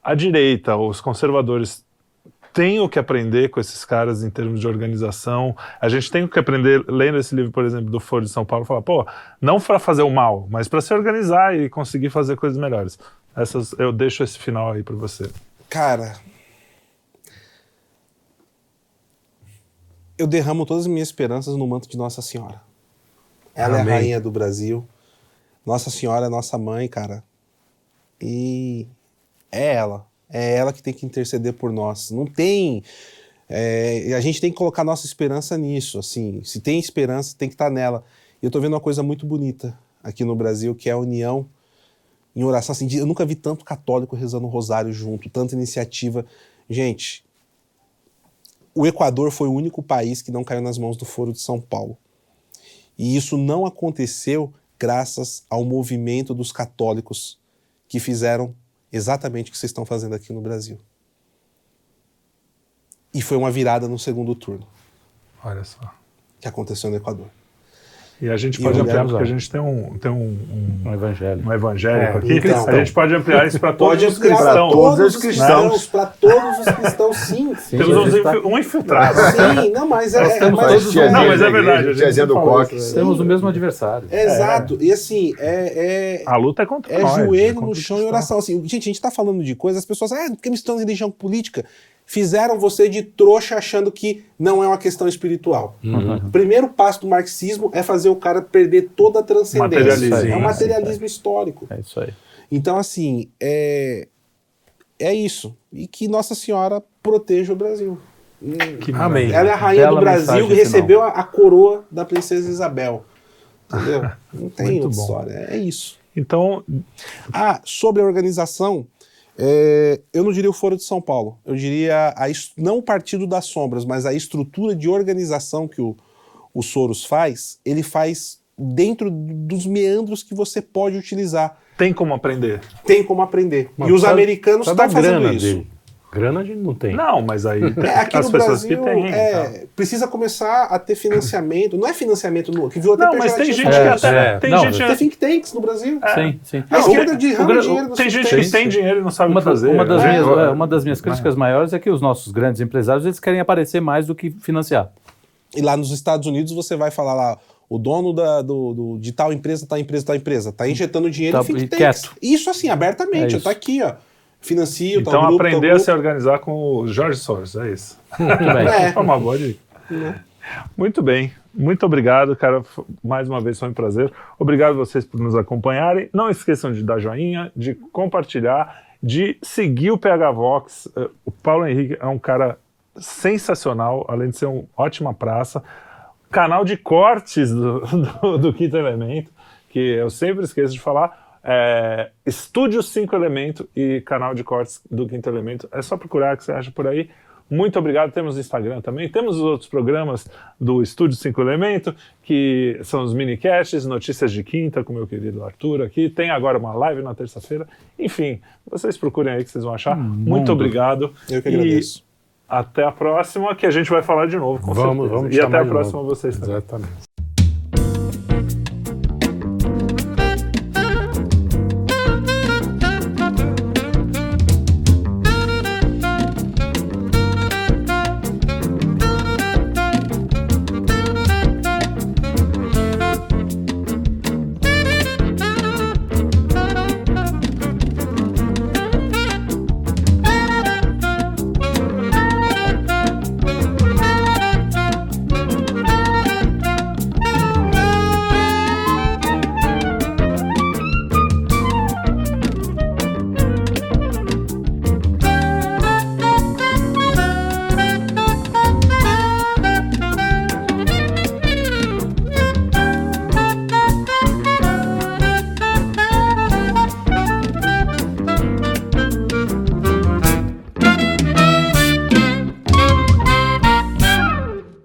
S1: A direita, os conservadores tem o que aprender com esses caras em termos de organização. A gente tem o que aprender lendo esse livro, por exemplo, do Foro de São Paulo, falar, pô, não para fazer o mal, mas para se organizar e conseguir fazer coisas melhores. Essas, eu deixo esse final aí para você.
S2: Cara, eu derramo todas as minhas esperanças no manto de Nossa Senhora. Ela é
S3: Amém.
S2: a rainha do Brasil. Nossa Senhora é nossa mãe, cara. E é ela. É ela que tem que interceder por nós. Não tem. É, a gente tem que colocar nossa esperança nisso. Assim, se tem esperança, tem que estar nela. E eu estou vendo uma coisa muito bonita aqui no Brasil, que é a união em oração. Assim, eu nunca vi tanto católico rezando o rosário junto, tanta iniciativa. Gente, o Equador foi o único país que não caiu nas mãos do Foro de São Paulo. E isso não aconteceu graças ao movimento dos católicos que fizeram exatamente o que vocês estão fazendo aqui no Brasil. E foi uma virada no segundo turno
S1: Olha só.
S2: que aconteceu no Equador.
S1: E a gente pode ampliar, porque a gente tem um, tem um, um,
S4: Um evangelho.
S1: um evangélico
S3: É,
S1: aqui.
S2: um
S1: a gente pode ampliar isso para todos
S2: Pode
S1: os
S2: ampliar para
S1: cristãos.
S2: todos
S5: Todos
S2: os
S5: os
S2: cristãos, para todos os cristãos, sim.
S1: Temos uns
S4: Jesus tá-
S1: um infiltrado.
S2: Sim, não, mas é, é,
S4: temos
S2: mas-
S4: todos
S1: Não, mas é
S5: da
S1: verdade,
S5: igreja,
S1: a gente
S5: do
S1: isso,
S4: Temos o mesmo adversário.
S2: é exato. E assim, é, é,
S1: A luta é contra
S2: é
S1: nós.
S2: joelho
S1: contra
S2: no chão e oração. Assim, gente, a gente está falando de coisas, as pessoas, ah, porque misturando religião com política. Fizeram você de trouxa achando que não é uma questão espiritual. O primeiro passo do marxismo é fazer o cara perder toda a transcendência.
S1: Materialismo.
S2: É um materialismo histórico.
S4: É isso aí.
S2: Então, assim, é, é isso. E que Nossa Senhora proteja o Brasil.
S1: Que
S3: Amém.
S2: Ela é a rainha
S4: Bela
S2: do Brasil que recebeu a, a coroa da princesa Isabel. Entendeu? Não tem
S1: Muito
S2: outra
S1: bom.
S2: história. É isso.
S1: Então,
S2: Ah, sobre a organização, é, eu não diria o Foro de São Paulo. Eu diria a não o Partido das Sombras, mas a estrutura de organização que o, o Soros faz, ele faz dentro dos meandros que você pode utilizar.
S1: tem como aprender.
S2: Tem como aprender.
S3: Mas
S2: e os
S3: precisa-
S2: americanos estão fazendo
S3: grana
S2: isso.
S3: dele. Grana a gente não tem.
S1: Não, mas aí tem
S2: É, aqui
S1: as
S2: no
S1: pessoas
S2: Brasil
S1: que têm. então.
S2: é, precisa começar a ter financiamento. Não é financiamento no que viu até
S1: Não, mas tem gente
S2: pejorativo.
S1: que até.
S3: É,
S1: tem
S4: não,
S1: gente.
S2: Tem think tanks no Brasil.
S4: Sim, sim.
S2: A
S1: Não,
S2: esquerda
S1: o-
S2: derrama
S4: o
S2: dinheiro nos
S1: Tem gente que tem dinheiro e não sabe
S4: Uma,
S1: o que fazer.
S4: uma das
S1: né?
S4: minhas,
S1: É.
S4: é, uma das minhas críticas maiores é que os nossos grandes empresários eles querem aparecer mais do que financiar.
S2: E lá nos Estados Unidos você vai falar lá, o dono da, do, do- de tal empresa, tal empresa, tal empresa, tá injetando dinheiro
S4: Tá-
S2: em think tanks.
S4: quieto.
S2: Isso assim, abertamente,
S4: É isso.
S2: tá aqui, ó. Financio,
S1: Então
S2: tal grupo,
S1: aprender
S2: tal
S1: a se organizar com o Jorge Soros, é isso.
S4: Muito bem.
S2: É.
S1: É uma boa dica. Muito bem. Muito obrigado, cara. Mais uma vez foi um prazer. Obrigado vocês por nos acompanharem. Não esqueçam de dar joinha, de compartilhar, de seguir o PH Vox. Eh, O Paulo Henrique é um cara sensacional, além de ser uma ótima praça. Canal de cortes do, do, do Quinto Elemento, que eu sempre esqueço de falar. É, Estúdio 5 Elemento e canal de cortes do Quinto Elemento. É só procurar que você acha por aí. Muito obrigado. Temos o Instagram também. Temos os outros programas do Estúdio 5 Elemento, que são os minicasts, notícias de quinta, com meu querido Arthur aqui. Tem agora uma live na terça-feira. Enfim, vocês procurem aí que vocês vão achar. Muito obrigado.
S2: Eu que
S1: E
S2: agradeço.
S1: até a próxima, que a gente vai falar de novo, com
S3: Vamos,
S1: certeza.
S3: vamos
S1: E até a próxima
S3: novo.
S1: vocês também.
S3: Exatamente.